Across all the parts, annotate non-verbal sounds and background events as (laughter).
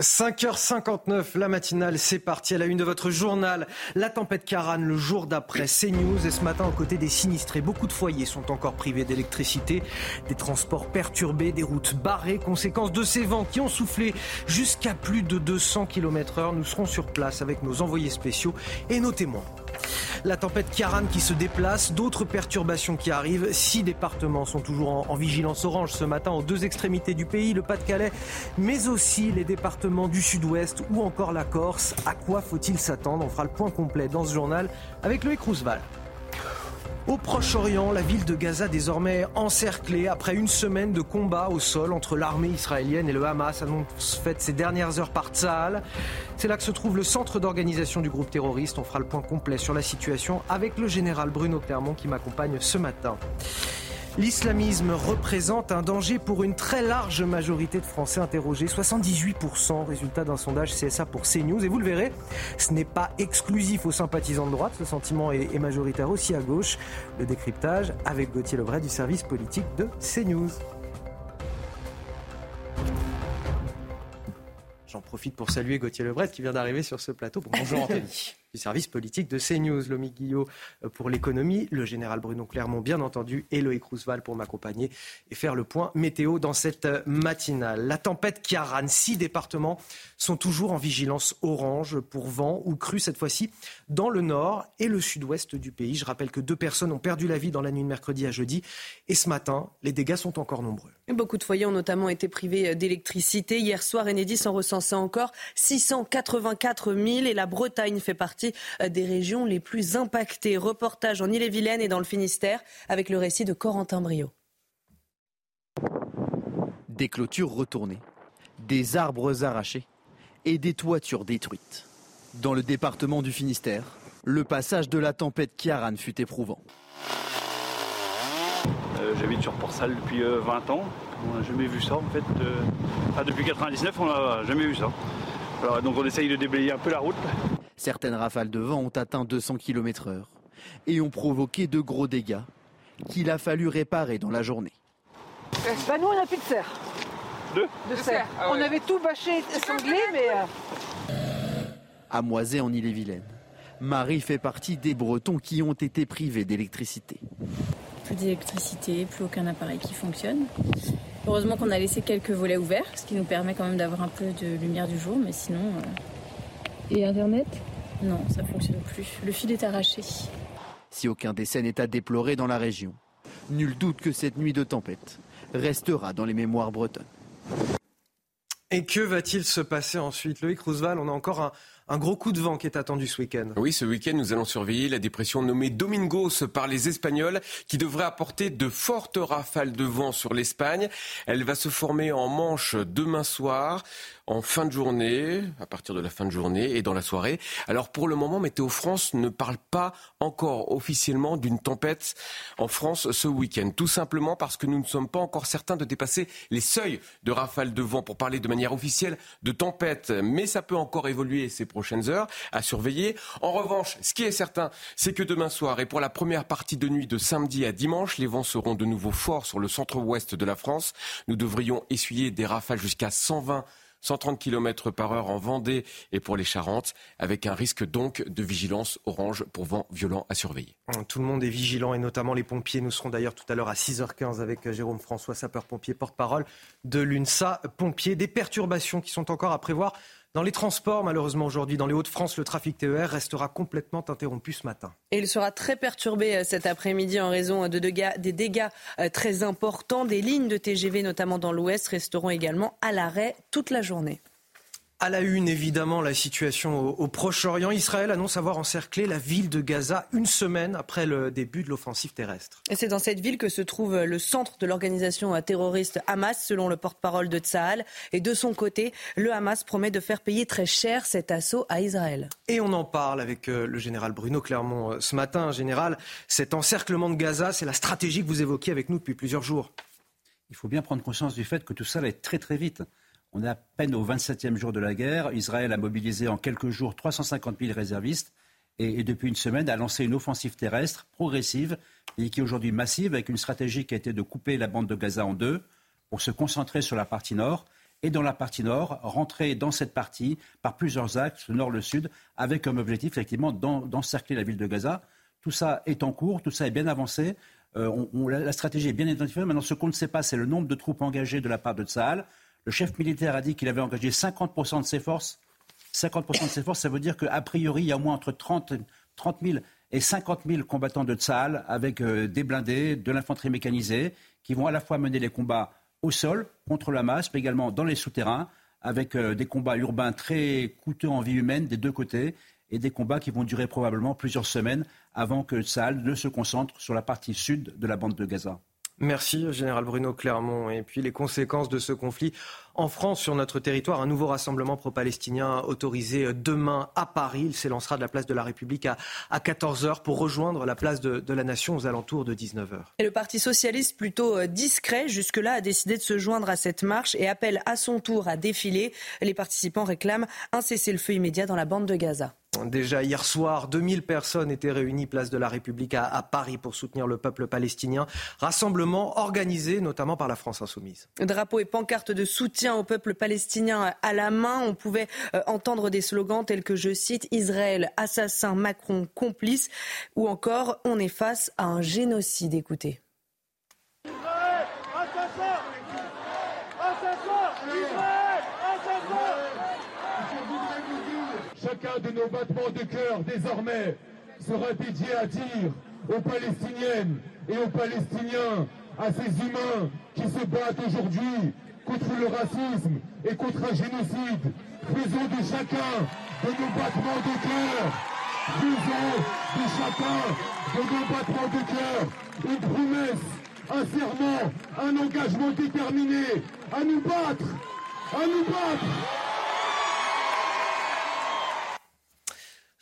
5h59, la matinale, c'est parti à la une de votre journal. La tempête Karan, le jour d'après, CNews. Et ce matin, aux côtés des sinistrés, beaucoup de foyers sont encore privés d'électricité. Des transports perturbés, des routes barrées, conséquence de ces vents qui ont soufflé jusqu'à plus de 200 km heure. Nous serons sur place avec nos envoyés spéciaux et nos témoins. La tempête Kiaran qui se déplace, d'autres perturbations qui arrivent. Six départements sont toujours en, vigilance orange ce matin aux deux extrémités du pays, le Pas-de-Calais, mais aussi les départements du sud-ouest ou encore la Corse. À quoi faut-il s'attendre? On fera le point complet dans ce journal avec Loïc Roosevelt. Au Proche-Orient, la ville de Gaza désormais encerclée après une semaine de combat au sol entre l'armée israélienne et le Hamas, annonce faite ces dernières heures par Tsahal. C'est là que se trouve le centre d'organisation du groupe terroriste. On fera le point complet sur la situation avec le général Bruno Clermont qui m'accompagne ce matin. L'islamisme représente un danger pour une très large majorité de Français interrogés, 78%, résultat d'un sondage CSA pour CNews. Et vous le verrez, ce n'est pas exclusif aux sympathisants de droite, ce sentiment est, majoritaire aussi à gauche. Le décryptage avec Gauthier Lebret du service politique de CNews. J'en profite pour saluer Gauthier Lebret qui vient d'arriver sur ce plateau. Bonjour Anthony (laughs) du service politique de CNews. Lomi Guillot euh, pour l'économie, le général Bruno Clermont, bien entendu, et Loïc Rousseval pour m'accompagner et faire le point météo dans cette euh, matinale. La tempête Kiaran, six départements sont toujours en vigilance orange pour vent ou crue cette fois-ci dans le nord et le sud-ouest du pays. Je rappelle que deux personnes ont perdu la vie dans la nuit de mercredi à jeudi et ce matin, les dégâts sont encore nombreux. Beaucoup de foyers ont notamment été privés d'électricité. Hier soir, Enedis en recensait encore 684 000 et la Bretagne fait partie des régions les plus impactées. Reportage en Ille-et-Vilaine et dans le Finistère avec le récit de Corentin Brio. Des clôtures retournées, des arbres arrachés et des toitures détruites. Dans le département du Finistère, le passage de la tempête Kiaran fut éprouvant. Euh, J'habite sur Port-Salle depuis euh, 20 ans. On n'a jamais vu ça en fait. Euh, ah, depuis 99, on n'a jamais vu ça. Alors, donc on essaye de déblayer un peu la route. Certaines rafales de vent ont atteint 200 km/h et ont provoqué de gros dégâts qu'il a fallu réparer dans la journée. Bah nous on n'a plus de serre. De, de serre. Ah ouais. On avait tout bâché et sanglé mais... À Moisé en Ille-et-Vilaine, Marie fait partie des Bretons qui ont été privés d'électricité. Plus d'électricité, plus aucun appareil qui fonctionne. Heureusement qu'on a laissé quelques volets ouverts, ce qui nous permet quand même d'avoir un peu de lumière du jour, mais sinon... Euh... Et Internet? Non, ça ne fonctionne plus. Le fil est arraché. Si aucun décès n'est à déplorer dans la région, nul doute que cette nuit de tempête restera dans les mémoires bretonnes. Et que va-t-il se passer ensuite? Loïc Roosevelt, on a encore un, un gros coup de vent qui est attendu ce week-end. Oui, ce week-end, nous allons surveiller la dépression nommée Domingos par les Espagnols, qui devrait apporter de fortes rafales de vent sur l'Espagne. Elle va se former en manche demain soir en fin de journée, à partir de la fin de journée et dans la soirée. Alors pour le moment, Météo France ne parle pas encore officiellement d'une tempête en France ce week-end. Tout simplement parce que nous ne sommes pas encore certains de dépasser les seuils de rafales de vent pour parler de manière officielle de tempête. Mais ça peut encore évoluer ces prochaines heures à surveiller. En revanche, ce qui est certain, c'est que demain soir et pour la première partie de nuit de samedi à dimanche, les vents seront de nouveau forts sur le centre-ouest de la France. Nous devrions essuyer des rafales jusqu'à 120 130 km par heure en Vendée et pour les Charentes, avec un risque donc de vigilance orange pour vent violent à surveiller. Tout le monde est vigilant et notamment les pompiers. Nous serons d'ailleurs tout à l'heure à 6h15 avec euh, Jérôme François, sapeur-pompier, porte-parole de l'UNSA. Pompiers, des perturbations qui sont encore à prévoir dans les transports, malheureusement aujourd'hui, dans les Hauts-de-France, le trafic TER restera complètement interrompu ce matin. Et il sera très perturbé euh, cet après-midi en raison de dégâts, des dégâts euh, très importants. Des lignes de TGV, notamment dans l'Ouest, resteront également à l'arrêt toute la journée. À la une, évidemment, la situation au, Proche-Orient. Israël annonce avoir encerclé la ville de Gaza une semaine après le début de l'offensive terrestre. Et c'est dans cette ville que se trouve le centre de l'organisation terroriste Hamas, selon le porte-parole de Tsahal. Et de son côté, le Hamas promet de faire payer très cher cet assaut à Israël. Et on en parle avec euh, le général Bruno Clermont euh, ce matin. Général, cet encerclement de Gaza, c'est la stratégie que vous évoquiez avec nous depuis plusieurs jours. Il faut bien prendre conscience du fait que tout ça va être très très vite. On est à peine au 27e jour de la guerre. Israël a mobilisé en quelques jours 350 000 réservistes et, depuis une semaine a lancé une offensive terrestre progressive et qui est aujourd'hui massive avec une stratégie qui a été de couper la bande de Gaza en deux pour se concentrer sur la partie nord et dans la partie nord, rentrer dans cette partie par plusieurs axes, le nord, le sud, avec comme objectif effectivement d'encercler la ville de Gaza. Tout ça est en cours, tout ça est bien avancé. Euh, la, stratégie est bien identifiée. Maintenant, ce qu'on ne sait pas, c'est le nombre de troupes engagées de la part de Tsahal. Le chef militaire a dit qu'il avait engagé 50% de ses forces. 50% de ses forces, ça veut dire qu'a priori, il y a au moins entre 30, 000 et 50 000 combattants de Tsahal avec euh, des blindés, de l'infanterie mécanisée, qui vont à la fois mener les combats au sol contre la masse, mais également dans les souterrains, avec euh, des combats urbains très coûteux en vie humaine des deux côtés, et des combats qui vont durer probablement plusieurs semaines avant que Tsahal ne se concentre sur la partie sud de la bande de Gaza. Merci, Général Bruno Clermont. Et puis les conséquences de ce conflit en France, sur notre territoire, un nouveau rassemblement pro-palestinien autorisé demain à Paris. Il s'élancera de la place de la République à, 14h pour rejoindre la place de, de, la Nation aux alentours de 19h. Et le Parti socialiste, plutôt euh, discret jusque-là, a décidé de se joindre à cette marche et appelle à son tour à défiler. Les participants réclament un cessez-le-feu immédiat dans la bande de Gaza. Déjà hier soir, 2000 personnes étaient réunies place de la République à, Paris pour soutenir le peuple palestinien. Rassemblement organisé notamment par la France insoumise. Drapeau et pancarte de soutien au peuple palestinien à la main. On pouvait euh, entendre des slogans tels que, je cite, Israël assassin, Macron complice, ou encore on est face à un génocide. Écoutez. Chacun de nos battements de cœur désormais sera dédié à dire aux Palestiniennes et aux Palestiniens, à ces humains qui se battent aujourd'hui contre le racisme et contre un génocide. Faisons de chacun de nos battements de cœur, faisons de chacun de nos battements de cœur une promesse, un serment, un engagement déterminé à nous battre, à nous battre.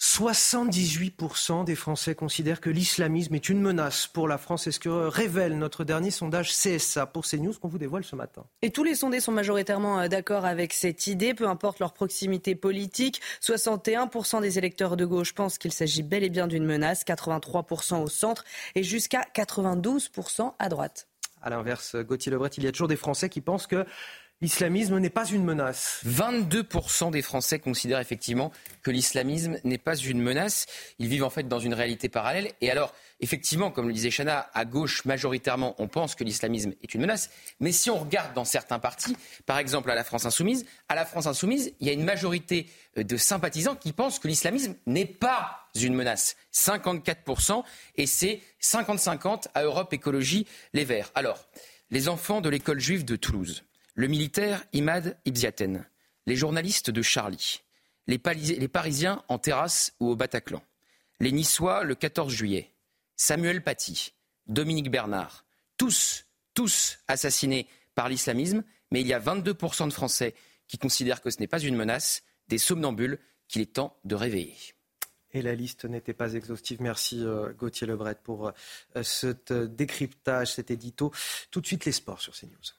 78% des Français considèrent que l'islamisme est une menace pour la France. C'est ce que révèle notre dernier sondage CSA pour CNews qu'on vous dévoile ce matin. Et tous les sondés sont majoritairement euh, d'accord avec cette idée, peu importe leur proximité politique. 61% des électeurs de gauche pensent qu'il s'agit bel et bien d'une menace, 83% au centre et jusqu'à 92% à droite. À l'inverse, Gauthier Lebret, il y a toujours des Français qui pensent que l'islamisme n'est pas une menace. 22% des Français considèrent effectivement que l'islamisme n'est pas une menace. Ils vivent en fait dans une réalité parallèle. Et alors, effectivement, comme le disait Chana, à gauche, majoritairement, on pense que l'islamisme est une menace. Mais si on regarde dans certains partis, par exemple à la France insoumise, à la France insoumise, il y a une majorité euh, de sympathisants qui pensent que l'islamisme n'est pas une menace. 54%, et c'est 50-50 à Europe Écologie Les Verts. Alors, les enfants de l'école juive de Toulouse le militaire Imad Ibziaten, les journalistes de Charlie, les, Parisiens en terrasse ou au Bataclan, les Niçois le 14 juillet, Samuel Paty, Dominique Bernard, tous, tous assassinés par l'islamisme, mais il y a 22% de Français qui considèrent que ce n'est pas une menace, des somnambules qu'il est temps de réveiller. Et la liste n'était pas exhaustive. Merci euh, Gauthier Lebret pour euh, ce décryptage, cet édito. Tout de suite les sports sur CNews.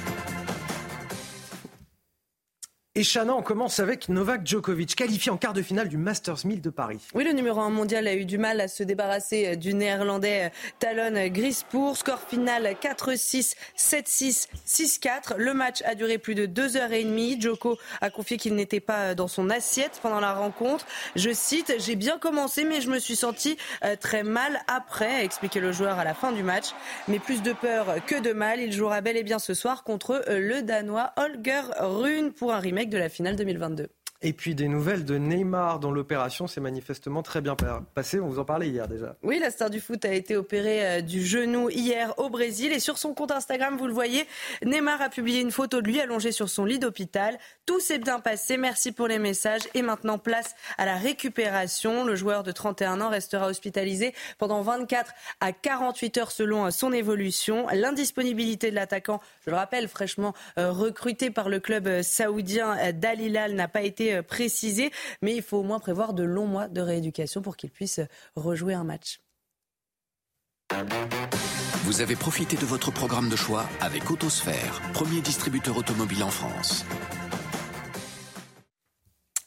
Et Chana, commence avec Novak Djokovic, qualifié en quart de finale du Masters 1000 de Paris. Oui, le numéro 1 mondial a eu du mal à se débarrasser du néerlandais Talon Grispour. Score final 4-6, 7-6, 6-4. Le match a duré plus de deux heures et demie. Djoko a confié qu'il n'était pas dans son assiette pendant la rencontre. Je cite, j'ai bien commencé, mais je me suis senti euh, très mal après, a expliqué le joueur à la fin du match. Mais plus de peur que de mal. Il jouera bel et bien ce soir contre euh, le Danois Holger Rune pour un de la finale 2022. Et puis des nouvelles de Neymar, dont l'opération s'est manifestement très bien passée. On vous en parlait hier déjà. Oui, la star du foot a été opérée euh, du genou hier au Brésil. Et sur son compte Instagram, vous le voyez, Neymar a publié une photo de lui allongé sur son lit d'hôpital. Tout s'est bien passé. Merci pour les messages. Et maintenant, place à la récupération. Le joueur de 31 ans restera hospitalisé pendant 24 à 48 heures selon euh, son évolution. L'indisponibilité de l'attaquant, je le rappelle, fraîchement euh, recruté par le club saoudien Dal Hilal, n'a pas été euh, précisé, mais il faut au moins prévoir de longs mois de rééducation pour qu'il puisse rejouer un match. Vous avez profité de votre programme de choix avec Autosphère, premier distributeur automobile en France.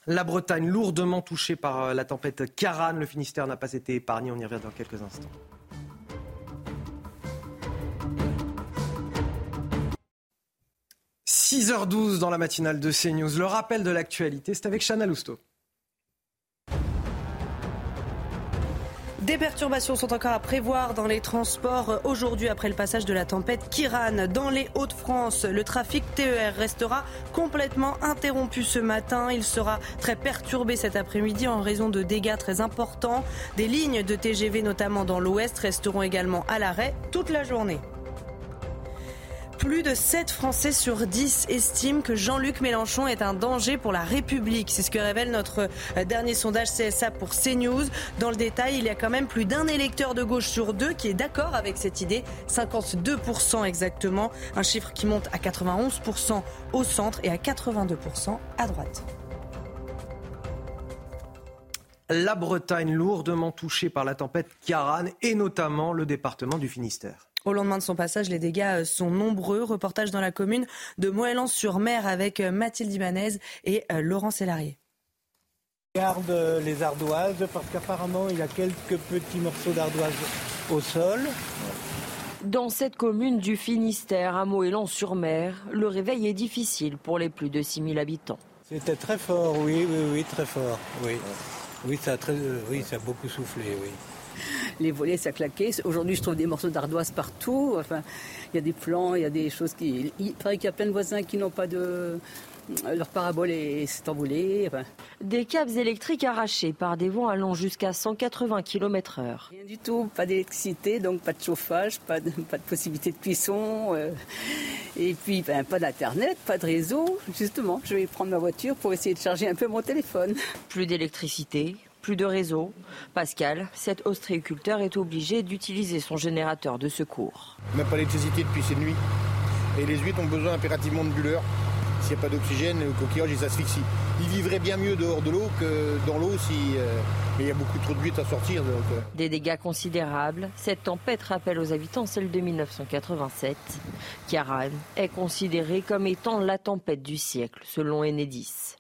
La Bretagne lourdement touchée par euh, la tempête Karan. Le Finistère n'a pas été épargné. On y revient dans quelques instants. 6h12 dans la matinale de CNews. Le rappel de l'actualité, c'est avec Chana Lousteau. Des perturbations sont encore à prévoir dans les transports aujourd'hui après le passage de la tempête Kiran. Dans les Hauts-de-France, le trafic TER restera complètement interrompu ce matin. Il sera très perturbé cet après-midi en raison de dégâts très importants. Des lignes de TGV, notamment dans l'Ouest, resteront également à l'arrêt toute la journée. Plus de 7 Français sur 10 estiment que Jean-Luc Mélenchon est un danger pour la République. C'est ce que révèle notre euh, dernier sondage CSA pour CNews. Dans le détail, il y a quand même plus d'un électeur de gauche sur deux qui est d'accord avec cette idée. 52% exactement. Un chiffre qui monte à 91% au centre et à 82% à droite. La Bretagne lourdement touchée par la tempête Kiaran et notamment le département du Finistère. Au lendemain de son passage, les dégâts euh, sont nombreux. Reportage dans la commune de Moëlan-sur-Mer avec euh, Mathilde Ibanez et euh, Laurent Sélarié. Regarde les ardoises parce qu'apparemment il y a quelques petits morceaux d'ardoises au sol. Dans cette commune du Finistère, à Moëlan-sur-Mer, le réveil est difficile pour les plus de 6000 habitants. C'était très fort, oui, oui, oui, très fort, oui. Oui, ça a, très, oui, ça a beaucoup soufflé, oui (laughs) les volets, ça claquait. Aujourd'hui, je trouve des morceaux d'ardoise partout. Enfin, il y a des plans, il y a des choses qui. Il paraît qu'il y a plein de voisins qui n'ont pas de. Leur parabole s'est envolée. Des câbles électriques arrachés par des vents allant jusqu'à 180 km/h. Rien du tout, pas d'électricité, donc pas de chauffage, pas de, pas de possibilité de cuisson. Euh, et puis ben, pas d'internet, pas de réseau. Justement, je vais prendre ma voiture pour essayer de charger un peu mon téléphone. Plus d'électricité, plus de réseau. Pascal, cet ostréiculteur est obligé d'utiliser son générateur de secours. Même pas d'électricité depuis cette nuit. Et les huîtres ont besoin impérativement de bulleurs. S'il n'y a pas d'oxygène, le coquillage il s'asphyxie. Ils vivraient bien mieux dehors de l'eau que dans l'eau si euh, il y a beaucoup trop de d'huîtres à sortir. Euh. Des dégâts considérables. Cette tempête rappelle aux habitants celle de 1987. Kiaran est considérée comme étant la tempête du siècle, selon Enedis.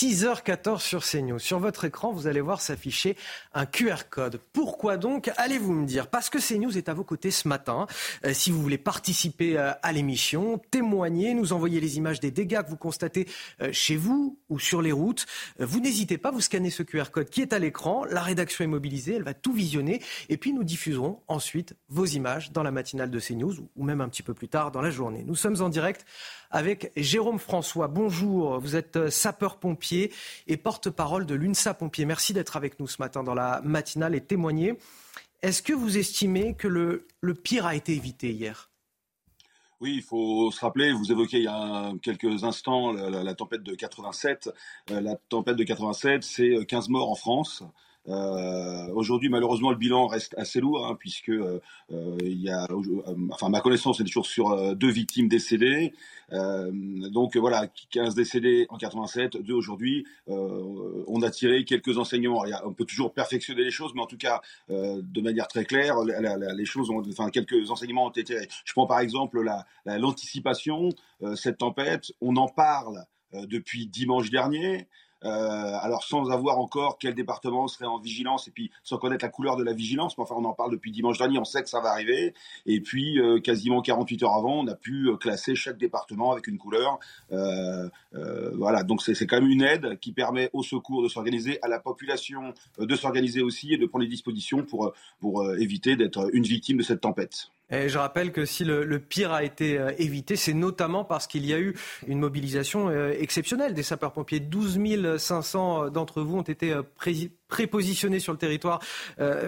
6h14 sur CNews. Sur votre écran, vous allez voir s'afficher un QR code. Pourquoi donc Allez-vous me dire? Parce que CNews est à vos côtés ce matin. Euh, si vous voulez participer euh, à l'émission, témoigner, nous envoyer les images des dégâts que vous constatez euh, chez vous ou sur les routes, vous n'hésitez pas, vous scannez ce QR code qui est à l'écran. La rédaction est mobilisée, elle va tout visionner. Et puis nous diffuserons ensuite vos images dans la matinale de CNews ou même un petit peu plus tard dans la journée. Nous sommes en direct avec Jérôme François. Bonjour, vous êtes euh, sapeur-pompier et porte-parole de l'UNSA Pompier. Merci d'être avec nous ce matin dans la matinale et témoigner. Est-ce que vous estimez que le, pire a été évité hier? Oui, il faut se rappeler, vous évoquez il y a quelques instants la, tempête de 87. Euh, la tempête de 87, c'est 15 morts en France. Aujourd'hui, malheureusement, le bilan reste assez lourd, hein, puisque il y a, enfin, ma connaissance est toujours sur deux victimes décédées. donc voilà, 15 décédés en 87, deux aujourd'hui. on a tiré quelques enseignements. on peut toujours perfectionner les choses, mais en tout cas, de manière très claire, les choses ont, enfin, quelques enseignements ont été. Je prends par exemple l'anticipation. cette tempête, on en parle depuis dimanche dernier. Euh, alors sans avoir encore quel département serait en vigilance et puis sans connaître la couleur de la vigilance, mais enfin on en parle depuis dimanche dernier, on sait que ça va arriver. Et puis euh, quasiment 48 heures avant, on a pu euh, classer chaque département avec une couleur. voilà, donc c'est quand même une aide qui permet au secours de s'organiser, à la population de s'organiser aussi et de prendre les dispositions pour, pour éviter d'être une victime de cette tempête. Je rappelle que si le, pire a été euh, évité, c'est notamment parce qu'il y a eu une mobilisation euh, exceptionnelle des sapeurs-pompiers. 12 500 euh, d'entre vous ont été prépositionnés sur le territoire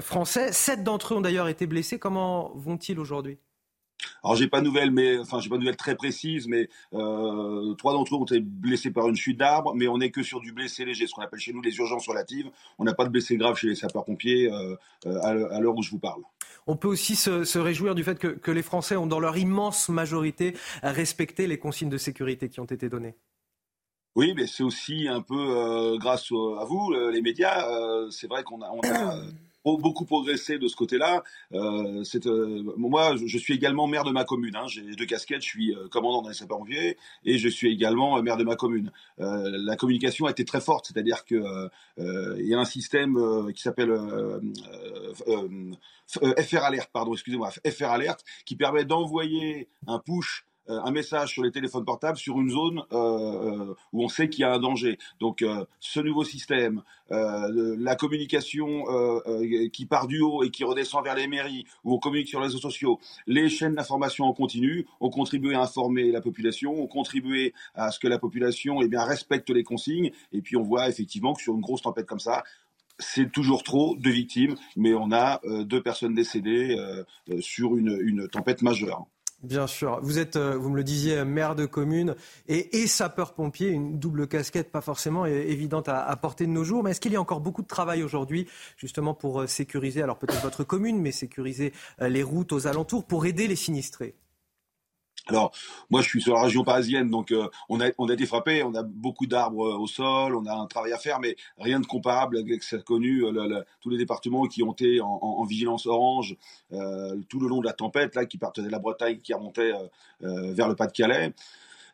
français. Sept d'entre eux ont d'ailleurs été blessés. Comment vont-ils aujourd'hui? Alors j'ai pas de nouvelles, mais enfin j'ai pas de nouvelles très précises, mais euh, trois d'entre eux ont été blessés par une chute d'arbre, mais on n'est que sur du blessé léger, ce qu'on appelle chez nous les urgences relatives. On n'a pas de blessés graves chez les sapeurs-pompiers euh, euh, à l'heure où je vous parle. On peut aussi se, réjouir du fait que, que, les Français ont, dans leur immense majorité, respecté les consignes de sécurité qui ont été données. Oui, mais c'est aussi un peu grâce à vous, les médias. c'est vrai qu'on a, on a (clears throat) beaucoup progressé de ce côté-là. Euh, euh, moi, je suis également maire de ma commune. Hein. J'ai deux casquettes. Je suis euh, commandant dans les sapeurs-pompiers et je suis également maire de ma commune. la communication a été très forte, c'est-à-dire que il y a un système qui s'appelle FR Alert, pardon, excusez-moi, FR Alert, qui permet d'envoyer un push euh, un message sur les téléphones portables sur une zone euh, euh, où on sait qu'il y a un danger. Donc ce nouveau système, la communication qui part du haut et qui redescend vers les mairies, où on communique sur les réseaux sociaux, les chaînes d'information en continu ont contribué à informer la population, ont contribué à ce que la population eh bien, respecte les consignes. Et puis on voit effectivement que sur une grosse tempête comme ça, c'est toujours trop de victimes, mais on a deux personnes décédées sur une tempête majeure. Bien sûr. Vous êtes, euh, vous me le disiez, maire de commune et, sapeur-pompier, une double casquette pas forcément évidente à, porter de nos jours. Mais est-ce qu'il y a encore beaucoup de travail aujourd'hui, justement, pour euh, sécuriser, alors peut-être votre commune, mais sécuriser euh, les routes aux alentours pour aider les sinistrés? Alors, moi, je suis sur la région parisienne, donc euh, on, a, été frappé, on a beaucoup d'arbres euh, au sol, on a un travail à faire, mais rien de comparable avec ce connu euh, tous les départements qui ont été en, vigilance orange tout le long de la tempête, là, qui partait de la Bretagne, qui remontait vers le Pas-de-Calais.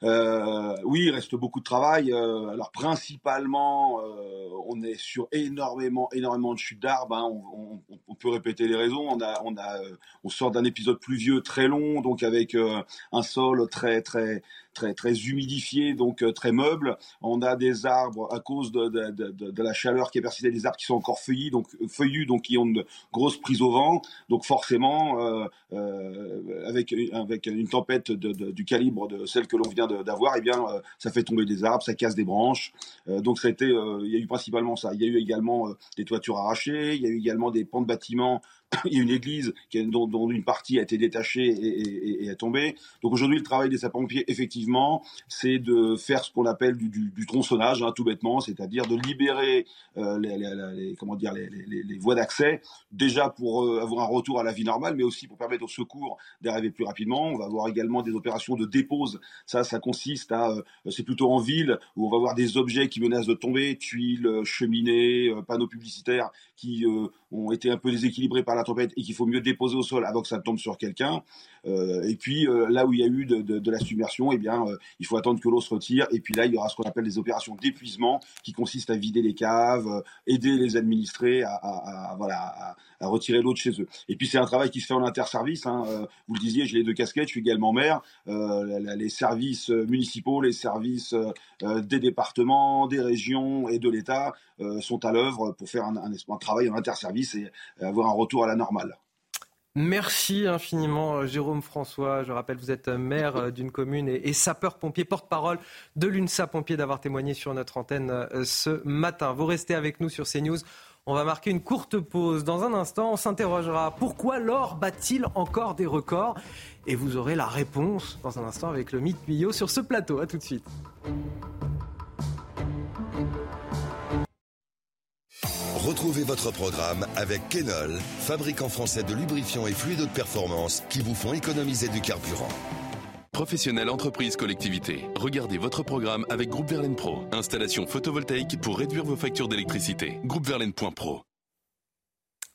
Euh, oui, il reste beaucoup de travail. Euh, alors principalement, euh, on est sur énormément, énormément de chutes d'arbres. Hein. On, on, on, peut répéter les raisons. On a, on a, on sort d'un épisode pluvieux très long, donc avec un sol très, très, très, très humidifié, donc euh, très meuble. On a des arbres à cause de, de, la chaleur qui est persistée, des arbres qui sont encore feuillus, donc feuillus, donc qui ont une grosse prise au vent. Donc forcément, euh, euh, avec avec une tempête du calibre de celle que l'on vient d'avoir, eh bien, euh, ça fait tomber des arbres, ça casse des branches. Euh, donc ça a il y a eu principalement ça. Il y a eu également des toitures arrachées, il y a eu également des pans de bâtiments (coughs) il y a une église qui dont, une partie a été détachée et, est tombée. Donc aujourd'hui, le travail des sapeurs-pompiers, effectivement, c'est de faire ce qu'on appelle du, tronçonnage, hein, tout bêtement, c'est-à-dire de libérer euh, les, comment dire, les, voies d'accès, déjà pour euh, avoir un retour à la vie normale, mais aussi pour permettre au secours d'arriver plus rapidement. On va avoir également des opérations de dépose. Ça, ça consiste à, euh, c'est plutôt en ville où on va avoir des objets qui menacent de tomber, tuiles, cheminées, panneaux publicitaires qui ont été un peu déséquilibrés par la tempête et qu'il faut mieux déposer au sol avant que ça tombe sur quelqu'un. Euh, et puis euh, là où il y a eu de, la submersion, eh bien, euh, il faut attendre que l'eau se retire. Et puis là, il y aura ce qu'on appelle des opérations d'épuisement qui consistent à vider les caves, aider les administrés à, retirer l'eau de chez eux. Et puis c'est un travail qui se fait en interservice. Hein. vous le disiez, j'ai les deux casquettes, je suis également maire. les services municipaux, les services des départements, des régions et de l'État sont à l'œuvre pour faire un, travail en interservice et avoir un retour à la normale. Merci infiniment, euh, Jérôme François. Je rappelle, vous êtes maire euh, d'une commune et, sapeur-pompier, porte-parole de l'UNSA Pompier, d'avoir témoigné sur notre antenne euh, ce matin. Vous restez avec nous sur CNews. On va marquer une courte pause. Dans un instant, on s'interrogera pourquoi l'or bat-il encore des records? Et vous aurez la réponse dans un instant avec le mythe Puyot sur ce plateau. A tout de suite. Retrouvez votre programme avec Kenol, fabricant français de lubrifiants et fluides de performance qui vous font économiser du carburant. Professionnels, entreprises, collectivités. Regardez votre programme avec Groupe Verlaine Pro. Installation photovoltaïque pour réduire vos factures d'électricité. Groupeverlaine.pro.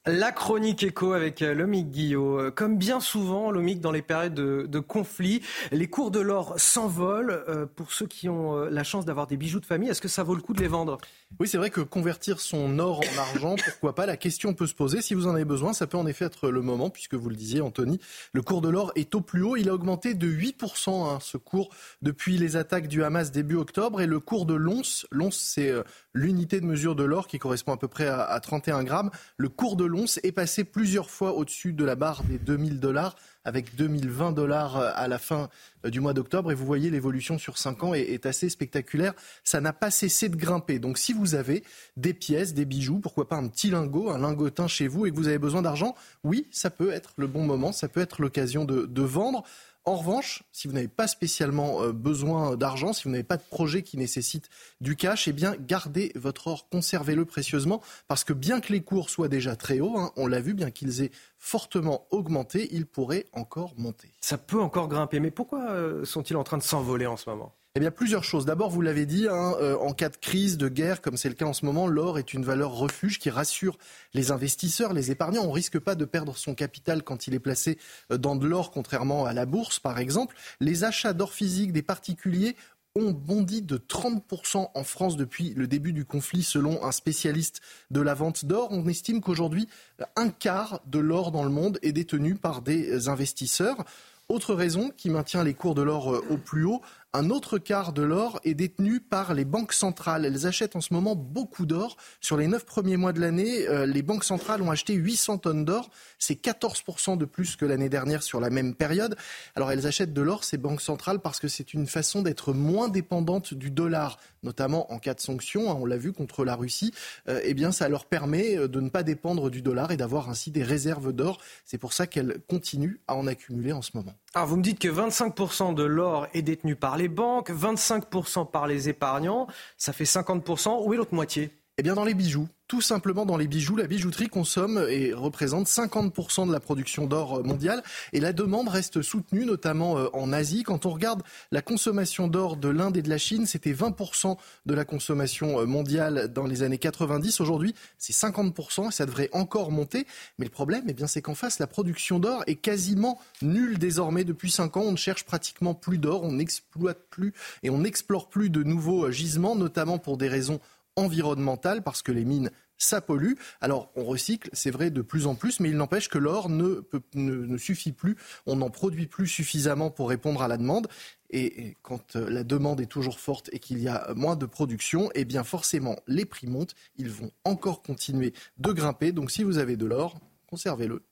La chronique écho avec euh, Lomic Guillot. Euh, comme bien souvent, Lomic, dans les périodes de, conflit, les cours de l'or s'envolent. Euh, pour ceux qui ont la chance d'avoir des bijoux de famille, est-ce que ça vaut le coup de les vendre? Oui, c'est vrai que convertir son or en argent, pourquoi pas? La question peut se poser. Si vous en avez besoin, ça peut en effet être le moment, puisque vous le disiez, Anthony, le cours de l'or est au plus haut. Il a augmenté de 8%, hein, ce cours, depuis les attaques du Hamas début octobre. Et le cours de l'once, l'once c'est l'unité de mesure de l'or qui correspond à peu près à, à 31 grammes. Le cours de l'once est passé plusieurs fois au-dessus de la barre des 2000 dollars avec 2020 dollars euh, à la fin euh, du mois d'octobre. Et vous voyez, l'évolution sur 5 ans est, assez spectaculaire. Ça n'a pas cessé de grimper. Donc si vous avez des pièces, des bijoux, pourquoi pas un petit lingot, un lingotin chez vous et que vous avez besoin d'argent, oui, ça peut être le bon moment, ça peut être l'occasion de vendre. En revanche, si vous n'avez pas spécialement euh, besoin d'argent, si vous n'avez pas de projet qui nécessite du cash, eh bien gardez votre or, conservez-le précieusement, parce que bien que les cours soient déjà très hauts, hein, on l'a vu, bien qu'ils aient fortement augmenté, ils pourraient encore monter. Ça peut encore grimper, mais pourquoi euh, sont-ils en train de s'envoler en ce moment? Eh bien, plusieurs choses. D'abord, vous l'avez dit, hein, euh, en cas de crise, de guerre, comme c'est le cas en ce moment, l'or est une valeur refuge qui rassure les investisseurs, les épargnants. On ne risque pas de perdre son capital quand il est placé euh, dans de l'or, contrairement à la bourse, par exemple. Les achats d'or physique des particuliers ont bondi de 30% en France depuis le début du conflit, selon un spécialiste de la vente d'or. On estime qu'aujourd'hui, un quart de l'or dans le monde est détenu par des investisseurs. Autre raison qui maintient les cours de l'or euh, au plus haut, un autre quart de l'or est détenu par les banques centrales. Elles achètent en ce moment beaucoup d'or. Sur les neuf premiers mois de l'année, euh, les banques centrales ont acheté 800 tonnes d'or. C'est 14% de plus que l'année dernière sur la même période. Alors elles achètent de l'or, ces banques centrales, parce que c'est une façon d'être moins dépendante du dollar, notamment en cas de sanctions. Hein, on l'a vu contre la Russie. Euh, eh bien, ça leur permet euh, de ne pas dépendre du dollar et d'avoir ainsi des réserves d'or. C'est pour ça qu'elles continuent à en accumuler en ce moment. Alors vous me dites que 25% de l'or est détenu par les banques, 25% par les épargnants, ça fait 50%. Où est l'autre moitié? Eh bien, dans les bijoux. Tout simplement dans les bijoux, la bijouterie consomme et représente 50% de la production d'or mondiale et la demande reste soutenue, notamment euh, en Asie. Quand on regarde la consommation d'or de l'Inde et de la Chine, c'était 20% de la consommation euh, mondiale dans les années 90. Aujourd'hui, c'est 50% et ça devrait encore monter. Mais le problème, eh bien, c'est qu'en face, la production d'or est quasiment nulle désormais. Depuis 5 ans, on ne cherche pratiquement plus d'or, on n'exploite plus et on n'explore plus de nouveaux euh, gisements, notamment pour des raisons environnementale parce que les mines ça pollue. Alors on recycle, c'est vrai, de plus en plus, mais il n'empêche que l'or ne, ne, suffit plus, on n'en produit plus suffisamment pour répondre à la demande. Et, quand euh, la demande est toujours forte et qu'il y a moins de production, eh bien forcément les prix montent, ils vont encore continuer de grimper. Donc si vous avez de l'or, conservez-le.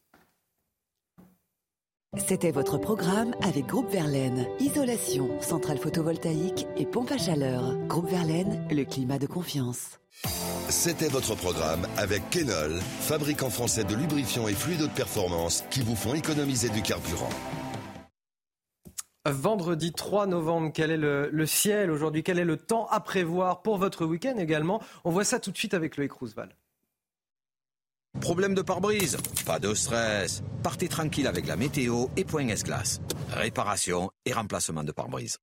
C'était votre programme avec Groupe Verlaine. Isolation, centrale photovoltaïque et pompe à chaleur. Groupe Verlaine, le climat de confiance. C'était votre programme avec Kenol, fabricant français de lubrifiants et fluides de performance qui vous font économiser du carburant. Vendredi 3 novembre, quel est le, ciel aujourd'hui? Quel est le temps à prévoir pour votre week-end également? On voit ça tout de suite avec Loïc Roosevelt. Problème de pare-brise? Pas de stress. Partez tranquille avec la météo et point S-Glace. Réparation et remplacement de pare-brise.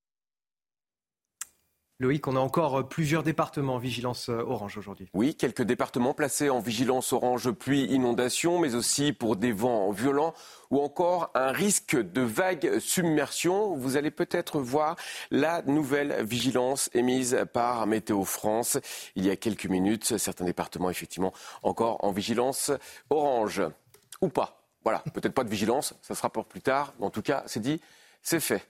Loïc, on a encore plusieurs départements en vigilance euh, orange aujourd'hui. Oui, quelques départements placés en vigilance orange pluie inondation, mais aussi pour des vents violents ou encore un risque de vague submersion. Vous allez peut-être voir la nouvelle vigilance émise par Météo France il y a quelques minutes. Certains départements, effectivement, encore en vigilance orange. Ou pas. Voilà, peut-être pas de vigilance, ça sera pour plus tard. En tout cas, c'est dit, c'est fait.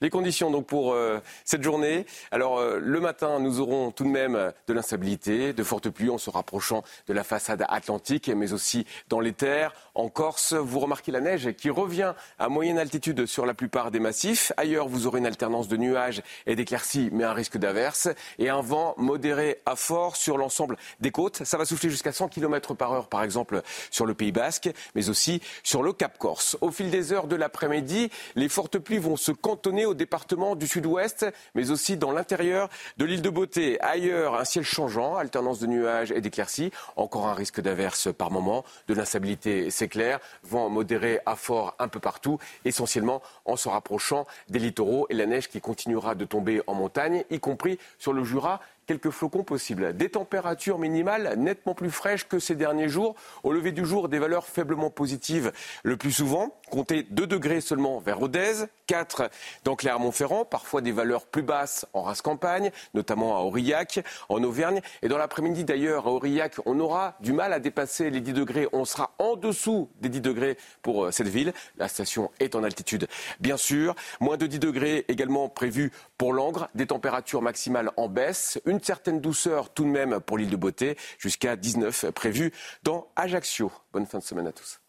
Les conditions donc pour euh, cette journée. Alors euh, le matin, nous aurons tout de même de l'instabilité, de fortes pluies en se rapprochant de la façade atlantique, mais aussi dans les terres. En Corse, vous remarquez la neige qui revient à moyenne altitude sur la plupart des massifs. Ailleurs, vous aurez une alternance de nuages et d'éclaircies, mais un risque d'averse et un vent modéré à fort sur l'ensemble des côtes. Ça va souffler jusqu'à 100 km par heure, par exemple, sur le Pays Basque, mais aussi sur le Cap Corse. Au fil des heures de l'après-midi, les fortes pluies vont se cantonner au département du sud-ouest, mais aussi dans l'intérieur de l'île de Beauté. Ailleurs, un ciel changeant, alternance de nuages et d'éclaircies. Encore un risque d'averse par moment, de l'instabilité, c'est clair. Vent modéré à fort un peu partout, essentiellement en se rapprochant des littoraux et la neige qui continuera de tomber en montagne, y compris sur le Jura quelques flocons possibles. Des températures minimales nettement plus fraîches que ces derniers jours. Au lever du jour, des valeurs faiblement positives le plus souvent. Comptez 2 degrés seulement vers Rodez, 4 dans Clermont-Ferrand, parfois des valeurs plus basses en race-campagne, notamment à Aurillac, en Auvergne. Et dans l'après-midi d'ailleurs, à Aurillac, on aura du mal à dépasser les 10 degrés. On sera en dessous des 10 degrés pour euh, cette ville. La station est en altitude, bien sûr. Moins de 10 degrés également prévus pour Langres. Des températures maximales en baisse. Une certaine douceur tout de même pour l'île de Beauté, jusqu'à 19 prévu dans Ajaccio. Bonne fin de semaine à tous.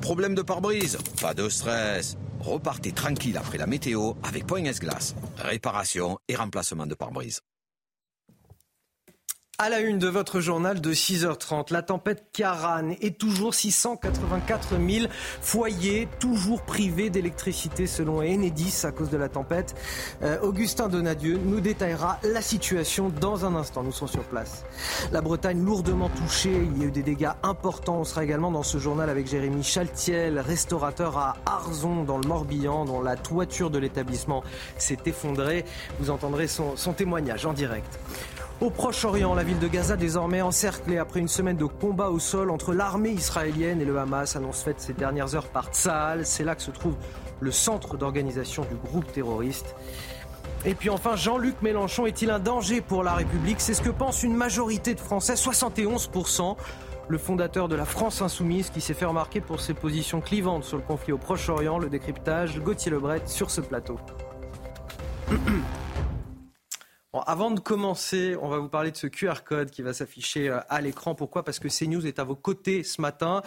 Problème de pare-brise Pas de stress. Repartez tranquille après la météo avec Point S-Glace. Réparation et remplacement de pare-brise. À la une de votre journal de 6h30, la tempête Karan est toujours 684 000 foyers toujours privés d'électricité selon Enedis à cause de la tempête. Euh, Augustin Donadieu nous détaillera la situation dans un instant. Nous sommes sur place. La Bretagne lourdement touchée, il y a eu des dégâts importants. On sera également dans ce journal avec Jérémy Chaltiel, restaurateur à Arzon dans le Morbihan, dont la toiture de l'établissement s'est effondrée. Vous entendrez son témoignage en direct. Au Proche-Orient, la ville de Gaza désormais encerclée après une semaine de combat au sol entre l'armée israélienne et le Hamas, annonce faite ces dernières heures par Tsahal. C'est là que se trouve le centre d'organisation du groupe terroriste. Et puis enfin, Jean-Luc Mélenchon est-il un danger pour la République? C'est ce que pense une majorité de Français, 71%. Le fondateur de la France insoumise qui s'est fait remarquer pour ses positions clivantes sur le conflit au Proche-Orient, le décryptage, Gauthier Lebret sur ce plateau. (clears throat) Avant de commencer, on va vous parler de ce QR code qui va s'afficher euh, à l'écran. Pourquoi? Parce que CNews est à vos côtés ce matin.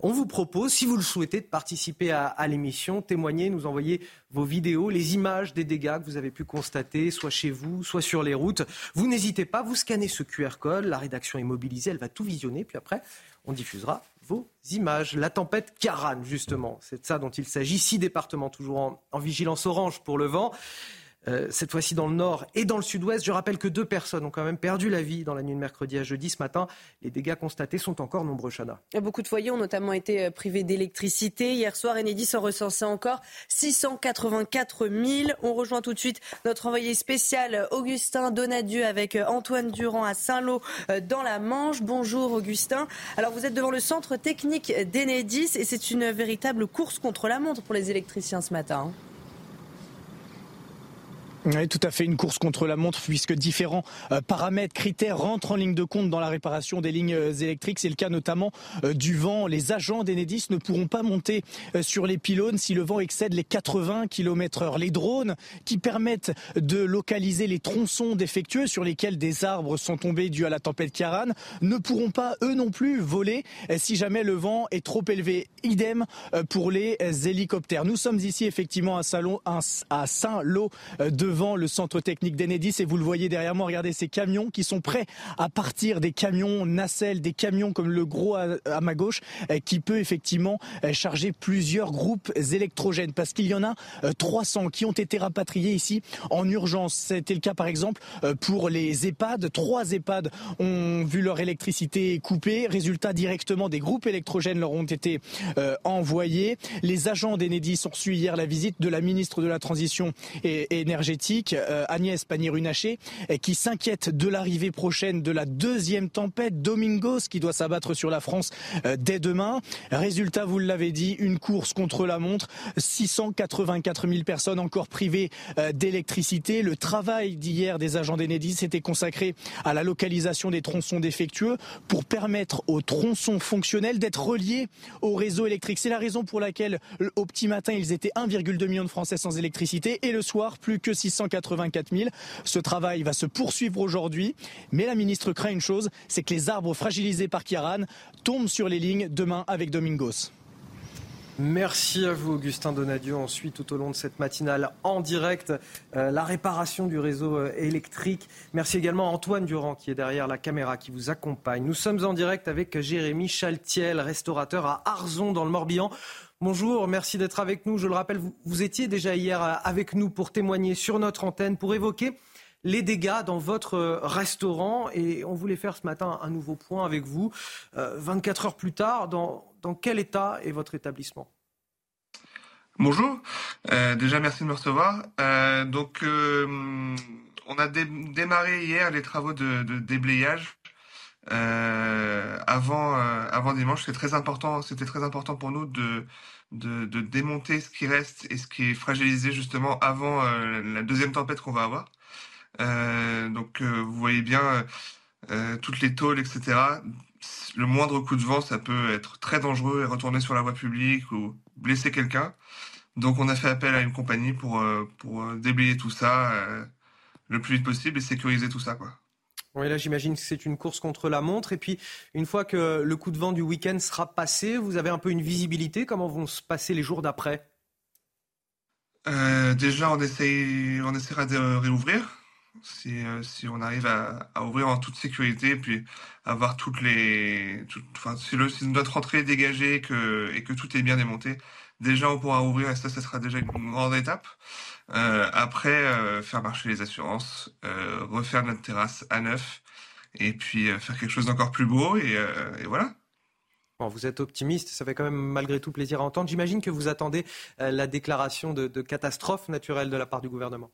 On vous propose, si vous le souhaitez, de participer à, l'émission, témoigner, nous envoyer vos vidéos, les images des dégâts que vous avez pu constater, soit chez vous, soit sur les routes. Vous n'hésitez pas, vous scannez ce QR code, la rédaction est mobilisée, elle va tout visionner, puis après, on diffusera vos images. La tempête Karan, justement, c'est de ça dont il s'agit. Six départements toujours en vigilance orange pour le vent. Euh, cette fois-ci dans le nord et dans le sud-ouest. Je rappelle que deux personnes ont quand même perdu la vie dans la nuit de mercredi à jeudi. Ce matin, les dégâts constatés sont encore nombreux, Chana. Beaucoup de foyers ont notamment été euh, privés d'électricité. Hier soir, Enedis en recensait encore 684 000. On rejoint tout de suite notre envoyé spécial Augustin Donadieu avec euh, Antoine Durand à Saint-Lô dans la Manche. Bonjour Augustin. Alors vous êtes devant le centre technique d'Enedis et c'est une véritable course contre la montre pour les électriciens ce matin. Tout à fait une course contre la montre puisque différents euh, paramètres, critères rentrent en ligne de compte dans la réparation des lignes euh, électriques. C'est le cas notamment euh, du vent. Les agents d'Enedis ne pourront pas monter sur les pylônes si le vent excède les 80 km heure. Les drones qui permettent de localiser les tronçons défectueux sur lesquels des arbres sont tombés dus à la tempête Kiaran ne pourront pas eux non plus voler si jamais le vent est trop élevé. Idem pour les hélicoptères. Nous sommes ici effectivement à Saint-Lô de devant le centre technique d'Enedis et vous le voyez derrière moi, regardez ces camions qui sont prêts à partir des camions nacelles, des camions comme le gros à, ma gauche euh, qui peut effectivement euh, charger plusieurs groupes électrogènes parce qu'il y en a 300 euh, qui ont été rapatriés ici en urgence. C'était le cas par exemple pour les EHPAD. Trois EHPAD ont vu leur électricité coupée. Résultat directement des groupes électrogènes leur ont été envoyés. Les agents d'Enedis ont reçu hier la visite de la ministre de la Transition énergétique euh, Agnès Pannier-Runacher, qui s'inquiète de l'arrivée prochaine de la deuxième tempête Domingos qui doit s'abattre sur la France euh, dès demain. Résultat, vous l'avez dit, une course contre la montre. 684 000 personnes encore privées euh, d'électricité. Le travail d'hier des agents d'Enedis était consacré à la localisation des tronçons défectueux pour permettre aux tronçons fonctionnels d'être reliés au réseau électrique. C'est la raison pour laquelle au petit matin, ils étaient 1,2 million de Français sans électricité et le soir, plus que 6 684 000. Ce travail va se poursuivre aujourd'hui, mais la ministre craint une chose, c'est que les arbres fragilisés par Kiaran tombent sur les lignes demain avec Domingos. Merci à vous, Augustin Donadieu. Ensuite, tout au long de cette matinale en direct, euh, la réparation du réseau euh, électrique. Merci également à Antoine Durand qui est derrière la caméra, qui vous accompagne. Nous sommes en direct avec Jérémy Chaltiel, restaurateur à Arzon dans le Morbihan. Bonjour, merci d'être avec nous. Je le rappelle, vous, étiez déjà hier avec nous pour témoigner sur notre antenne, pour évoquer les dégâts dans votre restaurant. Et on voulait faire ce matin un nouveau point avec vous. 24 heures plus tard, dans, quel état est votre établissement? Bonjour, euh, déjà merci de me recevoir. Euh, donc euh, on a démarré hier les travaux de, déblayage avant dimanche. C'était très important. C'était très important pour nous de, de, démonter ce qui reste et ce qui est fragilisé justement avant la deuxième tempête qu'on va avoir. donc vous voyez bien toutes les tôles, etc. Le moindre coup de vent, ça peut être très dangereux et retourner sur la voie publique ou blesser quelqu'un. Donc on a fait appel à une compagnie pour, euh, pour euh, déblayer tout ça euh, le plus vite possible et sécuriser tout ça. Quoi. Oui, là j'imagine que c'est une course contre la montre. Et puis une fois que le coup de vent du week-end sera passé, vous avez un peu une visibilité. Comment vont se passer les jours d'après? Déjà, on, essaye, on essaiera de réouvrir. Si, si on arrive à, ouvrir en toute sécurité, puis avoir toutes les. enfin, si, le, notre rentrée est dégagée et que tout est bien démonté, déjà on pourra ouvrir et ça, ça sera déjà une grande étape. Euh, après, euh, faire marcher les assurances, euh, refaire notre terrasse à neuf et puis faire quelque chose d'encore plus beau et, voilà. Bon, vous êtes optimiste, ça fait quand même malgré tout plaisir à entendre. J'imagine que vous attendez la déclaration de, catastrophe naturelle de la part du gouvernement.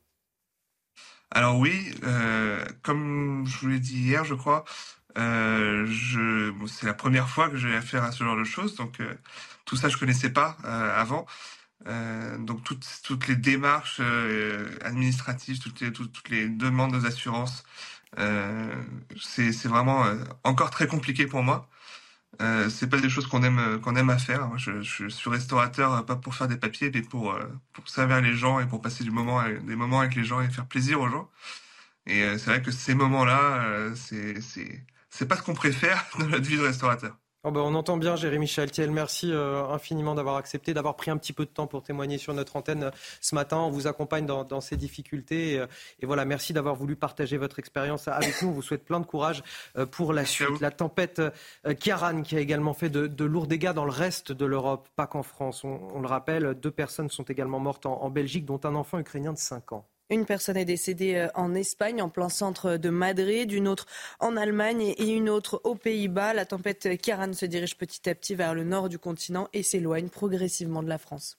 Alors oui, comme je vous l'ai dit hier, je crois, je, c'est la première fois que j'ai affaire à ce genre de choses, donc tout ça, je connaissais pas euh, avant. Euh, donc toutes, toutes les démarches euh, administratives, toutes les, toutes, les demandes aux assurances, c'est vraiment encore très compliqué pour moi. Euh, c'est pas des choses qu'on aime qu'on aime à faire. je, suis restaurateur pas pour faire des papiers, mais pour pour servir les gens et pour passer du moment des moments avec les gens et faire plaisir aux gens. Et c'est vrai que ces moments-là, c'est c'est c'est pas ce qu'on préfère (laughs) dans notre vie de restaurateur. Oh, ben, on entend bien Jérémy Chaltiel. Merci euh, infiniment d'avoir accepté, d'avoir pris un petit peu de temps pour témoigner sur notre antenne euh, ce matin. On vous accompagne dans, ces difficultés. Euh, et, voilà, merci d'avoir voulu partager votre expérience avec nous. On vous souhaite plein de courage pour la suite. La tempête Kiaran qui a également fait de, lourds dégâts dans le reste de l'Europe, pas qu'en France. On, le rappelle, deux personnes sont également mortes en, en Belgique, dont un enfant ukrainien de 5 ans. Une personne est décédée euh, en Espagne, en plein centre de Madrid, une autre en Allemagne et une autre aux Pays-Bas. La tempête Kiaran se dirige petit à petit vers le nord du continent et s'éloigne progressivement de la France.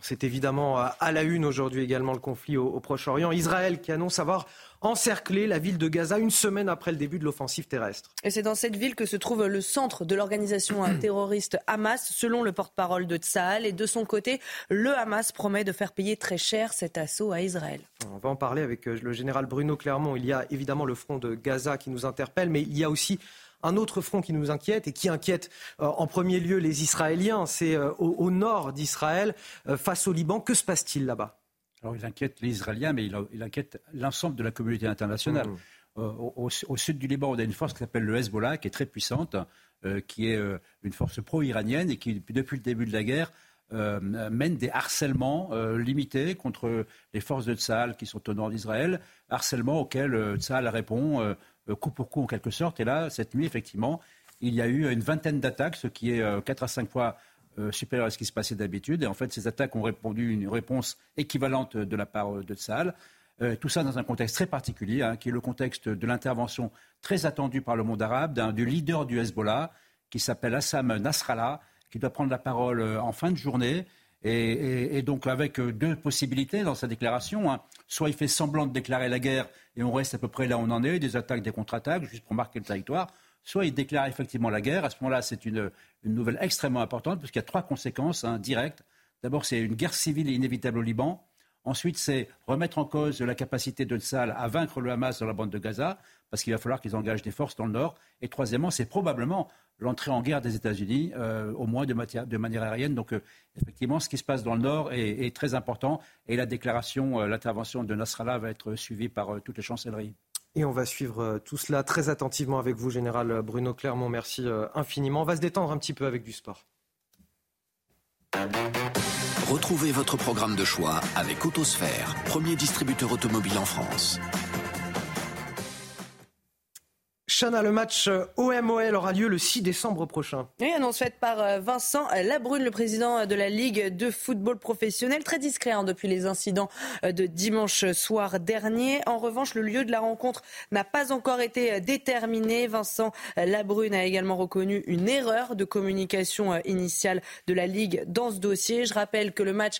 C'est évidemment à la une aujourd'hui également le conflit au, Proche-Orient. Israël qui annonce avoir encerclé la ville de Gaza une semaine après le début de l'offensive terrestre. Et c'est dans cette ville que se trouve le centre de l'organisation (clears throat) terroriste Hamas, selon le porte-parole de Tsahal. Et de son côté, le Hamas promet de faire payer très cher cet assaut à Israël. On va en parler avec euh, le général Bruno Clermont. Il y a évidemment le front de Gaza qui nous interpelle, mais il y a aussi un autre front qui nous inquiète et qui inquiète euh, en premier lieu les Israéliens, c'est euh, au, nord d'Israël, euh, face au Liban. Que se passe-t-il là-bas? Alors il inquiète les Israéliens, mais il, inquiète l'ensemble de la communauté internationale. Mmh. Au, sud du Liban, on a une force qui s'appelle le Hezbollah, qui est très puissante, qui est une force pro-iranienne et qui, depuis le début de la guerre, mène des harcèlements limités contre les forces de Tsahal qui sont au nord d'Israël, harcèlements auxquels Tsahal répond euh, coup pour coup en quelque sorte. Et là, cette nuit, effectivement, il y a eu une vingtaine d'attaques, ce qui est 4 euh, à 5 fois euh, supérieur à ce qui se passait d'habitude. Et en fait, ces attaques ont répondu une réponse équivalente de la part de Tsahal. tout ça dans un contexte très particulier, hein, qui est le contexte de l'intervention très attendue par le monde arabe du leader du Hezbollah, qui s'appelle Assam Nasrallah, qui doit prendre la parole en fin de journée. Et, donc avec deux possibilités dans sa déclaration. Hein. Soit il fait semblant de déclarer la guerre et on reste à peu près là où on en est, des attaques, des contre-attaques, juste pour marquer le territoire. Soit il déclare effectivement la guerre. À ce moment-là, c'est une, nouvelle extrêmement importante, puisqu'il y a trois conséquences hein, directes. D'abord, c'est une guerre civile inévitable au Liban. Ensuite, c'est remettre en cause la capacité de Tsal à vaincre le Hamas dans la bande de Gaza, parce qu'il va falloir qu'ils engagent des forces dans le nord. Et troisièmement, c'est probablement l'entrée en guerre des États-Unis, euh, au moins de, manière aérienne. Donc, euh, effectivement, ce qui se passe dans le nord est, très important. Et la déclaration, euh, l'intervention de Nasrallah va être suivie par toutes les chancelleries. Et on va suivre tout cela très attentivement avec vous, Général Bruno Clermont. Merci infiniment. On va se détendre un petit peu avec du sport. Retrouvez votre programme de choix avec Autosphère, premier distributeur automobile en France. Le match OMOL aura lieu le 6 décembre prochain. Oui, annonce faite par euh, Vincent Labrune, le président de la Ligue de football professionnel. Très discret hein, depuis les incidents euh, de dimanche soir dernier. En revanche, le lieu de la rencontre n'a pas encore été euh, déterminé. Vincent Labrune a également reconnu une erreur de communication initiale de la Ligue dans ce dossier. Je rappelle que le match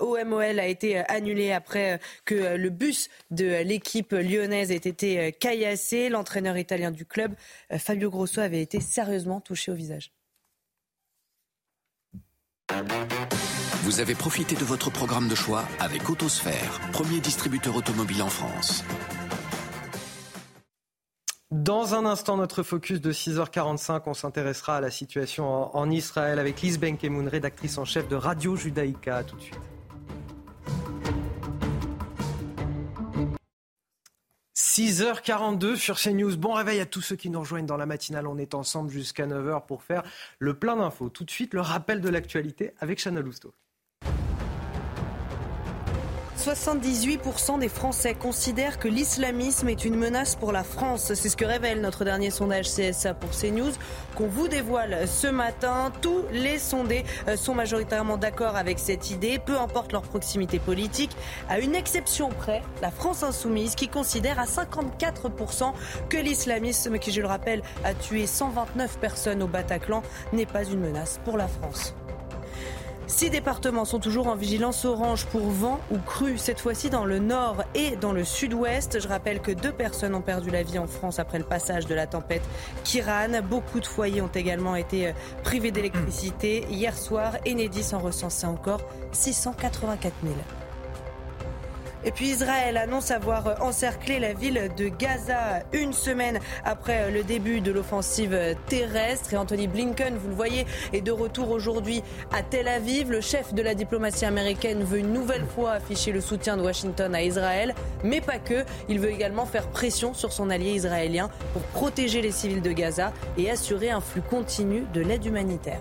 OMOL a été annulé après que le bus de l'équipe lyonnaise ait été caillassé. L'entraîneur italien du club, euh, Fabio Grosso, avait été sérieusement touché au visage. Vous avez profité de votre programme de choix avec Autosphère, premier distributeur automobile en France. Dans un instant, notre focus de 6h45, on s'intéressera à la situation en, Israël avec Lise Benkemoun, rédactrice en chef de Radio Judaïka. tout de suite. 6h42 sur CNews. Bon réveil à tous ceux qui nous rejoignent dans la matinale. On est ensemble jusqu'à 9h pour faire le plein d'infos. Tout de suite, le rappel de l'actualité avec Chana Lousteau. 78% des Français considèrent que l'islamisme est une menace pour la France. C'est ce que révèle notre dernier sondage CSA pour CNews qu'on vous dévoile ce matin. Tous les sondés euh, sont majoritairement d'accord avec cette idée, peu importe leur proximité politique, à une exception près, la France insoumise qui considère à 54% que l'islamisme, qui je le rappelle a tué 129 personnes au Bataclan, n'est pas une menace pour la France. Six départements sont toujours en vigilance orange pour vent ou crue, cette fois-ci dans le nord et dans le sud-ouest. Je rappelle que deux personnes ont perdu la vie en France après le passage de la tempête Kiran. Beaucoup de foyers ont également été euh, privés d'électricité. Hier soir, Enedis en recensait encore 684 000. Et puis Israël annonce avoir encerclé la ville de Gaza une semaine après le début de l'offensive terrestre. Et Anthony Blinken, vous le voyez, est de retour aujourd'hui à Tel Aviv. Le chef de la diplomatie américaine veut une nouvelle fois afficher le soutien de Washington à Israël, mais pas que. Il veut également faire pression sur son allié israélien pour protéger les civils de Gaza et assurer un flux continu de l'aide humanitaire.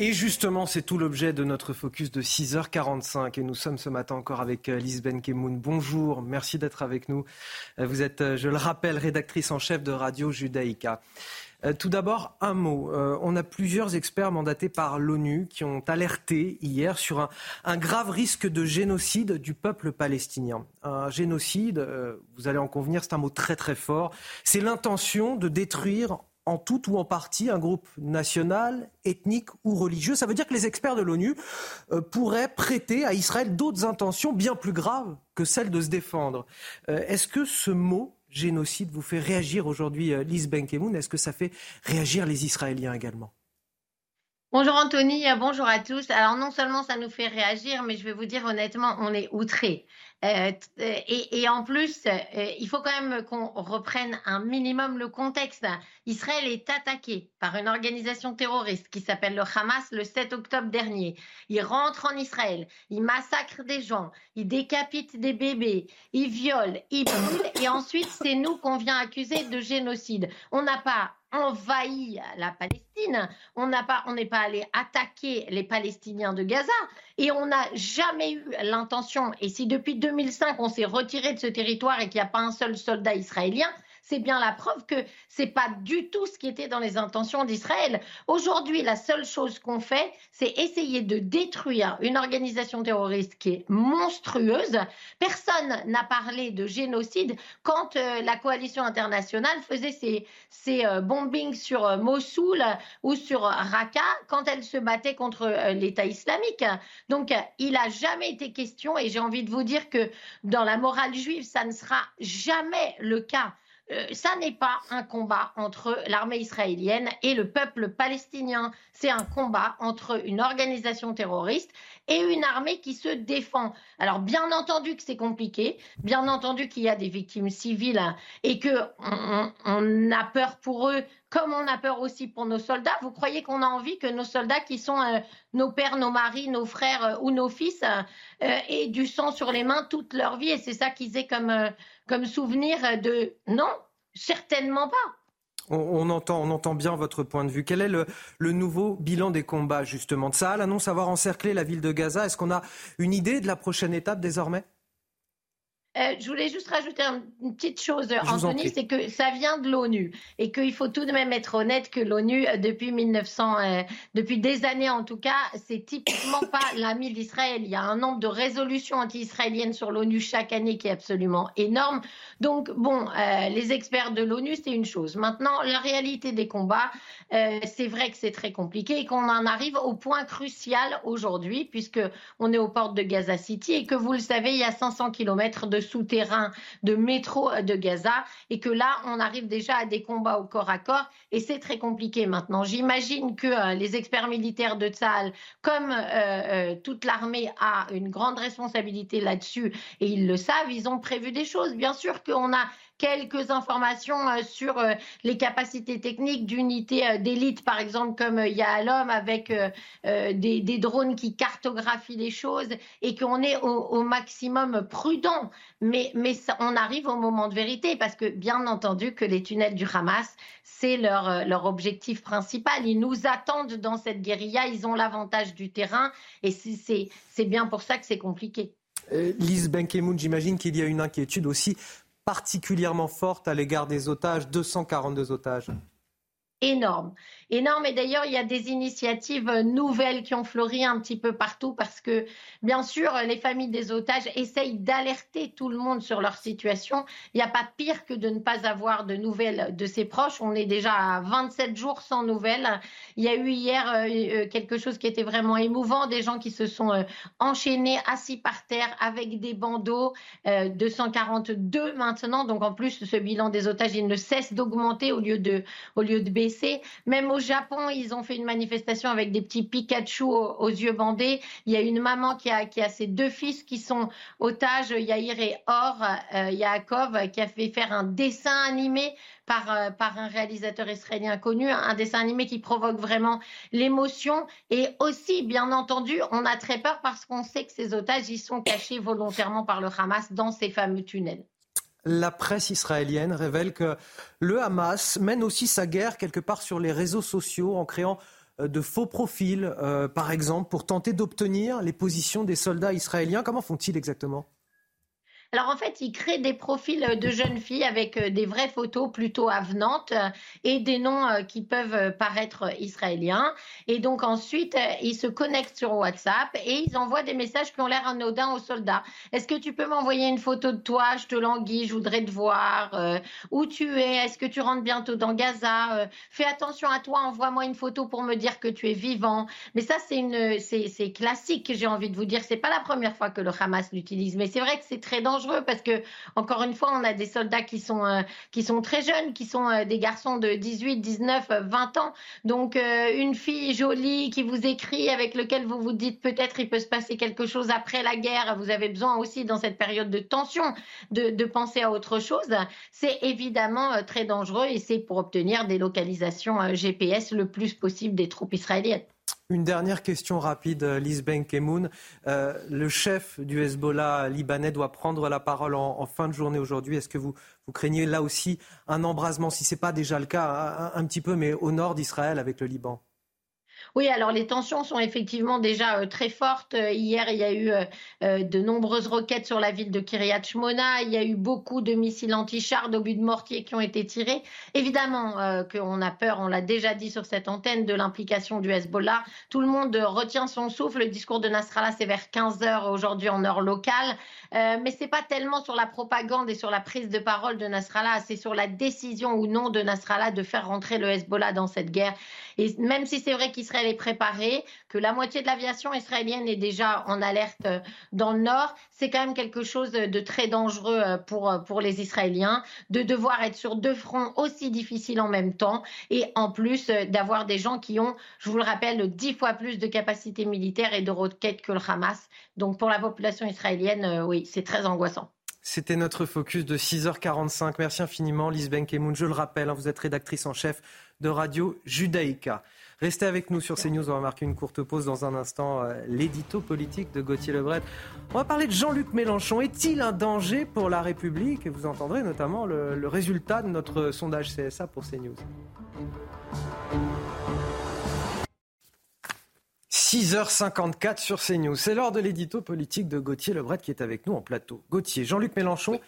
Et justement, c'est tout l'objet de notre focus de 6h45. Et nous sommes ce matin encore avec euh, Lisben Kemoun. Bonjour, merci d'être avec nous. Euh, vous êtes, euh, je le rappelle, rédactrice en chef de Radio Judaïka. Tout d'abord, un mot. On a plusieurs experts mandatés par l'ONU qui ont alerté hier sur un, un, grave risque de génocide du peuple palestinien. Un génocide, vous allez en convenir, c'est un mot très très fort. C'est l'intention de détruire en tout ou en partie un groupe national, ethnique ou religieux. Ça veut dire que les experts de l'ONU euh, pourraient prêter à Israël d'autres intentions bien plus graves que celles de se défendre. Euh, est-ce que ce mot génocide vous fait réagir aujourd'hui, euh, Lise Benkemoun? Est-ce que ça fait réagir les Israéliens également? Bonjour Anthony, bonjour à tous. Alors non seulement ça nous fait réagir, mais je vais vous dire honnêtement, on est outrés. Euh, et, en plus, euh, il faut quand même qu'on reprenne un minimum le contexte. Israël est attaqué par une organisation terroriste qui s'appelle le Hamas le 7 octobre dernier. Il rentre en Israël, il massacre des gens, il décapite des bébés, il viole, il brûle, et ensuite c'est nous qu'on vient accuser de génocide. On n'a pas envahi la Palestine, on n'a pas, n'est pas allé attaquer les Palestiniens de Gaza, et on n'a jamais eu l'intention. Et si depuis 2005 on s'est retiré de ce territoire et qu'il n'y a pas un seul soldat israélien, c'est bien la preuve que c'est pas du tout ce qui était dans les intentions d'Israël. Aujourd'hui, la seule chose qu'on fait, c'est essayer de détruire une organisation terroriste qui est monstrueuse. Personne n'a parlé de génocide quand euh, la coalition internationale faisait ses, euh, bombings sur euh, Mossoul ou sur Raqqa quand elle se battait contre l'État islamique. Donc, il n'a jamais été question, et j'ai envie de vous dire que dans la morale juive, ça ne sera jamais le cas euh, ça n'est pas un combat entre l'armée israélienne et le peuple palestinien. C'est un combat entre une organisation terroriste et une armée qui se défend. Alors bien entendu que c'est compliqué, bien entendu qu'il y a des victimes civiles et que on, a peur pour eux comme on a peur aussi pour nos soldats. Vous croyez qu'on a envie que nos soldats qui sont euh, nos pères, nos maris, nos frères euh, ou nos fils aient du sang sur les mains toute leur vie et c'est ça qu'ils aient comme comme souvenir de non, certainement pas. On, entend, on entend bien votre point de vue. Quel est le, nouveau bilan des combats, justement De annonce avoir encerclé la ville de Gaza. Est-ce qu'on a une idée de la prochaine étape désormais? Euh, je voulais juste rajouter une petite chose, Anthony, c'est que ça vient de l'ONU et qu'il faut tout de même être honnête que l'ONU, euh, depuis 1900, euh, depuis des années en tout cas, c'est typiquement (coughs) pas l'ami d'Israël. Il y a un nombre de résolutions anti-israéliennes sur l'ONU chaque année qui est absolument énorme. Donc, bon, les experts de l'ONU, c'est une chose. Maintenant, la réalité des combats, c'est vrai que c'est très compliqué et qu'on en arrive au point crucial aujourd'hui, puisque on est aux portes de Gaza City et que vous le savez, il y a 500 kilomètres de souterrain de métro de Gaza et que là, on arrive déjà à des combats au corps à corps et c'est très compliqué maintenant. J'imagine que euh, les experts militaires de Tsahal, comme euh, euh, toute l'armée, a une grande responsabilité là-dessus et ils le savent, ils ont prévu des choses. Bien sûr qu'on a quelques informations euh, sur euh, les capacités techniques d'unités euh, d'élite, par exemple, comme il avec des, drones qui cartographient les choses et qu'on est au, maximum prudent. Mais, on arrive au moment de vérité parce que, bien entendu, que les tunnels du Hamas, c'est leur, objectif principal. Ils nous attendent dans cette guérilla, ils ont l'avantage du terrain et c'est bien pour ça que c'est compliqué. Lise Benkemoun, j'imagine qu'il y a une inquiétude aussi particulièrement forte à l'égard des otages, 242 otages. Énorme énorme. Et d'ailleurs, il y a des initiatives nouvelles qui ont fleuri un petit peu partout parce que, bien sûr, les familles des otages essayent d'alerter tout le monde sur leur situation. Il n'y a pas pire que de ne pas avoir de nouvelles de ses proches. On est déjà à 27 jours sans nouvelles. Il y a eu hier euh, euh, quelque chose qui était vraiment émouvant, des gens qui se sont euh, enchaînés, assis par terre avec des bandeaux, 242 maintenant. Donc en plus, ce bilan des otages, il ne cesse d'augmenter au lieu de, au lieu de baisser. Même au Japon, ils ont fait une manifestation avec des petits Pikachu aux, yeux bandés. Il y a une maman qui a, ses deux fils qui sont otages, Yair et Or, euh, Yaakov, qui a fait faire un dessin animé par, euh, par un réalisateur israélien connu, un dessin animé qui provoque vraiment l'émotion. Et aussi, bien entendu, on a très peur parce qu'on sait que ces otages, ils sont cachés volontairement par le Hamas dans ces fameux tunnels la presse israélienne révèle que le Hamas mène aussi sa guerre quelque part sur les réseaux sociaux en créant euh, de faux profils, euh, par exemple, pour tenter d'obtenir les positions des soldats israéliens. Comment font-ils exactement? Alors en fait, ils créent des profils de jeunes filles avec euh, des vraies photos plutôt avenantes euh, et des noms euh, qui peuvent paraître israéliens. Et donc ensuite, ils se connectent sur WhatsApp et ils envoient des messages qui ont l'air anodins aux soldats. Est-ce que tu peux m'envoyer une photo de toi? Je te languis, je voudrais te voir. où tu es? Est-ce que tu rentres bientôt dans Gaza? Fais attention à toi, envoie-moi une photo pour me dire que tu es vivant. Mais ça, c'est c'est classique. J'ai envie de vous dire, c'est pas la première fois que le Hamas l'utilise, mais c'est vrai que c'est très dangereux parce que, encore une fois, on a des soldats qui sont, euh, qui sont très jeunes, qui sont euh, des garçons de 18, 19, 20 ans. Donc, euh, une fille jolie qui vous écrit, avec lequel vous vous dites peut-être il peut se passer quelque chose après la guerre, vous avez besoin aussi dans cette période de tension de penser à autre chose. C'est évidemment très dangereux et c'est pour obtenir des localisations GPS le plus possible des troupes israéliennes. Une dernière question rapide, euh, Lise Benkemoun. Euh, le chef du Hezbollah libanais doit prendre la parole en, fin de journée aujourd'hui. Est-ce que vous, vous, craignez là aussi un embrasement, si ce n'est pas déjà le cas, un petit peu, mais au nord d'Israël avec le Liban? Oui, alors les tensions sont effectivement déjà euh, très fortes. Euh, hier, il y a eu euh, de nombreuses roquettes sur la ville de Kiryat Shmona. Il y a eu beaucoup de missiles anti-chars, d'obus de mortier qui ont été tirés. Évidemment qu'on a peur, on l'a déjà dit sur cette antenne, de l'implication du Hezbollah. Tout le monde retient son souffle. Le discours de Nasrallah, c'est vers 15 heures aujourd'hui en heure locale. mais ce n'est pas tellement sur la propagande et sur la prise de parole de Nasrallah, c'est sur la décision ou non de Nasrallah de faire rentrer le Hezbollah dans cette guerre. Et même si c'est vrai qu'Israël est préparé, que la moitié de l'aviation israélienne est déjà en alerte euh, dans le nord, c'est quand même quelque chose de très dangereux euh, pour, euh, pour les Israéliens de devoir être sur deux fronts aussi difficiles en même temps et en plus d'avoir des gens qui ont, je vous le rappelle, dix fois plus de capacités militaires et de roquettes que le Hamas. Donc pour la population israélienne, oui, c'est très angoissant. C'était notre focus de 6h45. Merci infiniment, Lise Benkemoun. Je le rappelle, hein, vous êtes rédactrice en chef de Radio Judaïka. Restez avec nous sur CNews, on va marquer une courte pause dans un instant. Euh, l'édito politique de Gauthier Lebret. On va parler de Jean-Luc Mélenchon. Est-il un danger pour la République? Vous entendrez notamment le, le résultat de notre sondage CSA pour CNews. 6h54 sur CNews. C'est l'heure de l'édito politique de Gauthier Lebret qui est avec nous en plateau. Gauthier, Jean-Luc Mélenchon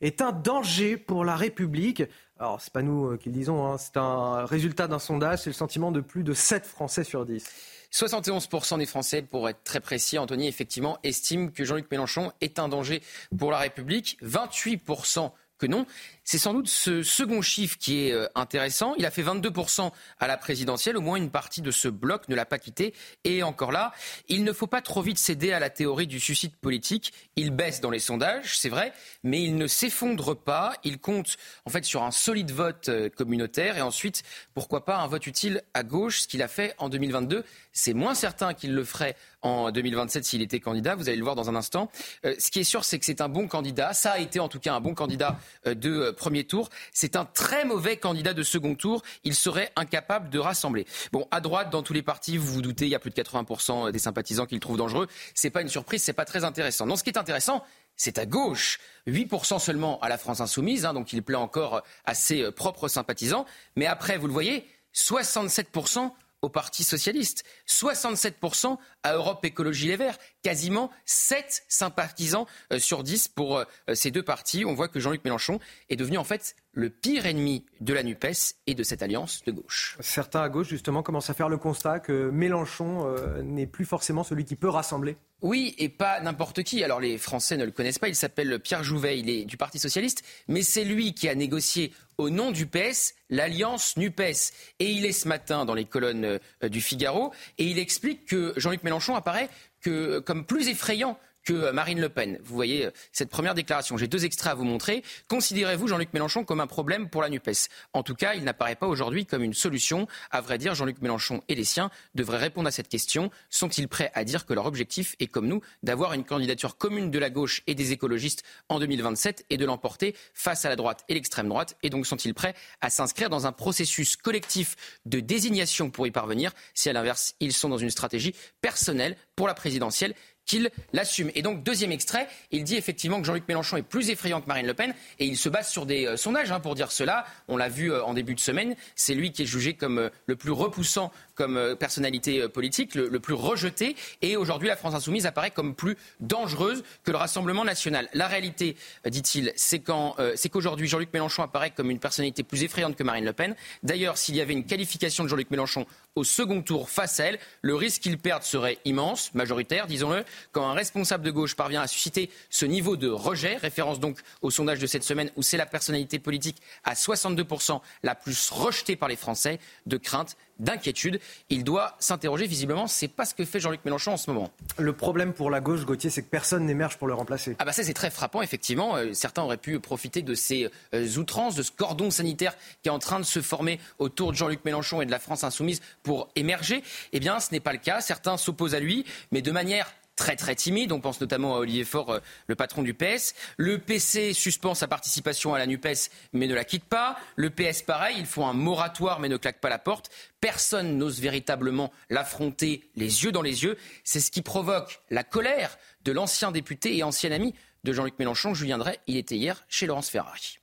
est un danger pour la République. Alors, c'est pas nous euh, qui le disons, hein. c'est un résultat d'un sondage, c'est le sentiment de plus de 7 Français sur 10. 71% des Français, pour être très précis, Anthony, effectivement, estiment que Jean-Luc Mélenchon est un danger pour la République. 28% que non. C'est sans doute ce second chiffre qui est euh, intéressant. Il a fait 22% à la présidentielle. Au moins une partie de ce bloc ne l'a pas quitté. Et encore là, il ne faut pas trop vite céder à la théorie du suicide politique. Il baisse dans les sondages, c'est vrai, mais il ne s'effondre pas. Il compte en fait sur un solide vote euh, communautaire et ensuite, pourquoi pas, un vote utile à gauche, ce qu'il a fait en 2022. C'est moins certain qu'il le ferait en 2027 s'il était candidat. Vous allez le voir dans un instant. Euh, ce qui est sûr, c'est que c'est un bon candidat. Ça a été en tout cas un bon candidat de premier tour. C'est un très mauvais candidat de second tour. Il serait incapable de rassembler. Bon, à droite, dans tous les partis, vous vous doutez, il y a plus de 80% des sympathisants qu'il trouve dangereux. C'est pas une surprise, c'est pas très intéressant. Non, ce qui est intéressant, c'est à gauche. 8% seulement à la France insoumise, hein, donc il plaît encore à ses propres sympathisants. Mais après, vous le voyez, 67% au Parti socialiste, 67% à Europe Écologie Les Verts, quasiment 7 sympathisants euh, sur 10 pour euh, ces deux partis. On voit que Jean-Luc Mélenchon est devenu en fait le pire ennemi de la NUPES et de cette alliance de gauche. Certains à gauche, justement, commencent à faire le constat que Mélenchon euh, n'est plus forcément celui qui peut rassembler. Oui, et pas n'importe qui. Alors les Français ne le connaissent pas, il s'appelle Pierre Jouvet, il est du Parti socialiste, mais c'est lui qui a négocié au nom du PS l'alliance NUPES. Et il est ce matin dans les colonnes du Figaro, et il explique que Jean-Luc Mélenchon apparaît comme plus effrayant que Marine Le Pen. Vous voyez euh, cette première déclaration. J'ai deux extraits à vous montrer. Considérez-vous Jean-Luc Mélenchon comme un problème pour la NUPES? En tout cas, il n'apparaît pas aujourd'hui comme une solution. À vrai dire, Jean-Luc Mélenchon et les siens devraient répondre à cette question. Sont-ils prêts à dire que leur objectif est, comme nous, d'avoir une candidature commune de la gauche et des écologistes en 2027 et de l'emporter face à la droite et l'extrême droite? Et donc, sont-ils prêts à s'inscrire dans un processus collectif de désignation pour y parvenir? Si, à l'inverse, ils sont dans une stratégie personnelle pour la présidentielle qu'il l'assume. Et donc, deuxième extrait, il dit effectivement que Jean-Luc Mélenchon est plus effrayant que Marine Le Pen, et il se base sur des euh, sondages hein, pour dire cela. On l'a vu euh, en début de semaine, c'est lui qui est jugé comme euh, le plus repoussant comme personnalité politique, le, plus rejeté, et aujourd'hui la France insoumise apparaît comme plus dangereuse que le Rassemblement national. La réalité, dit-il, c'est qu'aujourd'hui Jean-Luc Mélenchon apparaît comme une personnalité plus effrayante que Marine Le Pen. D'ailleurs, s'il y avait une qualification de Jean-Luc Mélenchon au second tour face à elle, le risque qu'il perde serait immense, majoritaire, disons-le. Quand un responsable de gauche parvient à susciter ce niveau de rejet, référence donc au sondage de cette semaine où c'est la personnalité politique à 62% la plus rejetée par les Français, de crainte d'inquiétude. Il doit s'interroger. Visiblement, c'est pas ce que fait Jean-Luc Mélenchon en ce moment. Le problème pour la gauche, Gauthier, c'est que personne n'émerge pour le remplacer. Ah bah ça c'est très frappant effectivement. Euh, certains auraient pu profiter de ces euh, outrances, de ce cordon sanitaire qui est en train de se former autour de Jean-Luc Mélenchon et de la France insoumise pour émerger. Eh bien, ce n'est pas le cas. Certains s'opposent à lui, mais de manière très très timide. On pense notamment à Olivier Faure, euh, le patron du PS. Le PC suspend sa participation à la NUPES, mais ne la quitte pas. Le PS, pareil, il faut un moratoire, mais ne claque pas la porte. Personne n'ose véritablement l'affronter les yeux dans les yeux. C'est ce qui provoque la colère de l'ancien député et ancien ami de Jean-Luc Mélenchon, Julien Drey. Il était hier chez Laurence Ferrari.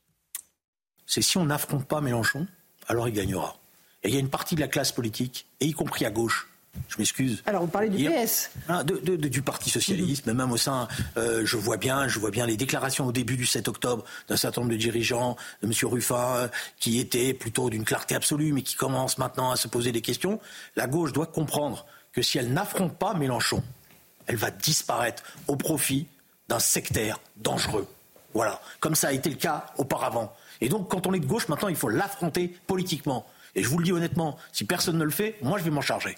C'est si on n'affronte pas Mélenchon, alors il gagnera. Il y a une partie de la classe politique, et y compris à gauche, je m'excuse. Alors, vous parlez du PS ah, Du Parti Socialiste, mais même au sein, euh, je, vois bien, je vois bien les déclarations au début du 7 octobre d'un certain nombre de dirigeants, de M. Ruffin, euh, qui étaient plutôt d'une clarté absolue, mais qui commencent maintenant à se poser des questions. La gauche doit comprendre que si elle n'affronte pas Mélenchon, elle va disparaître au profit d'un sectaire dangereux. Voilà, comme ça a été le cas auparavant. Et donc, quand on est de gauche, maintenant, il faut l'affronter politiquement. Et je vous le dis honnêtement, si personne ne le fait, moi, je vais m'en charger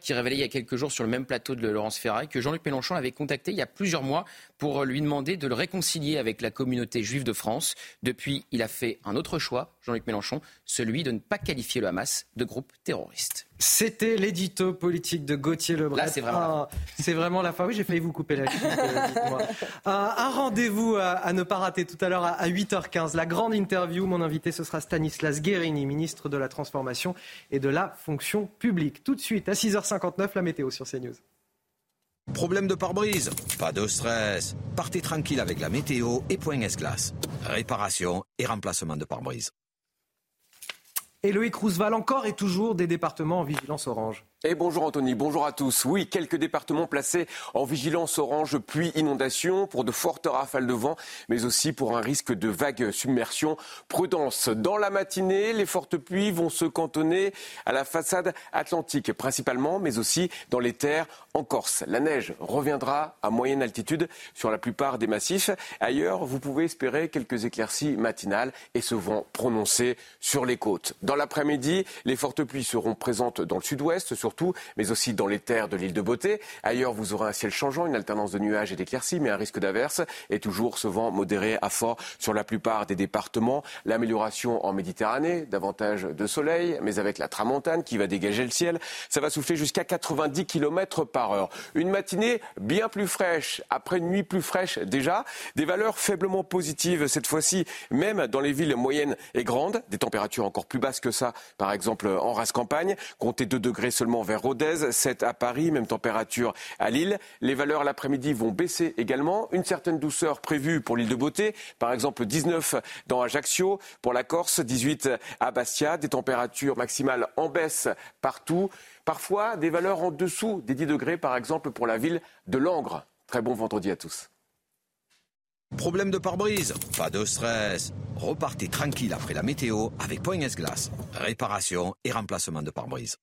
qui révélait il y a quelques jours sur le même plateau de Laurence Ferrari que Jean-Luc Mélenchon avait contacté il y a plusieurs mois pour lui demander de le réconcilier avec la communauté juive de France. Depuis, il a fait un autre choix, Jean-Luc Mélenchon, celui de ne pas qualifier le Hamas de groupe terroriste. C'était l'édito politique de Gauthier Lebret. Là, c'est vraiment, c'est vraiment la fin. Oui, j'ai failli vous couper la chute. Euh, (laughs) un, rendez-vous à, ne pas rater tout à l'heure à, 8h15. La grande interview. Mon invité, ce sera Stanislas Guérini, ministre de la Transformation et de la Fonction publique. Tout de suite, à 6h59, la météo sur CNews. Problème de pare-brise? Pas de stress. Partez tranquille avec la météo et Point S-Glace. Réparation et remplacement de pare-brise. Et Loïc Roosevelt encore et toujours des départements en vigilance orange. Et bonjour Anthony, bonjour à tous. Oui, quelques départements placés en vigilance orange pluie inondation pour de fortes rafales de vent, mais aussi pour un risque de vague submersion. Prudence. Dans la matinée, les fortes pluies vont se cantonner à la façade atlantique principalement, mais aussi dans les terres en Corse. La neige reviendra à moyenne altitude sur la plupart des massifs. Ailleurs, vous pouvez espérer quelques éclaircies matinales et ce vent prononcé sur les côtes. Dans l'après-midi, les fortes pluies seront présentes dans le sud-ouest, surtout, mais aussi dans les terres de l'île de Beauté. Ailleurs, vous aurez un ciel changeant, une alternance de nuages et d'éclaircies, mais un risque d'averse et toujours ce vent modéré à fort sur la plupart des départements. L'amélioration en Méditerranée, davantage de soleil, mais avec la tramontane qui va dégager le ciel. Ça va souffler jusqu'à 90 km par heure. Une matinée bien plus fraîche, après une nuit plus fraîche déjà. Des valeurs faiblement positives cette fois-ci, même dans les villes moyennes et grandes. Des températures encore plus basses que ça, par exemple en race campagne. Comptez 2 degrés seulement vers Rodez, 7 à Paris, même température à Lille. Les valeurs l'après-midi vont baisser également. Une certaine douceur prévue pour l'île de Beauté, par exemple 19 dans Ajaccio, pour la Corse, 18 à Bastia, des températures maximales en baisse partout. Parfois des valeurs en dessous des 10 degrés, par exemple pour la ville de Langres. Très bon vendredi à tous. Problème de pare-brise? Pas de stress. Repartez tranquille après la météo avec Point S-Glace. Réparation et remplacement de pare-brise.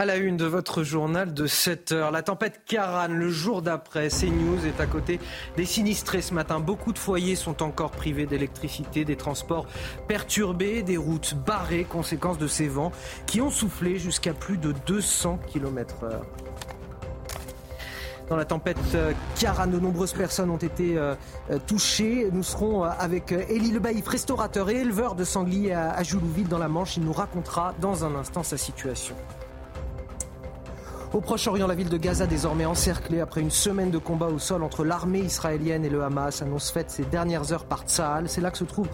À la une de votre journal de 7 heures, la tempête Karan, le jour d'après, CNews est à côté des sinistrés ce matin. Beaucoup de foyers sont encore privés d'électricité, des transports perturbés, des routes barrées, conséquence de ces vents qui ont soufflé jusqu'à plus de 200 km heure. Dans la tempête Karan, de nombreuses personnes ont été euh, touchées. Nous serons avec Élie Lebaïf, restaurateur et éleveur de sangliers à Joulouville dans la Manche. Il nous racontera dans un instant sa situation. Au Proche-Orient, la ville de Gaza désormais encerclée après une semaine de combat au sol entre l'armée israélienne et le Hamas, annonce faite ces dernières heures par Tsahal. C'est là que se trouve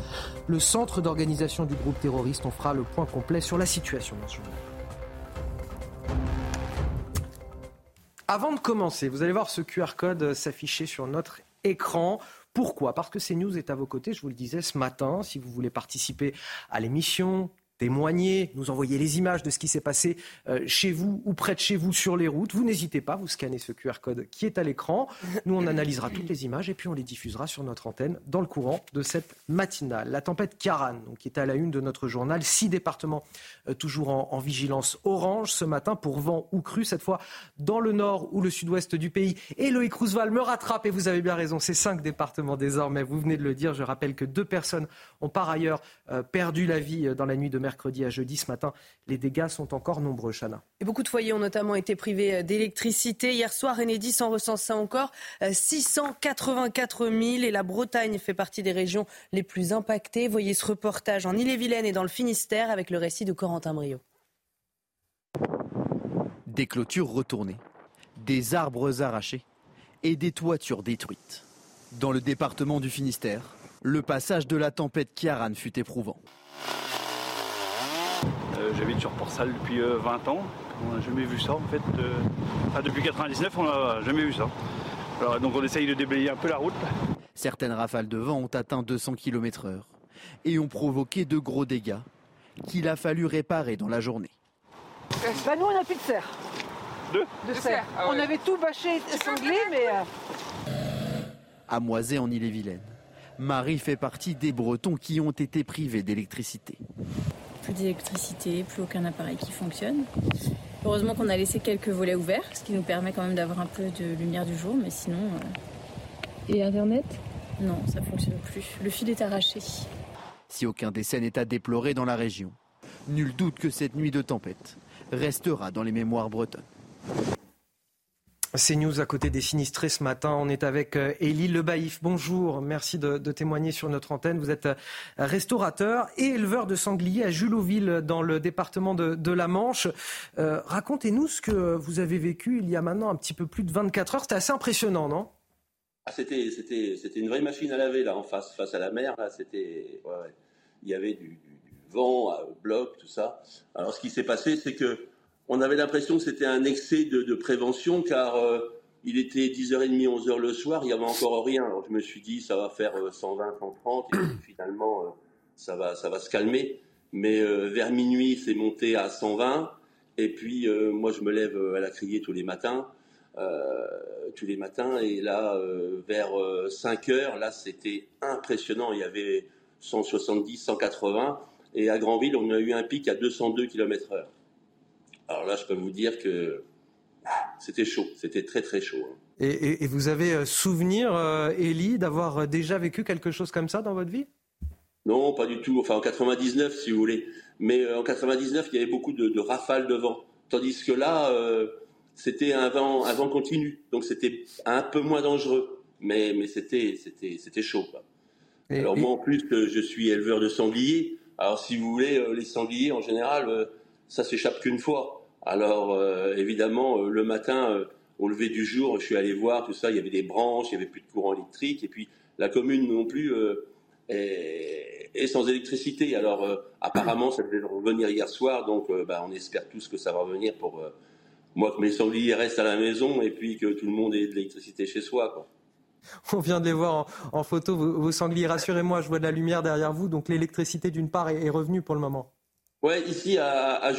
le centre d'organisation du groupe terroriste. On fera le point complet sur la situation dans ce. Avant de commencer, vous allez voir ce QR code s'afficher sur notre écran. Pourquoi? Parce que CNews est à vos côtés, je vous le disais ce matin. Si vous voulez participer à l'émission, témoigner, nous envoyer les images de ce qui s'est passé euh, chez vous ou près de chez vous sur les routes, vous n'hésitez pas, vous scannez ce QR code qui est à l'écran. Nous, on analysera toutes les images et puis on les diffusera sur notre antenne dans le courant de cette matinale. La tempête Karan, donc, qui est à la une de notre journal, six départements euh, toujours en, vigilance orange ce matin pour vent ou cru, cette fois dans le nord ou le sud-ouest du pays. Et Loïc Roosevelt me rattrape et vous avez bien raison, c'est cinq départements désormais, vous venez de le dire. Je rappelle que deux personnes ont par ailleurs euh, perdu la vie dans la nuit de mercredi à jeudi ce matin. Les dégâts sont encore nombreux, Chana. Et beaucoup de foyers ont notamment été privés d'électricité. Hier soir, Enedis en recensa encore 684 000 et la Bretagne fait partie des régions les plus impactées. Voyez ce reportage en Ille-et-Vilaine et dans le Finistère avec le récit de Corentin Brio. Des clôtures retournées, des arbres arrachés et des toitures détruites. Dans le département du Finistère, le passage de la tempête Kiaran fut éprouvant. Euh, j'habite sur Port-Salle depuis 20 euh, ans. On n'a jamais vu ça en fait. Euh, depuis 99, on n'a jamais vu ça. Alors, donc on essaye de déblayer un peu la route. Certaines rafales de vent ont atteint 200 km/h et ont provoqué de gros dégâts qu'il a fallu réparer dans la journée. Bah nous on n'a plus de serre. De De, serre. Ah on avait tout bâché sanglé mais... À Moisé en Ille-et-Vilaine, Marie fait partie des Bretons qui ont été privés d'électricité plus d'électricité, plus aucun appareil qui fonctionne. Heureusement qu'on a laissé quelques volets ouverts, ce qui nous permet quand même d'avoir un peu de lumière du jour, mais sinon. Euh, Et Internet? Non, ça ne fonctionne plus. Le fil est arraché. Si aucun décès n'est à déplorer dans la région, nul doute que cette nuit de tempête restera dans les mémoires bretonnes. C'est News à côté des sinistrés ce matin. On est avec euh, Élie Lebaïf. Bonjour, merci de, témoigner sur notre antenne. Vous êtes euh, restaurateur et éleveur de sangliers à Juloville dans le département de, la Manche. Euh, racontez-nous ce que vous avez vécu il y a maintenant un petit peu plus de 24 heures. C'était assez impressionnant, non? Ah, c'était, une vraie machine à laver là en face, à la mer. c'était, il y avait du, du vent, bloc, tout ça. Alors ce qui s'est passé, c'est que on avait l'impression que c'était un excès de, prévention car euh, il était 10h30, 11h le soir, il n'y avait encore rien. Alors je me suis dit, ça va faire 120, euh, 130, et (clears throat) finalement, euh, ça, va, ça va se calmer. Mais vers minuit, c'est monté à 120. Et puis, euh, moi, je me lève à la criée tous les matins. tous les matins. Et là, vers 5 heures, là, c'était impressionnant. Il y avait 170, 180. Et à Granville, on a eu un pic à 202 km heure. Alors là, je peux vous dire que c'était chaud. C'était très, très chaud. Hein. Et, vous avez souvenir, Élie, d'avoir déjà vécu quelque chose comme ça dans votre vie? Non, pas du tout. Enfin, en 99, si vous voulez. Mais euh, en 99, il y avait beaucoup de, rafales de vent. Tandis que là, euh, c'était un vent, un vent continu. Donc c'était un peu moins dangereux. Mais, mais c'était, c'était, c'était chaud. alors moi, en plus, je suis éleveur de sangliers. Alors si vous voulez, euh, les sangliers, en général, ça s'échappe qu'une fois. Alors évidemment, le matin, au lever du jour, je suis allé voir tout ça. Il y avait des branches, il y avait plus de courant électrique. Et puis la commune non plus et, sans électricité. Alors euh, apparemment, ça devait revenir hier soir, donc euh, bah, on espère tous que ça va revenir pour euh, moi que mes sangliers restent à la maison et puis que tout le monde ait de l'électricité chez soi. On vient de les voir en, photo, vos, sangliers. Rassurez-moi, je vois de la lumière derrière vous, donc l'électricité d'une part est, revenue pour le moment. Ouais, ici à, à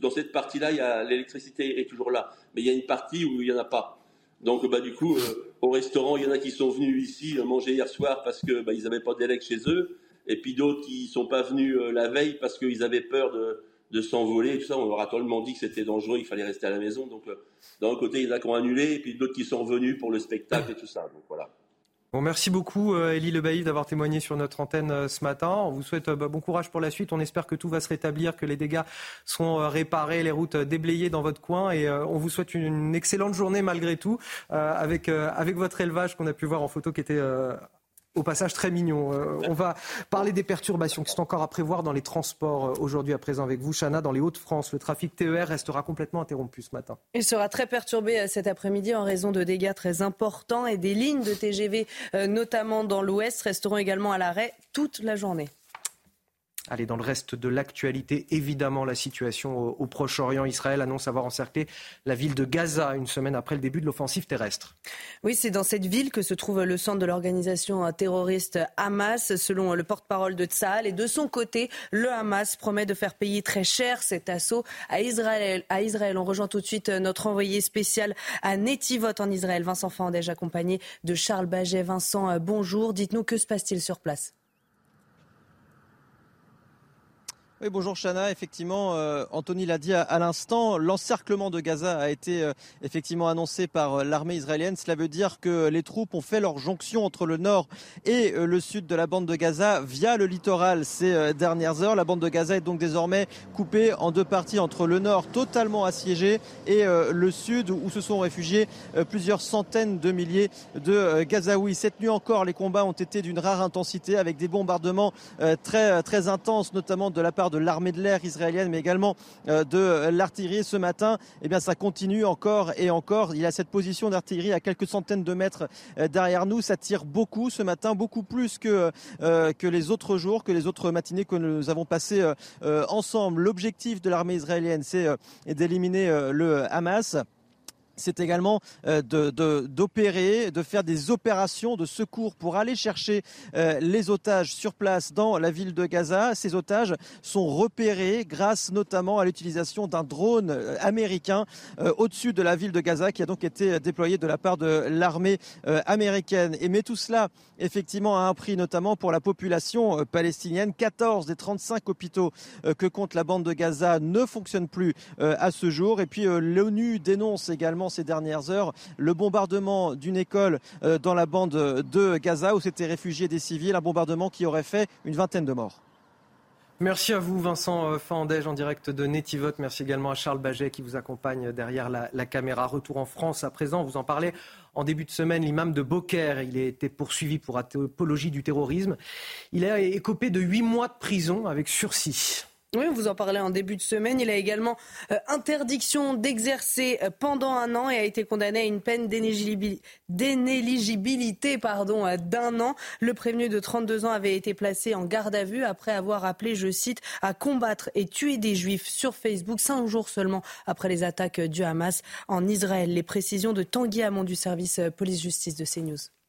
dans cette partie-là, l'électricité est toujours là, mais il y a une partie où il n'y en a pas. Donc, bah, du coup, au restaurant, il y en a qui sont venus ici manger hier soir parce que bah, ils n'avaient pas d'élec chez eux et puis d'autres qui sont pas venus euh, la veille parce qu'ils avaient peur de, de s'envoler. Tout ça, on leur a tellement dit que c'était dangereux, il fallait rester à la maison. Donc, euh, d'un côté, il y en a qui ont annulé, et puis d'autres qui sont venus pour le spectacle (clears throat) et tout ça. Donc voilà. Bon, merci beaucoup, euh, Elie Lebaïf, d'avoir témoigné sur notre antenne ce matin. On vous souhaite bah, bon courage pour la suite. On espère que tout va se rétablir, que les dégâts seront réparés, les routes déblayées dans votre coin. Et on vous souhaite une excellente journée malgré tout, avec, avec votre élevage qu'on a pu voir en photo qui était au passage très mignon. Euh, on va parler des perturbations qui sont encore à prévoir dans les transports euh, aujourd'hui à présent avec vous, Chana. Dans les Hauts-de-France, le trafic TER restera complètement interrompu ce matin. Il sera très perturbé euh, cet après-midi en raison de dégâts très importants et des lignes de TGV, notamment dans l'Ouest, resteront également à l'arrêt toute la journée. Allez, dans le reste de l'actualité, évidemment, la situation au, Proche-Orient. Israël annonce avoir encerclé la ville de Gaza une semaine après le début de l'offensive terrestre. Oui, c'est dans cette ville que se trouve le centre de l'organisation terroriste Hamas, selon le porte-parole de Tzahal. Et de son côté, le Hamas promet de faire payer très cher cet assaut à Israël. À Israël. On rejoint tout de suite notre envoyé spécial à Netivot en Israël, Vincent Fandège, accompagné de Charles Baget. Vincent, bonjour. Dites-nous que se passe-t-il sur place? Oui, bonjour Chana. Effectivement, euh, Anthony l'a dit à, l'instant, l'encerclement de Gaza a été euh, effectivement annoncé par euh, l'armée israélienne. Cela veut dire que les troupes ont fait leur jonction entre le nord et le sud de la bande de Gaza via le littoral ces dernières heures. La bande de Gaza est donc désormais coupée en deux parties entre le nord totalement assiégé et le sud où se sont réfugiés plusieurs centaines de milliers de Gazaouis. Cette nuit encore, les combats ont été d'une rare intensité avec des bombardements très très intenses, notamment de la part de de l'armée de l'air israélienne, mais également euh, de l'artillerie. Ce matin, eh bien, ça continue encore et encore. Il a cette position d'artillerie à quelques centaines de mètres euh, derrière nous. Ça tire beaucoup ce matin, beaucoup plus euh, que les autres jours, que les autres matinées que nous avons passées ensemble. L'objectif de l'armée israélienne, c'est d'éliminer le Hamas c'est également euh, d'opérer, de, faire des opérations de secours pour aller chercher euh, les otages sur place dans la ville de Gaza. Ces otages sont repérés grâce notamment à l'utilisation d'un drone euh, américain au-dessus de la ville de Gaza qui a donc été déployé de la part de l'armée américaine. Et mais tout cela, effectivement, a un prix notamment pour la population palestinienne. 14 des 35 hôpitaux que compte la bande de Gaza ne fonctionnent plus à ce jour. Et puis l'ONU dénonce également ces dernières heures le bombardement d'une école euh, dans la bande de Gaza où s'étaient réfugiés des civils, un bombardement qui aurait fait une vingtaine de morts. Merci à vous, Vincent euh, Fandège, en direct de Netivot. Merci également à Charles Baget qui vous accompagne derrière la, caméra. Retour en France à présent. Vous en parlez en début de semaine, l'imam de Beaucaire. Il a été poursuivi pour apologie du terrorisme. Il a écopé de huit mois de prison avec sursis. Oui, vous en parlez en début de semaine. Il a également euh, interdiction d'exercer euh, pendant un an et a été condamné à une peine d'inéligibilité pardon, euh, d'un an. Le prévenu de 32 ans avait été placé en garde à vue après avoir appelé, je cite, à combattre et tuer des juifs sur Facebook cinq jours seulement après les attaques du Hamas en Israël. Les précisions de Tanguy Hamon du service police-justice de CNews.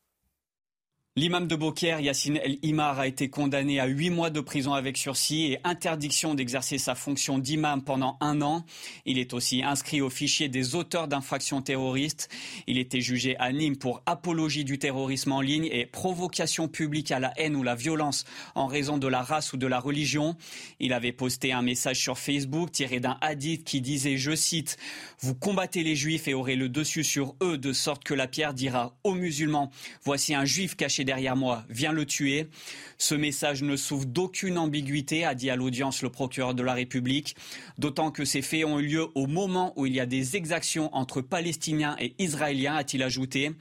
L'imam de Beaucaire, Yassine El Imar, a été condamné à huit mois de prison avec sursis et interdiction d'exercer sa fonction d'imam pendant un an. Il est aussi inscrit au fichier des auteurs d'infractions terroristes. Il était jugé à Nîmes pour apologie du terrorisme en ligne et provocation publique à la haine ou la violence en raison de la race ou de la religion. Il avait posté un message sur Facebook tiré d'un hadith qui disait, je cite, Vous combattez les juifs et aurez le dessus sur eux de sorte que la pierre dira aux musulmans, voici un juif caché derrière moi, viens le tuer. Ce message ne souffre d'aucune ambiguïté, a dit à l'audience le procureur de la République, d'autant que ces faits ont eu lieu au moment où il y a des exactions entre Palestiniens et Israéliens, a-t-il ajouté.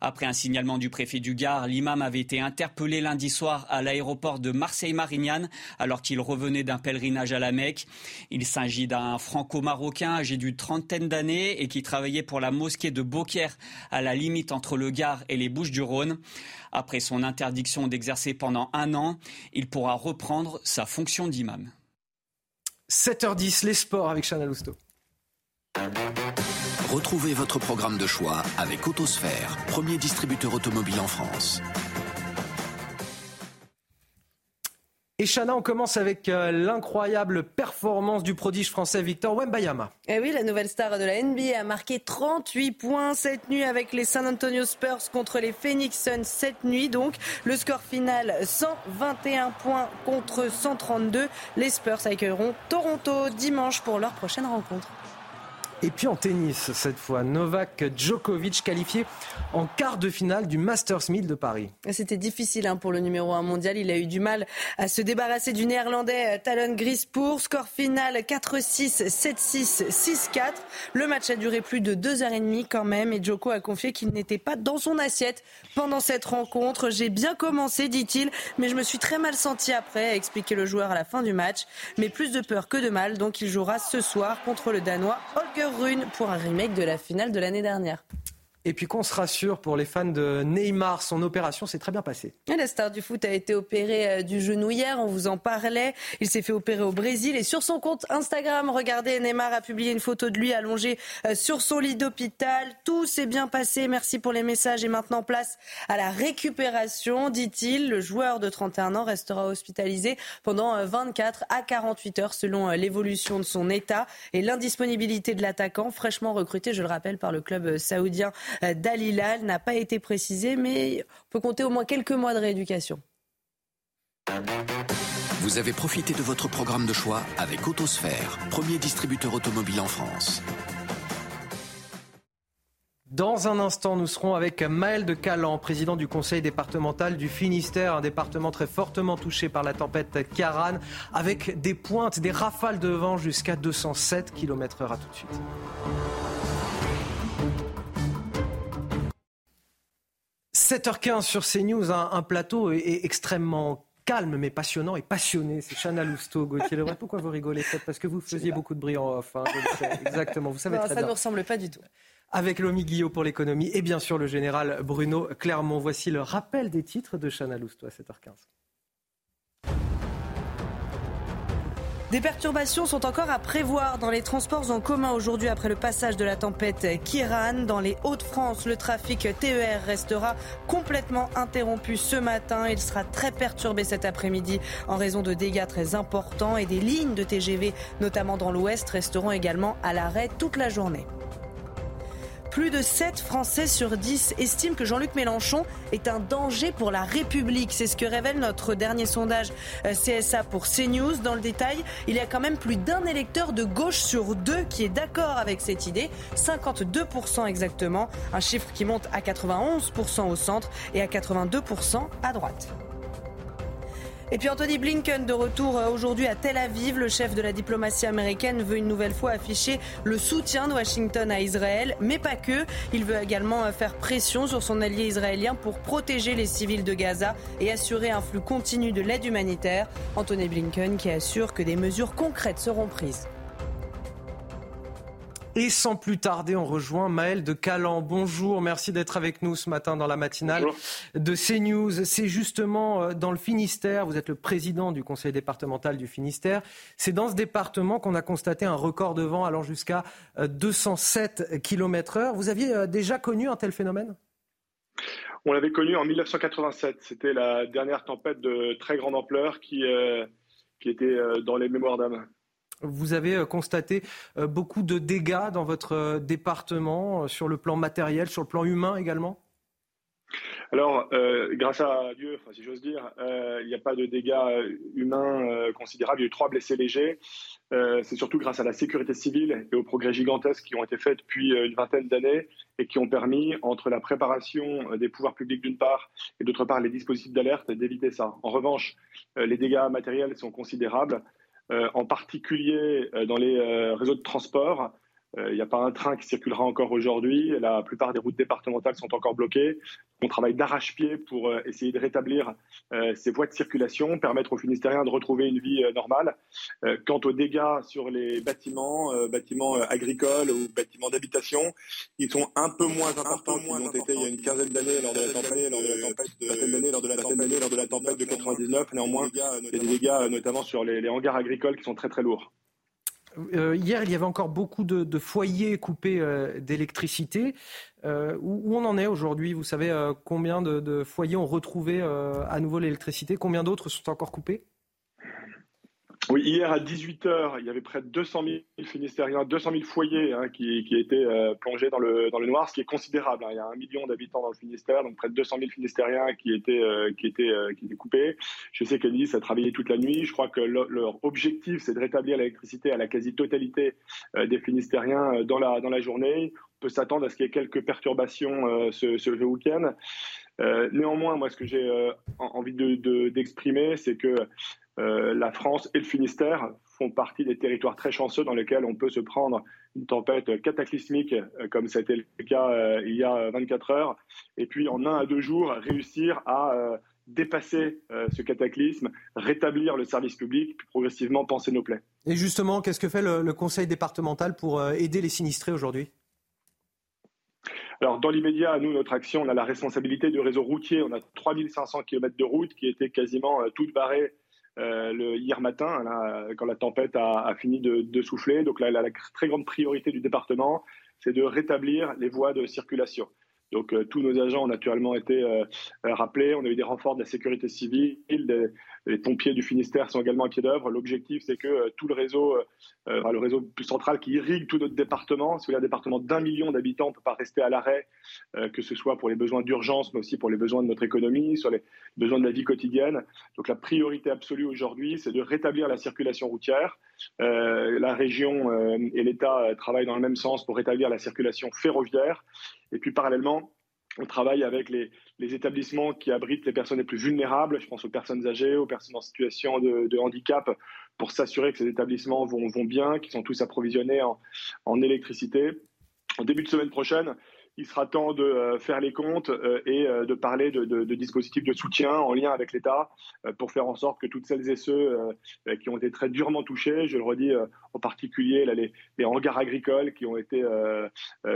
Après un signalement du préfet du Gard, l'imam avait été interpellé lundi soir à l'aéroport de Marseille-Marignane alors qu'il revenait d'un pèlerinage à la Mecque. Il s'agit d'un franco-marocain âgé d'une trentaine d'années et qui travaillait pour la mosquée de Beaucaire à la limite entre le Gard et les Bouches-du-Rhône. Après son interdiction d'exercer pendant un an, il pourra reprendre sa fonction d'imam. 7h10, les sports avec Chana Lousteau. Retrouvez votre programme de choix avec Autosphère, premier distributeur automobile en France. Et Chana, on commence avec euh, l'incroyable performance du prodige français Victor Wembayama. Eh oui, la nouvelle star de la NBA a marqué 38 points cette nuit avec les San Antonio Spurs contre les Phoenix Suns cette nuit. Donc, le score final 121 points contre 132. Les Spurs accueilleront Toronto dimanche pour leur prochaine rencontre. Et puis en tennis, cette fois, Novak Djokovic qualifié en quart de finale du Masters 1000 de Paris. C'était difficile hein, pour le numéro 1 mondial. Il a eu du mal à se débarrasser du néerlandais euh, Talon Grispour. Score final 4-6, 7-6, 6-4. Le match a duré plus de 2h30 quand même et Djoko a confié qu'il n'était pas dans son assiette pendant cette rencontre. J'ai bien commencé, dit-il, mais je me suis très mal senti après, a expliqué le joueur à la fin du match. Mais plus de peur que de mal, donc il jouera ce soir contre le Danois Holger Rune pour un remake de la finale de l'année dernière. Et puis qu'on se rassure pour les fans de Neymar, son opération s'est très bien passée. La star du foot a été opérée euh, du genou hier, on vous en parlait. Il s'est fait opérer au Brésil et sur son compte Instagram, regardez, Neymar a publié une photo de lui allongé euh, sur son lit d'hôpital. Tout s'est bien passé, merci pour les messages et maintenant place à la récupération, dit-il. Le joueur de 31 ans restera hospitalisé pendant 24 euh, à 48 heures selon l'évolution de son état et l'indisponibilité de l'attaquant fraîchement recruté, je le rappelle, par le club saoudien d'Alilal n'a pas été précisé, mais on peut compter au moins quelques mois de rééducation. Vous avez profité de votre programme de choix avec Autosphère, premier distributeur automobile en France. Dans un instant, nous serons avec Maël de Calan, président du conseil départemental du Finistère, un département très fortement touché par la tempête Karan, avec des pointes, des rafales de vent jusqu'à 207 km/h. À tout de suite. 7h15 sur CNews, un, un plateau est, extrêmement calme mais passionnant et passionné. C'est Chana Lousteau, Gauthier Lebret. Pourquoi vous rigolez Peut-être parce que vous faisiez beaucoup de bruit en off. Hein, Exactement, vous savez non, très ça bien. ne nous ressemble pas du tout. Avec Lomi Guillot pour l'économie et bien sûr le général Bruno Clermont. Voici le rappel des titres de Chana Lousteau à 7h15. Des perturbations sont encore à prévoir dans les transports en commun aujourd'hui après le passage de la tempête Kiran. Dans les Hauts-de-France, le trafic TER restera complètement interrompu ce matin. Il sera très perturbé cet après-midi en raison de dégâts très importants et des lignes de TGV, notamment dans l'Ouest, resteront également à l'arrêt toute la journée. Plus de 7 Français sur 10 estiment que Jean-Luc Mélenchon est un danger pour la République. C'est ce que révèle notre dernier sondage euh, CSA pour CNews. Dans le détail, il y a quand même plus d'un électeur de gauche sur deux qui est d'accord avec cette idée. 52% exactement. Un chiffre qui monte à 91% au centre et à 82% à droite. Et puis Anthony Blinken de retour euh, aujourd'hui à Tel Aviv. Le chef de la diplomatie américaine veut une nouvelle fois afficher le soutien de Washington à Israël, mais pas que. Il veut également euh, faire pression sur son allié israélien pour protéger les civils de Gaza et assurer un flux continu de l'aide humanitaire. Anthony Blinken qui assure que des mesures concrètes seront prises. Et sans plus tarder, on rejoint Maël de Calan. Bonjour, merci d'être avec nous ce matin dans la matinale de CNews. C'est justement euh, dans le Finistère, vous êtes le président du conseil départemental du Finistère. C'est dans ce département qu'on a constaté un record de vent allant jusqu'à 207 km/h. Vous aviez euh, déjà connu un tel phénomène? On l'avait connu en 1987. C'était la dernière tempête de très grande ampleur qui, qui était dans les mémoires d'âme. Vous avez constaté beaucoup de dégâts dans votre département sur le plan matériel, sur le plan humain également? Alors, euh, grâce à Dieu, si j'ose dire, euh, il n'y a pas de dégâts euh, humains considérables. Il y a eu trois blessés légers. c'est surtout grâce à la sécurité civile et aux progrès gigantesques qui ont été faits depuis une vingtaine d'années et qui ont permis, entre la préparation des pouvoirs publics d'une part et d'autre part les dispositifs d'alerte, d'éviter ça. En revanche, les dégâts matériels sont considérables, en particulier dans les réseaux de transport. Il n'y a pas un train qui circulera encore aujourd'hui. La plupart des routes départementales sont encore bloquées. On travaille d'arrache-pied pour euh, essayer de rétablir euh, ces voies de circulation, permettre aux Finistériens de retrouver une vie euh, normale. Quant aux dégâts sur les bâtiments, bâtiments agricoles ou bâtiments d'habitation, ils sont un peu moins importants qu'ils l'ont été il y a une quinzaine d'années lors de la tempête, lors de la tempête de, lors de la tempête, lors de la tempête de 99. Néanmoins, il y a des dégâts notamment sur les, les hangars agricoles qui sont très très lourds. Euh, hier, il y avait encore beaucoup de, foyers coupés euh, d'électricité. Euh, où, on en est aujourd'hui? Vous savez combien de, foyers ont retrouvé à nouveau l'électricité? Combien d'autres sont encore coupés? Hier à 18h, il y avait près de 200 000 Finistériens, 200 000 foyers hein, qui, étaient euh, plongés dans le, noir, ce qui est considérable. Hein. Il y a un million d'habitants dans le Finistère, donc près de 200 000 Finistériens qui étaient, euh, euh, qui étaient coupés. Je sais qu'Ennis a travaillé toute la nuit. Je crois que leur objectif, c'est de rétablir l'électricité à la quasi-totalité des Finistériens dans la, journée. On peut s'attendre à ce qu'il y ait quelques perturbations ce, week-end. néanmoins, moi, ce que j'ai envie d'exprimer, de, c'est que euh, la France et le Finistère font partie des territoires très chanceux dans lesquels on peut se prendre une tempête cataclysmique euh, comme c'était le cas euh, il y a 24 heures, et puis en un à deux jours réussir à dépasser ce cataclysme, rétablir le service public, puis progressivement penser nos plaies. Et justement, qu'est-ce que fait le, conseil départemental pour aider les sinistrés aujourd'hui? Alors, dans l'immédiat, nous, notre action, on a la responsabilité du réseau routier. On a 3500 km de route qui étaient quasiment toutes barrées euh, hier matin, quand la tempête a, fini de, souffler. Donc là, la très grande priorité du département, c'est de rétablir les voies de circulation. Donc euh, tous nos agents ont naturellement été euh, rappelés. On a eu des renforts de la sécurité civile, des, les pompiers du Finistère sont également à pied d'œuvre. L'objectif, c'est que euh, tout le réseau, euh, le réseau plus central qui irrigue tout notre département, si vous un département d'un million d'habitants, ne peut pas rester à l'arrêt, euh, que ce soit pour les besoins d'urgence, mais aussi pour les besoins de notre économie, sur les besoins de la vie quotidienne. Donc la priorité absolue aujourd'hui, c'est de rétablir la circulation routière. la région et l'État travaillent dans le même sens pour rétablir la circulation ferroviaire. Et puis parallèlement, on travaille avec les, établissements qui abritent les personnes les plus vulnérables, je pense aux personnes âgées, aux personnes en situation de, handicap, pour s'assurer que ces établissements vont, bien, qu'ils sont tous approvisionnés en électricité. En début de semaine prochaine, il sera temps de euh, faire les comptes euh, et euh, de parler de, dispositifs de soutien en lien avec l'État pour faire en sorte que toutes celles et ceux qui ont été très durement touchés, je le redis en particulier les, hangars agricoles qui ont été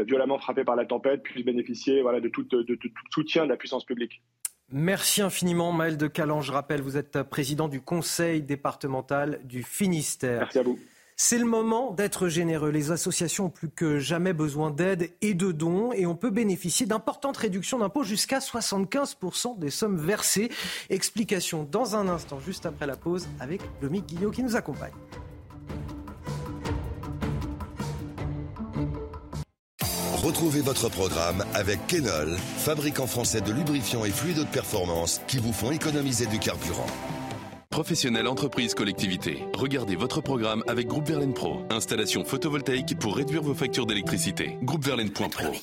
violemment frappés par la tempête, puissent bénéficier voilà, de, tout, de, tout soutien de la puissance publique. Merci infiniment, Maël de Calan. Je rappelle, vous êtes président du conseil départemental du Finistère. Merci à vous. C'est le moment d'être généreux. Les associations ont plus que jamais besoin d'aide et de dons et on peut bénéficier d'importantes réductions d'impôts jusqu'à 75% des sommes versées. Explication dans un instant, juste après la pause, avec Lomique Guillot qui nous accompagne. Retrouvez votre programme avec Kenol, fabricant français de lubrifiants et fluides de performance qui vous font économiser du carburant. Professionnels, entreprises, collectivités. Regardez votre programme avec Groupe Verlaine Pro. Installation photovoltaïque pour réduire vos factures d'électricité. Groupeverlaine.pro.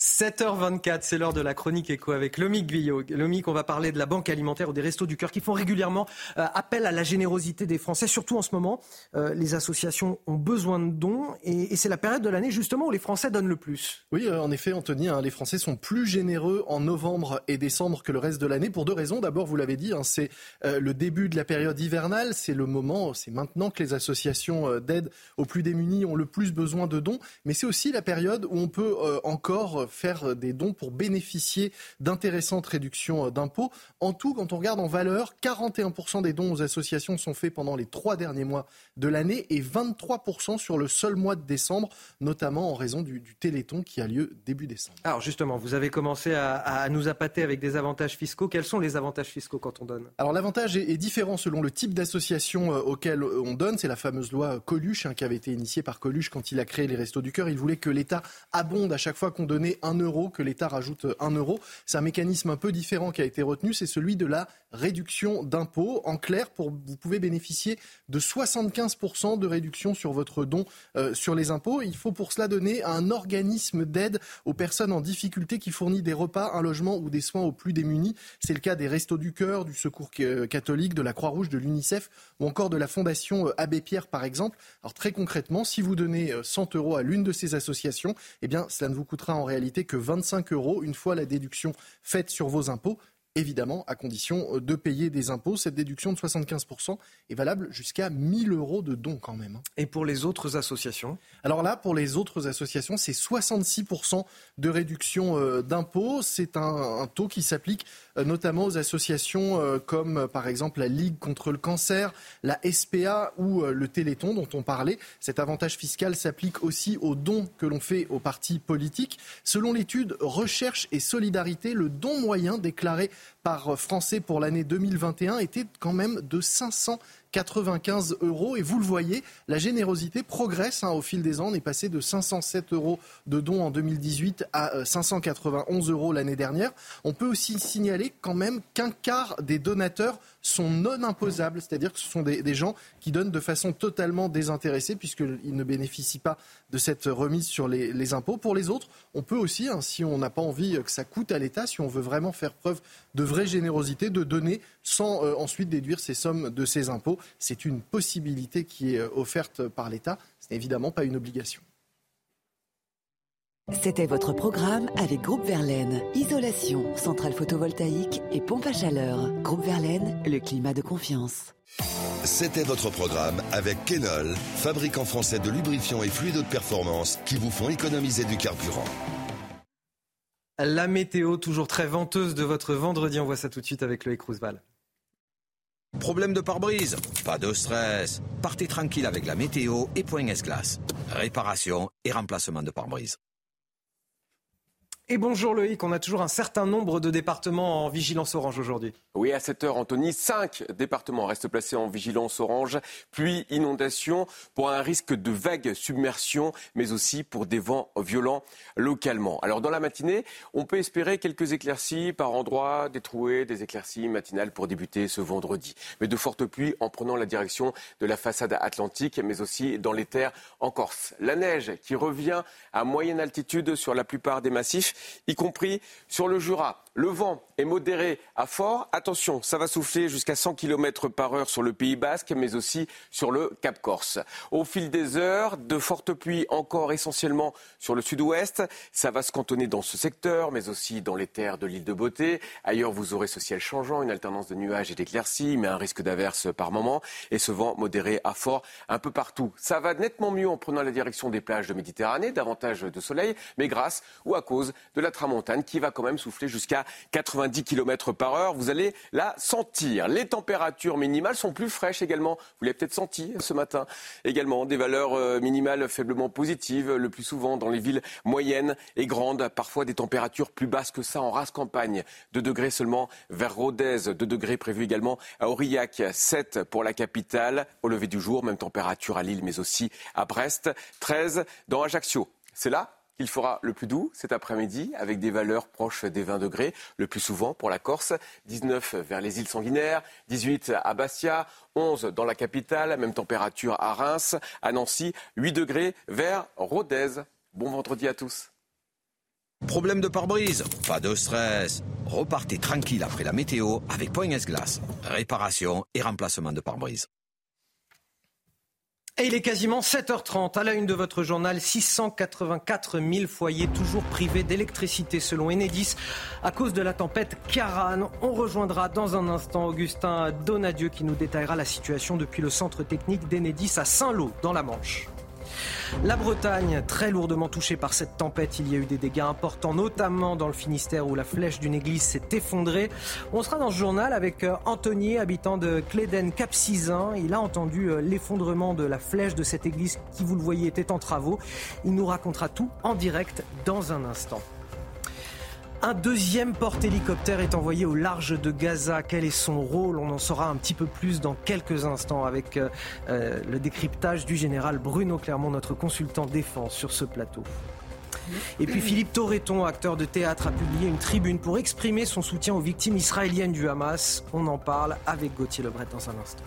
7h24, c'est l'heure de la chronique éco avec Lomic Guyot. Lomic, on va parler de la Banque alimentaire ou des Restos du Cœur qui font régulièrement euh, appel à la générosité des Français, surtout en ce moment. Euh, les associations ont besoin de dons et, c'est la période de l'année justement où les Français donnent le plus. Oui, euh, en effet, Anthony, hein, les Français sont plus généreux en novembre et décembre que le reste de l'année pour deux raisons. D'abord, vous l'avez dit, hein, c'est le début de la période hivernale, c'est le moment, c'est maintenant que les associations d'aide aux plus démunis ont le plus besoin de dons, mais c'est aussi la période où on peut encore faire des dons pour bénéficier d'intéressantes réductions d'impôts. En tout, quand on regarde en valeur, 41% des dons aux associations sont faits pendant les trois derniers mois de l'année et 23% sur le seul mois de décembre, notamment en raison du, Téléthon qui a lieu début décembre. Alors justement, vous avez commencé à, nous appâter avec des avantages fiscaux. Quels sont les avantages fiscaux quand on donne? Alors l'avantage est, différent selon le type d'association euh, auquel on donne. C'est la fameuse loi Coluche hein, qui avait été initiée par Coluche quand il a créé les Restos du Cœur. Il voulait que l'État abonde à chaque fois qu'on donnait un euro, que l'État rajoute un euro. C'est un mécanisme un peu différent qui a été retenu, c'est celui de la réduction d'impôts. En clair, pour, vous pouvez bénéficier de 75% de réduction sur votre don euh, sur les impôts. Il faut pour cela donner un organisme d'aide aux personnes en difficulté qui fournit des repas, un logement ou des soins aux plus démunis. C'est le cas des Restos du Cœur, du Secours catholique, de la Croix-Rouge, de l'UNICEF ou encore de la Fondation euh, Abbé Pierre, par exemple. Alors très concrètement, si vous donnez 100 euh, euros à l'une de ces associations, eh bien, cela ne vous coûtera en réalité que 25 euros une fois la déduction faite sur vos impôts évidemment, à condition euh, de payer des impôts. Cette déduction de 75% est valable jusqu'à 1000 euros de dons quand même. Hein. Et pour les autres associations? Alors là, pour les autres associations, c'est 66% de réduction euh, d'impôts. C'est un, taux qui s'applique euh, notamment aux associations comme par exemple la Ligue contre le cancer, la SPA ou le Téléthon dont on parlait. Cet avantage fiscal s'applique aussi aux dons que l'on fait aux partis politiques. Selon l'étude Recherche et Solidarité, le don moyen déclaré par Français pour l'année 2021 était quand même de 500 95 euros. Et vous le voyez, la générosité progresse hein, au fil des ans. On est passé de 507 euros de dons en 2018 à 591 euh, euros l'année dernière. On peut aussi signaler quand même qu'un quart des donateurs sont non imposables, c'est-à-dire que ce sont des, gens qui donnent de façon totalement désintéressée puisqu'ils ne bénéficient pas de cette remise sur les, impôts. Pour les autres, on peut aussi, hein, si on n'a pas envie que ça coûte à l'État, si on veut vraiment faire preuve de vraie générosité, de donner sans euh, ensuite déduire ces sommes de ces impôts. C'est une possibilité qui est euh, offerte par l'État. Ce n'est évidemment pas une obligation. C'était votre programme avec Groupe Verlaine. Isolation, centrale photovoltaïque et pompe à chaleur. Groupe Verlaine, le climat de confiance. C'était votre programme avec Kenol, fabricant français de lubrifiants et fluides de performance qui vous font économiser du carburant. La météo, toujours très venteuse de votre vendredi. On voit ça tout de suite avec Loïc Roosevelt. Problème de pare-brise? Pas de stress. Partez tranquille avec la météo et Point S-Glace. Réparation et remplacement de pare-brise. Et bonjour Loïc, on a toujours un certain nombre de départements en vigilance orange aujourd'hui. Oui, à 7 heure, Anthony, cinq départements restent placés en vigilance orange, pluie, inondation, pour un risque de vague submersion, mais aussi pour des vents violents localement. Alors dans la matinée, on peut espérer quelques éclaircies par endroits, des trouées, des éclaircies matinales pour débuter ce vendredi. Mais de fortes pluies en prenant la direction de la façade atlantique, mais aussi dans les terres en Corse. La neige qui revient à moyenne altitude sur la plupart des massifs y compris sur le Jura. Le vent est modéré à fort. Attention, ça va souffler jusqu'à 100 km par heure sur le Pays Basque, mais aussi sur le Cap Corse. Au fil des heures, de fortes pluies encore essentiellement sur le sud-ouest. Ça va se cantonner dans ce secteur, mais aussi dans les terres de l'île de Beauté. Ailleurs, vous aurez ce ciel changeant, une alternance de nuages et d'éclaircies, mais un risque d'averse par moment. Et ce vent modéré à fort un peu partout. Ça va nettement mieux en prenant la direction des plages de Méditerranée, davantage de soleil, mais grâce ou à cause de la tramontane qui va quand même souffler jusqu'à 90 km par heure. Vous allez la sentir. Les températures minimales sont plus fraîches également. Vous l'avez peut-être senti ce matin. Également des valeurs euh, minimales faiblement positives, le plus souvent dans les villes moyennes et grandes. Parfois des températures plus basses que ça en race campagne. 2 degrés seulement vers Rodez. 2 degrés prévus également à Aurillac. 7 pour la capitale. Au lever du jour, même température à Lille mais aussi à Brest. 13 dans Ajaccio. C'est là il fera le plus doux cet après-midi avec des valeurs proches des 20 degrés, le plus souvent pour la Corse, 19 vers les îles sanguinaires, 18 à Bastia, 11 dans la capitale, même température à Reims, à Nancy, 8 degrés vers Rodez. Bon vendredi à tous. Problème de pare-brise? Pas de stress. Repartez tranquille après la météo avec Point Glace. Réparation et remplacement de pare-brise. Et il est quasiment 7h30. À la une de votre journal, 684 000 foyers toujours privés d'électricité selon Enedis à cause de la tempête Karan. On rejoindra dans un instant Augustin Donadieu qui nous détaillera la situation depuis le centre technique d'Enedis à Saint-Lô dans la Manche. La Bretagne, très lourdement touchée par cette tempête, il y a eu des dégâts importants, notamment dans le Finistère où la flèche d'une église s'est effondrée. On sera dans ce journal avec euh, Anthony, habitant de Cléden Capcizin. Il a entendu euh, l'effondrement de la flèche de cette église qui, vous le voyez, était en travaux. Il nous racontera tout en direct dans un instant. Un deuxième porte-hélicoptère est envoyé au large de Gaza. Quel est son rôle? On en saura un petit peu plus dans quelques instants avec euh, euh, le décryptage du général Bruno Clermont, notre consultant défense sur ce plateau. Et puis Philippe Torreton, acteur de théâtre, a publié une tribune pour exprimer son soutien aux victimes israéliennes du Hamas. On en parle avec Gauthier Lebret dans un instant.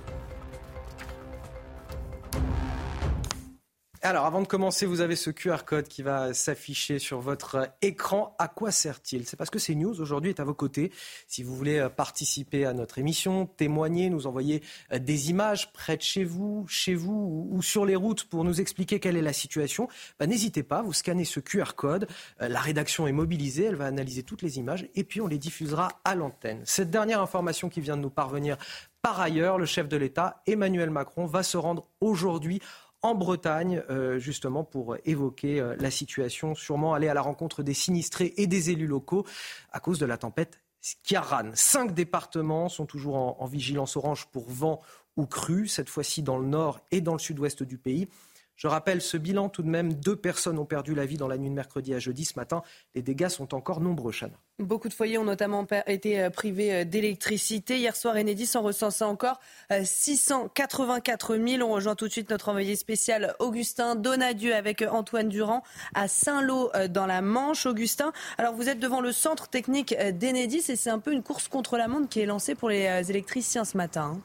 Alors, avant de commencer, vous avez ce QR code qui va s'afficher sur votre écran. À quoi sert-il? C'est parce que CNews aujourd'hui est à vos côtés. Si vous voulez euh, participer à notre émission, témoigner, nous envoyer euh, des images près de chez vous, chez vous ou sur les routes pour nous expliquer quelle est la situation, bah, n'hésitez pas, vous scannez ce QR code. Euh, la rédaction est mobilisée, elle va analyser toutes les images et puis on les diffusera à l'antenne. Cette dernière information qui vient de nous parvenir par ailleurs, le chef de l'État, Emmanuel Macron, va se rendre aujourd'hui en Bretagne, euh, justement pour évoquer euh, la situation, sûrement aller à la rencontre des sinistrés et des élus locaux à cause de la tempête Kiaran. Cinq départements sont toujours en, vigilance orange pour vent ou crue, cette fois-ci dans le nord et dans le sud-ouest du pays. Je rappelle ce bilan tout de même. Deux personnes ont perdu la vie dans la nuit de mercredi à jeudi. Ce matin, les dégâts sont encore nombreux, Chana. Beaucoup de foyers ont notamment été euh, privés euh, d'électricité. Hier soir, Enedis en recensait encore 684 euh, 000. On rejoint tout de suite notre envoyé spécial Augustin Donadieu avec Antoine Durand à Saint-Lô dans la Manche. Augustin, alors vous êtes devant le centre technique d'Enedis et c'est un peu une course contre la montre qui est lancée pour les électriciens ce matin.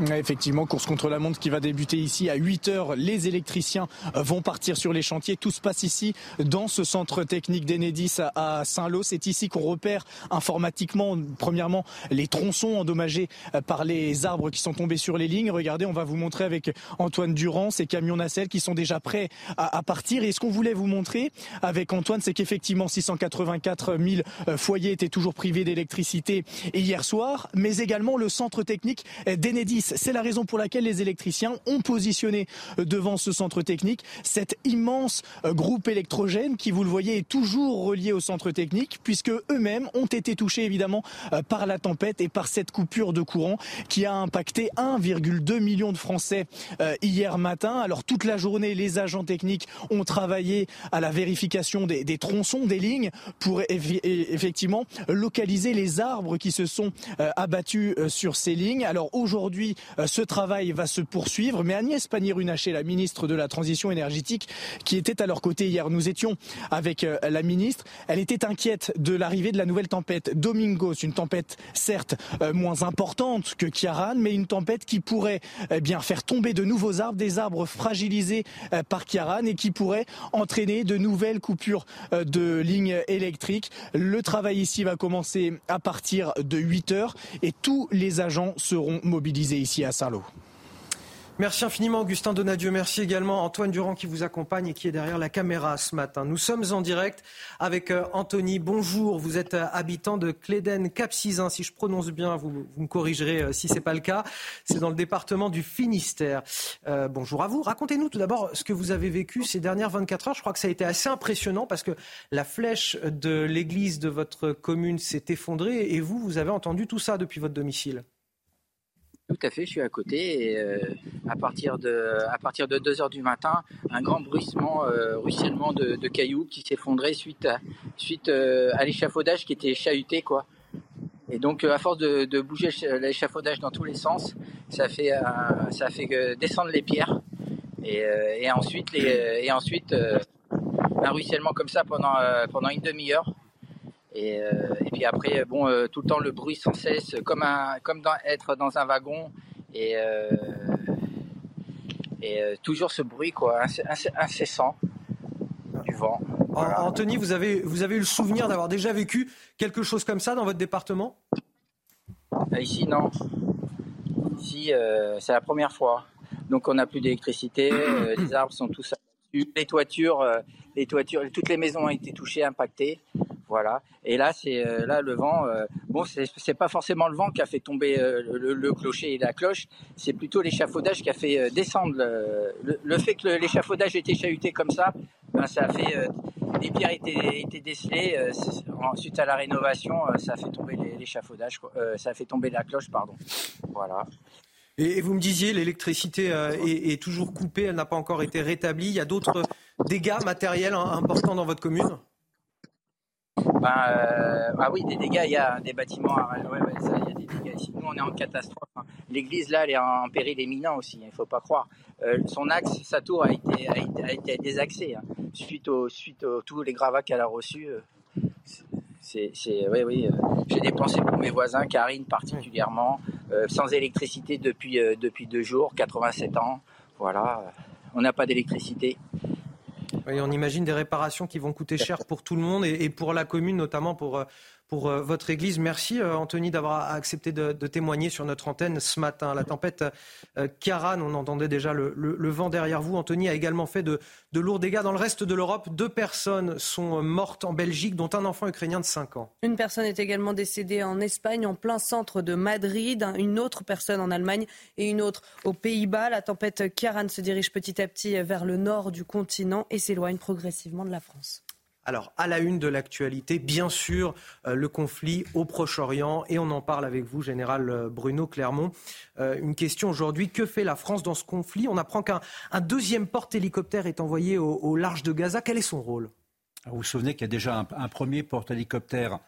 Effectivement, course contre la montre qui va débuter ici à 8 heures. Les électriciens euh, vont partir sur les chantiers. Tout se passe ici dans ce centre technique d'Enedis à Saint-Lô. C'est ici qu'on repère informatiquement, premièrement, les tronçons endommagés euh, par les arbres qui sont tombés sur les lignes. Regardez, on va vous montrer avec Antoine Durand ces camions nacelles qui sont déjà prêts à, partir. Et ce qu'on voulait vous montrer avec Antoine, c'est qu'effectivement 684 000 euh, foyers étaient toujours privés d'électricité hier soir, mais également le centre technique d'Enedis c'est la raison pour laquelle les électriciens ont positionné euh, devant ce centre technique cet immense euh, groupe électrogène qui, vous le voyez, est toujours relié au centre technique puisque eux-mêmes ont été touchés évidemment euh, par la tempête et par cette coupure de courant qui a impacté 1,2 million de Français hier matin. Alors toute la journée, les agents techniques ont travaillé à la vérification des, des tronçons, des lignes pour effectivement localiser les arbres qui se sont abattus sur ces lignes. Alors aujourd'hui, euh, ce travail va se poursuivre. Mais Agnès Pannier-Runacher, la ministre de la Transition énergétique, qui était à leur côté hier, nous étions avec euh, la ministre, elle était inquiète de l'arrivée de la nouvelle tempête Domingos, une tempête certes euh, moins importante que Kiaran, mais une tempête qui pourrait eh bien faire tomber de nouveaux arbres, des arbres fragilisés par Kiaran et qui pourrait entraîner de nouvelles coupures de lignes électriques. Le travail ici va commencer à partir de 8 heures et tous les agents seront mobilisés ici à Saint-Lô. Merci infiniment Augustin Donadieu. Merci également Antoine Durand qui vous accompagne et qui est derrière la caméra ce matin. Nous sommes en direct avec euh, Anthony. Bonjour, vous êtes euh, habitant de Cléden Capcizin. Si je prononce bien, vous, me corrigerez euh, si ce n'est pas le cas. C'est dans le département du Finistère. bonjour à vous. Racontez-nous tout d'abord ce que vous avez vécu ces dernières 24 heures. Je crois que ça a été assez impressionnant parce que la flèche de l'église de votre commune s'est effondrée et vous, vous avez entendu tout ça depuis votre domicile. Tout à fait, je suis à côté et euh, à partir de à partir de 2 heures du matin, un grand bruissement, euh, ruissellement de, cailloux qui s'effondrait suite à suite euh, à l'échafaudage qui était chahuté quoi. Et donc à force de, bouger l'échafaudage dans tous les sens, ça fait ça fait descendre les pierres et, ensuite les, et ensuite un ruissellement comme ça pendant pendant une demi-heure euh, et, puis après, bon, euh, tout le temps le bruit sans cesse, comme, un, comme dans, être dans un wagon. Et, euh, et toujours ce bruit quoi, incessant du vent. Anthony, vous avez, vous avez eu le souvenir d'avoir déjà vécu quelque chose comme ça dans votre département? Ici, non. Ici, c'est la première fois. Donc, on n'a plus d'électricité, les arbres sont tous abattus, les toitures, les toitures, toutes les maisons ont été touchées, impactées. Voilà. Et là, c'est euh, là le vent. Euh, bon, c'est pas forcément le vent qui a fait tomber euh, le, clocher et la cloche. C'est plutôt l'échafaudage qui a fait descendre. Le, fait que l'échafaudage était chahuté comme ça, ben, ça a fait les pierres étaient, décelées. suite à la rénovation, ça a fait tomber l'échafaudage. ça a fait tomber la cloche, pardon. Voilà. Et, vous me disiez, l'électricité est, est, toujours coupée, elle n'a pas encore été rétablie. Il y a d'autres dégâts matériels importants dans votre commune? Ben, euh, ah oui, des dégâts, il y a des bâtiments, ouais, ouais, ça, il y a des dégâts ici. Nous, on est en catastrophe. Hein. L'église, là, elle est en péril éminent aussi, il hein, ne faut pas croire. Euh, son axe, sa tour a été, a été, a été désaxé hein. suite, au, suite aux tous les gravats qu'elle a reçus. Euh, c'est, oui, oui. J'ai dépensé pour mes voisins, Karine particulièrement, sans électricité depuis deux jours, 87 ans. Voilà, on n'a pas d'électricité on imagine des réparations qui vont coûter cher pour tout le monde et, pour la commune, notamment pour, euh, pour euh, votre Église. Merci euh, Anthony d'avoir accepté de, témoigner sur notre antenne ce matin. La tempête Karan, on entendait déjà le, vent derrière vous. Anthony a également fait de, lourds dégâts dans le reste de l'Europe. Deux personnes sont mortes en Belgique, dont un enfant ukrainien de 5 ans. Une personne est également décédée en Espagne, en plein centre de Madrid. Une autre personne en Allemagne et une autre aux Pays-Bas. La tempête Karan se dirige petit à petit vers le nord du continent et s'éloigne progressivement de la France. Alors, à la une de l'actualité, bien sûr, euh, le conflit au Proche-Orient, et on en parle avec vous, Général euh, Bruno Clermont. Euh, une question aujourd'hui, que fait la France dans ce conflit? On apprend qu'un deuxième porte-hélicoptère est envoyé au, large de Gaza. Quel est son rôle? Vous vous souvenez qu'il y a déjà un, premier porte-hélicoptère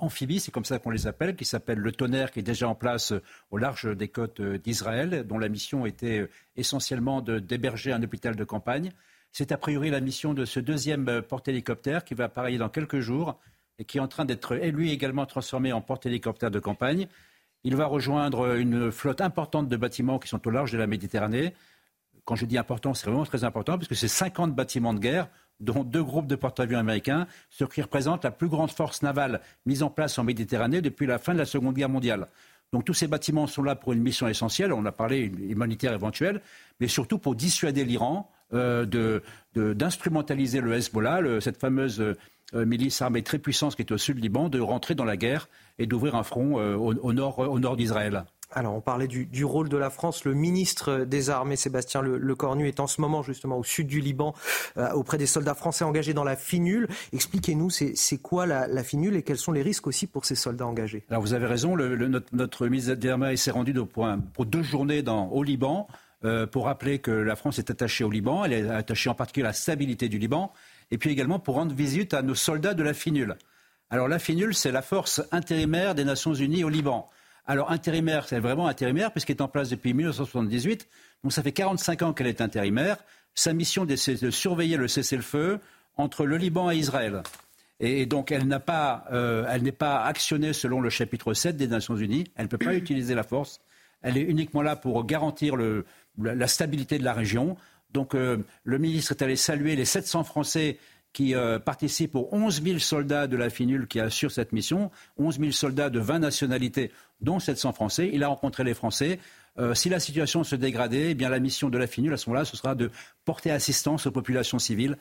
amphibie, c'est comme ça qu'on les appelle, qui s'appelle le Tonnerre, qui est déjà en place au large des côtes d'Israël, dont la mission était essentiellement d'héberger un hôpital de campagne. C'est a priori la mission de ce deuxième euh, porte-hélicoptère qui va appareiller dans quelques jours et qui est en train d'être lui également transformé en porte-hélicoptère de campagne. Il va rejoindre une flotte importante de bâtiments qui sont au large de la Méditerranée. Quand je dis important, c'est vraiment très important parce que c'est 50 bâtiments de guerre, dont deux groupes de porte-avions américains, ce qui représente la plus grande force navale mise en place en Méditerranée depuis la fin de la Seconde Guerre mondiale. Donc tous ces bâtiments sont là pour une mission essentielle, on a parlé humanitaire éventuelle, mais surtout pour dissuader l'Iran euh, d'instrumentaliser le Hezbollah, cette fameuse euh, milice armée très puissante qui est au sud Liban, de rentrer dans la guerre et d'ouvrir un front euh, au, nord, au nord d'Israël. Alors, on parlait du, rôle de la France. Le ministre des Armées, Sébastien Lecornu, est en ce moment justement au sud du Liban auprès des soldats français engagés dans la FINUL. Expliquez-nous, c'est quoi la, la, FINUL et quels sont les risques aussi pour ces soldats engagés? Alors, vous avez raison. notre, ministre des Armées s'est rendu pour, pour, deux journées dans, au Liban. Euh, pour rappeler que la France est attachée au Liban, elle est attachée en particulier à la stabilité du Liban, et puis également pour rendre visite à nos soldats de la FINUL. Alors la FINUL, c'est la force intérimaire des Nations Unies au Liban. Alors intérimaire, c'est vraiment intérimaire puisqu'elle est en place depuis 1978, donc ça fait 45 ans qu'elle est intérimaire. Sa mission est de surveiller le cessez-le-feu entre le Liban et Israël. Et donc, elle n'est euh, pas actionnée selon le chapitre 7 des Nations Unies. Elle ne peut pas utiliser la force. Elle est uniquement là pour garantir le, la, stabilité de la région. Donc euh, le ministre est allé saluer les 700 Français qui euh, participent aux 11 000 soldats de la FINUL qui assurent cette mission, 11 000 soldats de 20 nationalités, dont 700 Français. Il a rencontré les Français. Euh, si la situation se dégradait, eh bien la mission de la FINUL à ce moment-là, ce sera de porter assistance aux populations civiles.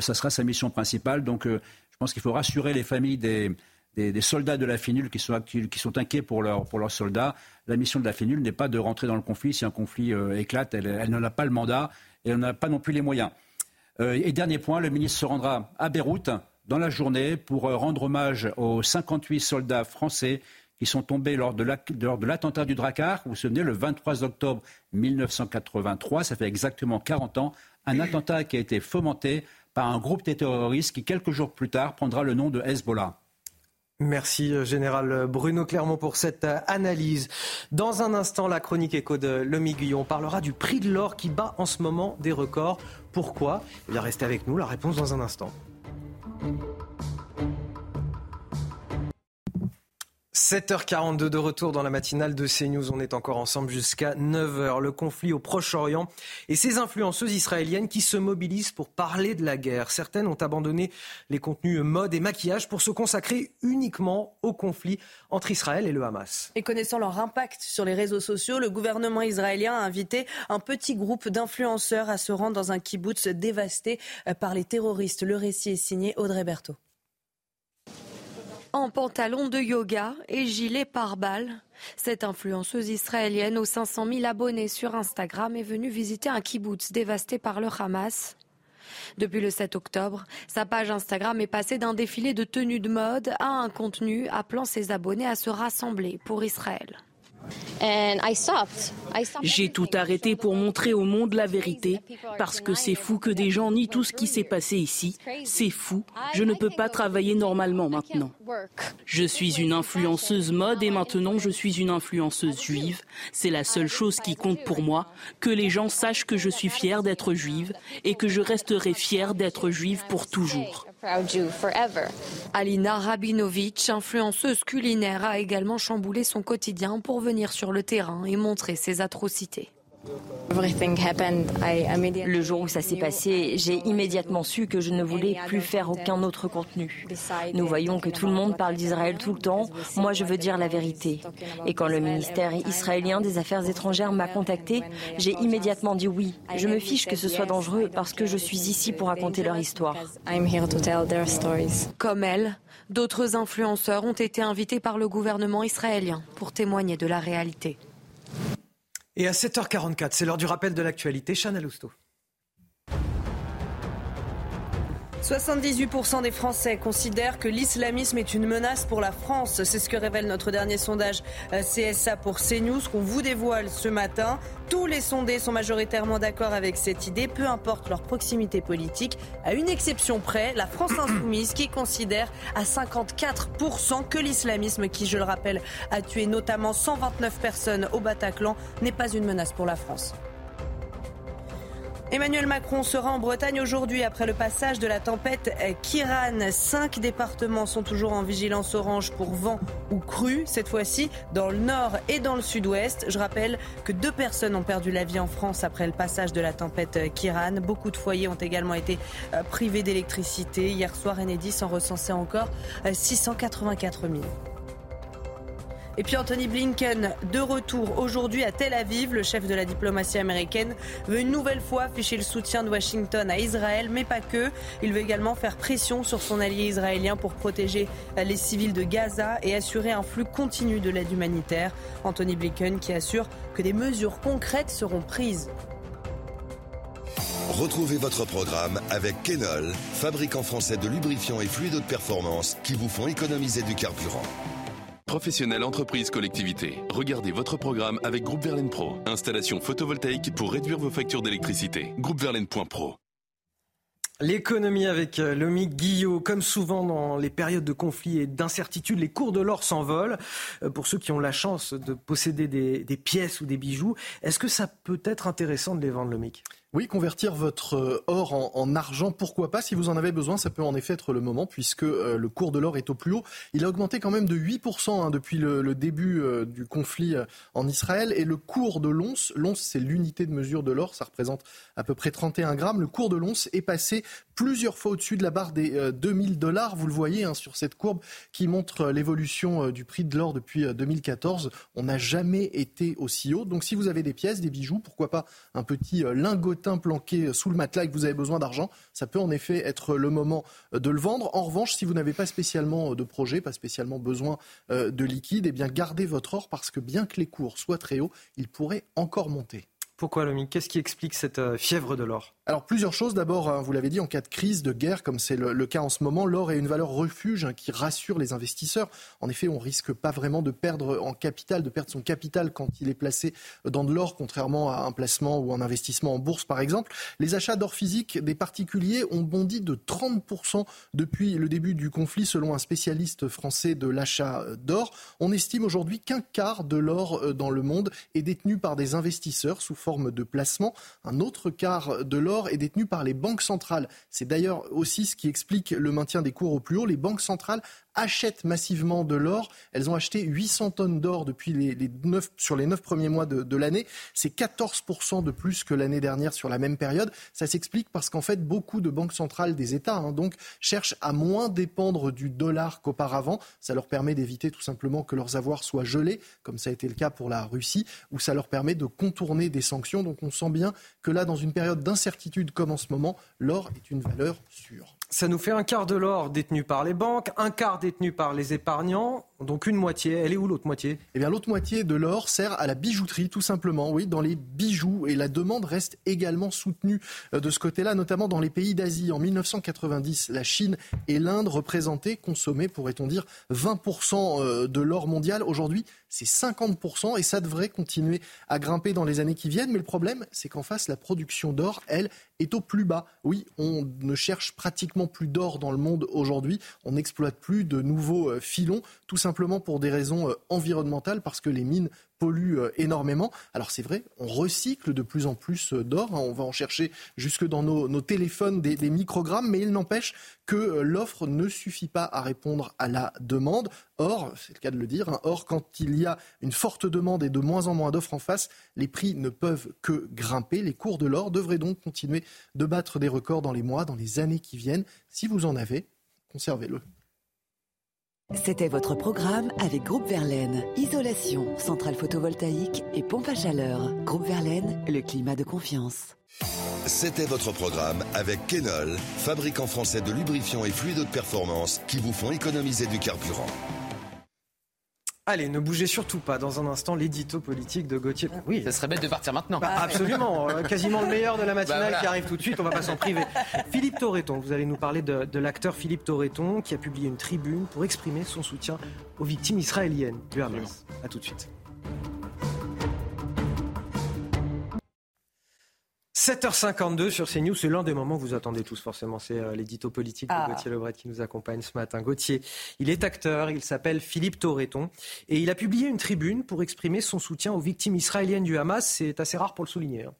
ça sera sa mission principale. Donc je pense qu'il faut rassurer les familles des, des, soldats de la FINUL qui sont, qui sont inquiets pour, leurs soldats. La mission de la FINUL n'est pas de rentrer dans le conflit. Si un conflit euh, éclate, elle, n'en a pas le mandat et elle n'en a pas non plus les moyens. Euh, et dernier point, le ministre se rendra à Beyrouth dans la journée pour euh, rendre hommage aux 58 soldats français qui sont tombés lors de l'attentat du Drakkar. Vous vous souvenez, le 23 octobre 1983, ça fait exactement 40 ans, un attentat qui a été fomenté par un groupe de terroristes qui, quelques jours plus tard, prendra le nom de Hezbollah. Merci euh, Général Bruno Clermont pour cette euh, analyse. Dans un instant, la chronique écho de Lomi Guillon parlera du prix de l'or qui bat en ce moment des records. Pourquoi? Eh bien, restez avec nous, la réponse dans un instant. 7h42 de retour dans la matinale de CNews. On est encore ensemble jusqu'à 9h. Le conflit au Proche-Orient et ces influenceuses israéliennes qui se mobilisent pour parler de la guerre. Certaines ont abandonné les contenus mode et maquillage pour se consacrer uniquement au conflit entre Israël et le Hamas. Et connaissant leur impact sur les réseaux sociaux, le gouvernement israélien a invité un petit groupe d'influenceurs à se rendre dans un kibbutz dévasté par les terroristes. Le récit est signé Audrey Berthaud. En pantalon de yoga et gilet pare-balles. Cette influenceuse israélienne aux 500 000 abonnés sur Instagram est venue visiter un kibbutz dévasté par le Hamas. Depuis le 7 octobre, sa page Instagram est passée d'un défilé de tenues de mode à un contenu appelant ses abonnés à se rassembler pour Israël. J'ai tout arrêté pour montrer au monde la vérité, parce que c'est fou que des gens nient tout ce qui s'est passé ici. C'est fou. Je ne peux pas travailler normalement maintenant. Je suis une influenceuse mode et maintenant je suis une influenceuse juive. C'est la seule chose qui compte pour moi, que les gens sachent que je suis fière d'être juive et que je resterai fière d'être juive pour toujours. Alina Rabinovitch, influenceuse culinaire, a également chamboulé son quotidien pour venir sur le terrain et montrer ses atrocités. Le jour où ça s'est passé, j'ai immédiatement su que je ne voulais plus faire aucun autre contenu. Nous voyons que tout le monde parle d'Israël tout le temps. Moi, je veux dire la vérité. Et quand le ministère israélien des Affaires étrangères m'a contacté, j'ai immédiatement dit oui. Je me fiche que ce soit dangereux parce que je suis ici pour raconter leur histoire. Comme elle, d'autres influenceurs ont été invités par le gouvernement israélien pour témoigner de la réalité. Et à 7h44, c'est l'heure du rappel de l'actualité. Chana Lousteau. 78% des Français considèrent que l'islamisme est une menace pour la France. C'est ce que révèle notre dernier sondage euh, CSA pour CNews qu'on vous dévoile ce matin. Tous les sondés sont majoritairement d'accord avec cette idée, peu importe leur proximité politique, à une exception près, la France insoumise qui considère à 54% que l'islamisme, qui je le rappelle a tué notamment 129 personnes au Bataclan, n'est pas une menace pour la France. Emmanuel Macron sera en Bretagne aujourd'hui après le passage de la tempête Kiran. Cinq départements sont toujours en vigilance orange pour vent ou crue, cette fois-ci dans le nord et dans le sud-ouest. Je rappelle que deux personnes ont perdu la vie en France après le passage de la tempête Kiran. Beaucoup de foyers ont également été euh, privés d'électricité. Hier soir, Enedis en recensait encore 684 euh, 000. Et puis Anthony Blinken, de retour aujourd'hui à Tel Aviv, le chef de la diplomatie américaine veut une nouvelle fois afficher le soutien de Washington à Israël, mais pas que. Il veut également faire pression sur son allié israélien pour protéger les civils de Gaza et assurer un flux continu de l'aide humanitaire. Anthony Blinken qui assure que des mesures concrètes seront prises. Retrouvez votre programme avec Kenol, fabricant français de lubrifiants et fluides de performance qui vous font économiser du carburant. Professionnels, entreprises, collectivités. Regardez votre programme avec Groupe Verlaine Pro. Installation photovoltaïque pour réduire vos factures d'électricité. Groupeverlaine.pro. L'économie avec euh, Lomique Guillot, comme souvent dans les périodes de conflit et d'incertitude, les cours de l'or s'envolent. Euh, pour ceux qui ont la chance de posséder des, pièces ou des bijoux, est-ce que ça peut être intéressant de les vendre, Lomique? Oui, convertir votre euh, or en, argent, pourquoi pas? Si vous en avez besoin, ça peut en effet être le moment, puisque euh, le cours de l'or est au plus haut. Il a augmenté quand même de 8% hein, depuis le, début euh, du conflit en Israël. Et le cours de l'once, l'once c'est l'unité de mesure de l'or, ça représente à peu près 31 grammes. Le cours de l'once est passé plusieurs fois au-dessus de la barre des 2000 dollars. Vous le voyez hein, sur cette courbe qui montre l'évolution du prix de l'or depuis 2014. On n'a jamais été aussi haut. Donc si vous avez des pièces, des bijoux, pourquoi pas un petit lingot planqué sous le matelas et que vous avez besoin d'argent, ça peut en effet être le moment de le vendre. En revanche, si vous n'avez pas spécialement de projet, pas spécialement besoin euh, de liquide, eh bien gardez votre or parce que bien que les cours soient très hauts, il pourrait encore monter. Pourquoi, Lomi? Qu'est-ce qui explique cette euh, fièvre de l'or? Alors plusieurs choses. D'abord, hein, vous l'avez dit, en cas de crise, de guerre, comme c'est le, cas en ce moment, l'or est une valeur refuge hein, qui rassure les investisseurs. En effet, on risque pas vraiment de perdre en capital, de perdre son capital quand il est placé dans de l'or, contrairement à un placement ou un investissement en bourse, par exemple. Les achats d'or physique des particuliers ont bondi de 30% depuis le début du conflit, selon un spécialiste français de l'achat d'or. On estime aujourd'hui qu'un quart de l'or euh, dans le monde est détenu par des investisseurs sous forme de placement. Un autre quart de l'or est détenu par les banques centrales. C'est d'ailleurs aussi ce qui explique le maintien des cours au plus haut. Les banques centrales achètent massivement de l'or. Elles ont acheté 800 tonnes d'or depuis les, sur les 9 premiers mois de, l'année. C'est 14% de plus que l'année dernière sur la même période. Ça s'explique parce qu'en fait, beaucoup de banques centrales des États hein, donc, cherchent à moins dépendre du dollar qu'auparavant. Ça leur permet d'éviter tout simplement que leurs avoirs soient gelés, comme ça a été le cas pour la Russie, ou ça leur permet de contourner des sanctions. Donc on sent bien que là, dans une période d'incertitude comme en ce moment, l'or est une valeur sûre. Ça nous fait un quart de l'or détenu par les banques, un quart détenu par les épargnants, donc une moitié. Elle est où l'autre moitié? Eh bien l'autre moitié de l'or sert à la bijouterie tout simplement, oui, dans les bijoux. Et la demande reste également soutenue euh, de ce côté-là, notamment dans les pays d'Asie. En 1990, la Chine et l'Inde représentaient, consommaient, pourrait-on dire, 20% euh, de l'or mondial. Aujourd'hui, c'est 50% et ça devrait continuer à grimper dans les années qui viennent. Mais le problème, c'est qu'en face, la production d'or, elle, est au plus bas. Oui, on ne cherche pratiquement plus d'or dans le monde aujourd'hui. On n'exploite plus de nouveaux euh, filons, tout simplement pour des raisons euh, environnementales, parce que les mines polluent euh, énormément. Alors c'est vrai, on recycle de plus en plus d'or. Hein. On va en chercher jusque dans nos, téléphones des, microgrammes, mais il n'empêche que l'offre ne suffit pas à répondre à la demande. Or, c'est le cas de le dire, hein, or quand il y a une forte demande et de moins en moins d'offres en face, les prix ne peuvent que grimper. Les cours de l'or devraient donc continuer de battre des records dans les mois, dans les années qui viennent. Si vous en avez, conservez-le. C'était votre programme avec Groupe Verlaine. Isolation, centrale photovoltaïque et pompe à chaleur. Groupe Verlaine, le climat de confiance. C'était votre programme avec Kenol, fabricant français de lubrifiants et fluides de performance qui vous font économiser du carburant. Allez, ne bougez surtout pas. Dans un instant, l'édito politique de Gauthier. Oui. Ça serait bête de partir maintenant. Bah, absolument. Euh, quasiment le meilleur de la matinale bah, qui arrive tout de suite. On va pas s'en priver. (laughs) Philippe Torreton, vous allez nous parler de, de l'acteur Philippe Torreton qui a publié une tribune pour exprimer son soutien aux victimes israéliennes du Hamas. A tout de suite. 7h52 sur CNews, c'est l'un des moments que vous attendez tous forcément, c'est euh, l'édito politique de ah. Gauthier Lebret qui nous accompagne ce matin. Gauthier, il est acteur, il s'appelle Philippe Torreton et il a publié une tribune pour exprimer son soutien aux victimes israéliennes du Hamas, c'est assez rare pour le souligner. Hein.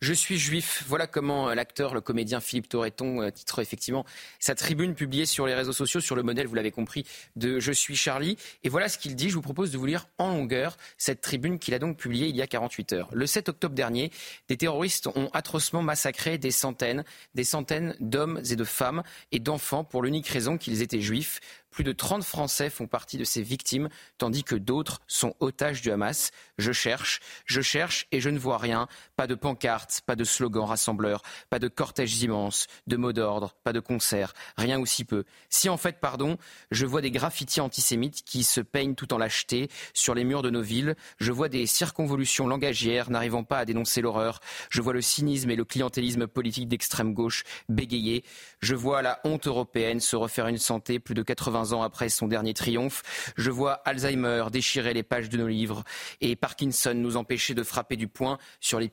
Je suis juif. Voilà comment euh, l'acteur, le comédien Philippe Torreton euh, titre effectivement sa tribune publiée sur les réseaux sociaux sur le modèle, vous l'avez compris, de Je suis Charlie. Et voilà ce qu'il dit. Je vous propose de vous lire en longueur cette tribune qu'il a donc publiée il y a 48 heures. Le 7 octobre dernier, des terroristes ont atrocement massacré des centaines, des centaines d'hommes et de femmes et d'enfants pour l'unique raison qu'ils étaient juifs. Plus de 30 Français font partie de ces victimes, tandis que d'autres sont otages du Hamas. Je cherche, je cherche et je ne vois rien. Pas de pancartes, pas de slogans rassembleurs, pas de cortèges immenses, de mots d'ordre, pas de concerts, rien ou si peu. Si en fait, pardon, je vois des graffitis antisémites qui se peignent tout en lâcheté sur les murs de nos villes, je vois des circonvolutions langagières n'arrivant pas à dénoncer l'horreur, je vois le cynisme et le clientélisme politique d'extrême gauche bégayer, je vois la honte européenne se refaire une santé plus de 80 ans après son dernier triomphe. Je vois Alzheimer déchirer les pages de nos livres et Parkinson nous empêcher de frapper du poing sur les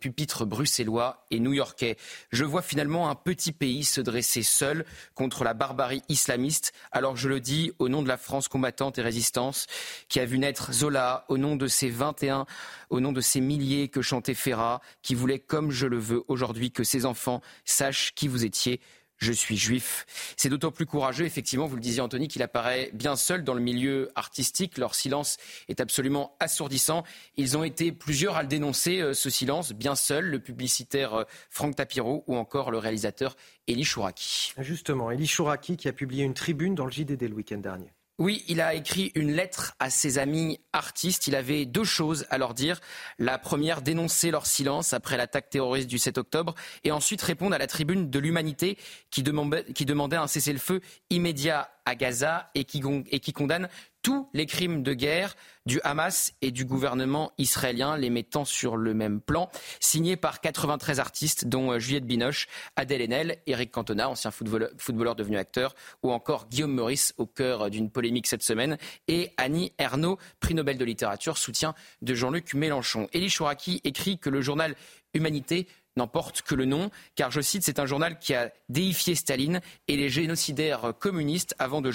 bruxellois et new-yorkais. Je vois finalement un petit pays se dresser seul contre la barbarie islamiste. Alors je le dis au nom de la France combattante et résistance qui a vu naître Zola, au nom de ces 21, au nom de ces milliers que chantait Ferrat, qui voulait comme je le veux aujourd'hui que ces enfants sachent qui vous étiez je suis juif. C'est d'autant plus courageux, effectivement, vous le disiez Anthony, qu'il apparaît bien seul dans le milieu artistique. Leur silence est absolument assourdissant. Ils ont été plusieurs à le dénoncer, euh, ce silence, bien seul, le publicitaire euh, Franck Tapiro ou encore le réalisateur Elie Chouraki. Justement, Elie Chouraki qui a publié une tribune dans le JDD le week-end dernier. Oui, il a écrit une lettre à ses amis artistes. Il avait deux choses à leur dire. La première, dénoncer leur silence après l'attaque terroriste du 7 octobre. Et ensuite répondre à la tribune de l'humanité qui demandait, un cessez-le-feu immédiat à Gaza et qui condamne tous les crimes de guerre du Hamas et du gouvernement israélien, les mettant sur le même plan, signé par 93 artistes, dont euh, Juliette Binoche, Adèle Haenel, Eric Cantona, ancien footballeur, devenu acteur, ou encore Guillaume Meurice, au cœur d'une polémique cette semaine, et Annie Ernaux, prix Nobel de littérature, soutien de Jean-Luc Mélenchon. Elie Chouraki écrit que le journal Humanité n'emporte que le nom, car je cite, c'est un journal qui a déifié Staline et les génocidaires communistes avant de,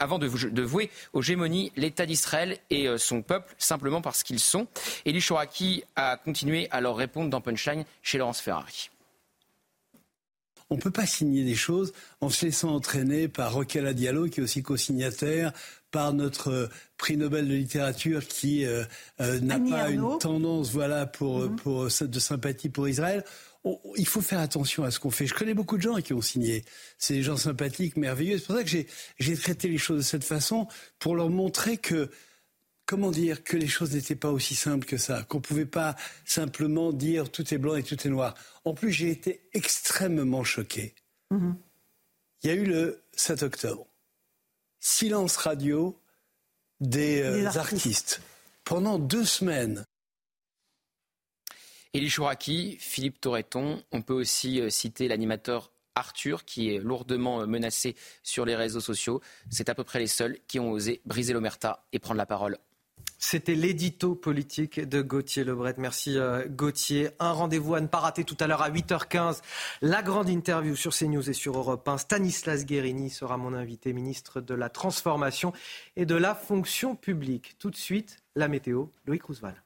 avant de, vouer aux gémonies l'État d'Israël et euh, son peuple, simplement parce qu'ils sont. Elie Chouraki a continué à leur répondre dans Punchline chez Laurence Ferrari. On ne peut pas signer des choses en se laissant entraîner par Roquella Diallo, qui est aussi co-signataire, par notre euh, prix Nobel de littérature qui euh, euh, n'a pas une tendance voilà, pour, mhm. pour, de sympathie pour Israël. il faut faire attention à ce qu'on fait. Je connais beaucoup de gens qui ont signé. C'est des gens sympathiques, merveilleux. C'est pour ça que j'ai traité les choses de cette façon, pour leur montrer que comment dire que les choses n'étaient pas aussi simples que ça, qu'on ne pouvait pas simplement dire tout est blanc et tout est noir. En plus, j'ai été extrêmement choqué. Mhm. Il y a eu le 7 octobre. Silence radio des, euh, artistes. Pendant deux semaines. Elie Chouraki, Philippe Torreton, on peut aussi euh, citer l'animateur Arthur, qui est lourdement euh, menacé sur les réseaux sociaux. C'est à peu près les seuls qui ont osé briser l'omerta et prendre la parole. C'était l'édito politique de Gauthier Lebret. Merci euh, Gauthier. Un rendez-vous à ne pas rater tout à l'heure à 8h15. La grande interview sur CNews et sur Europe 1. Stanislas Guérini sera mon invité, ministre de la Transformation et de la Fonction publique. Tout de suite, la météo. Loïc Rousseval.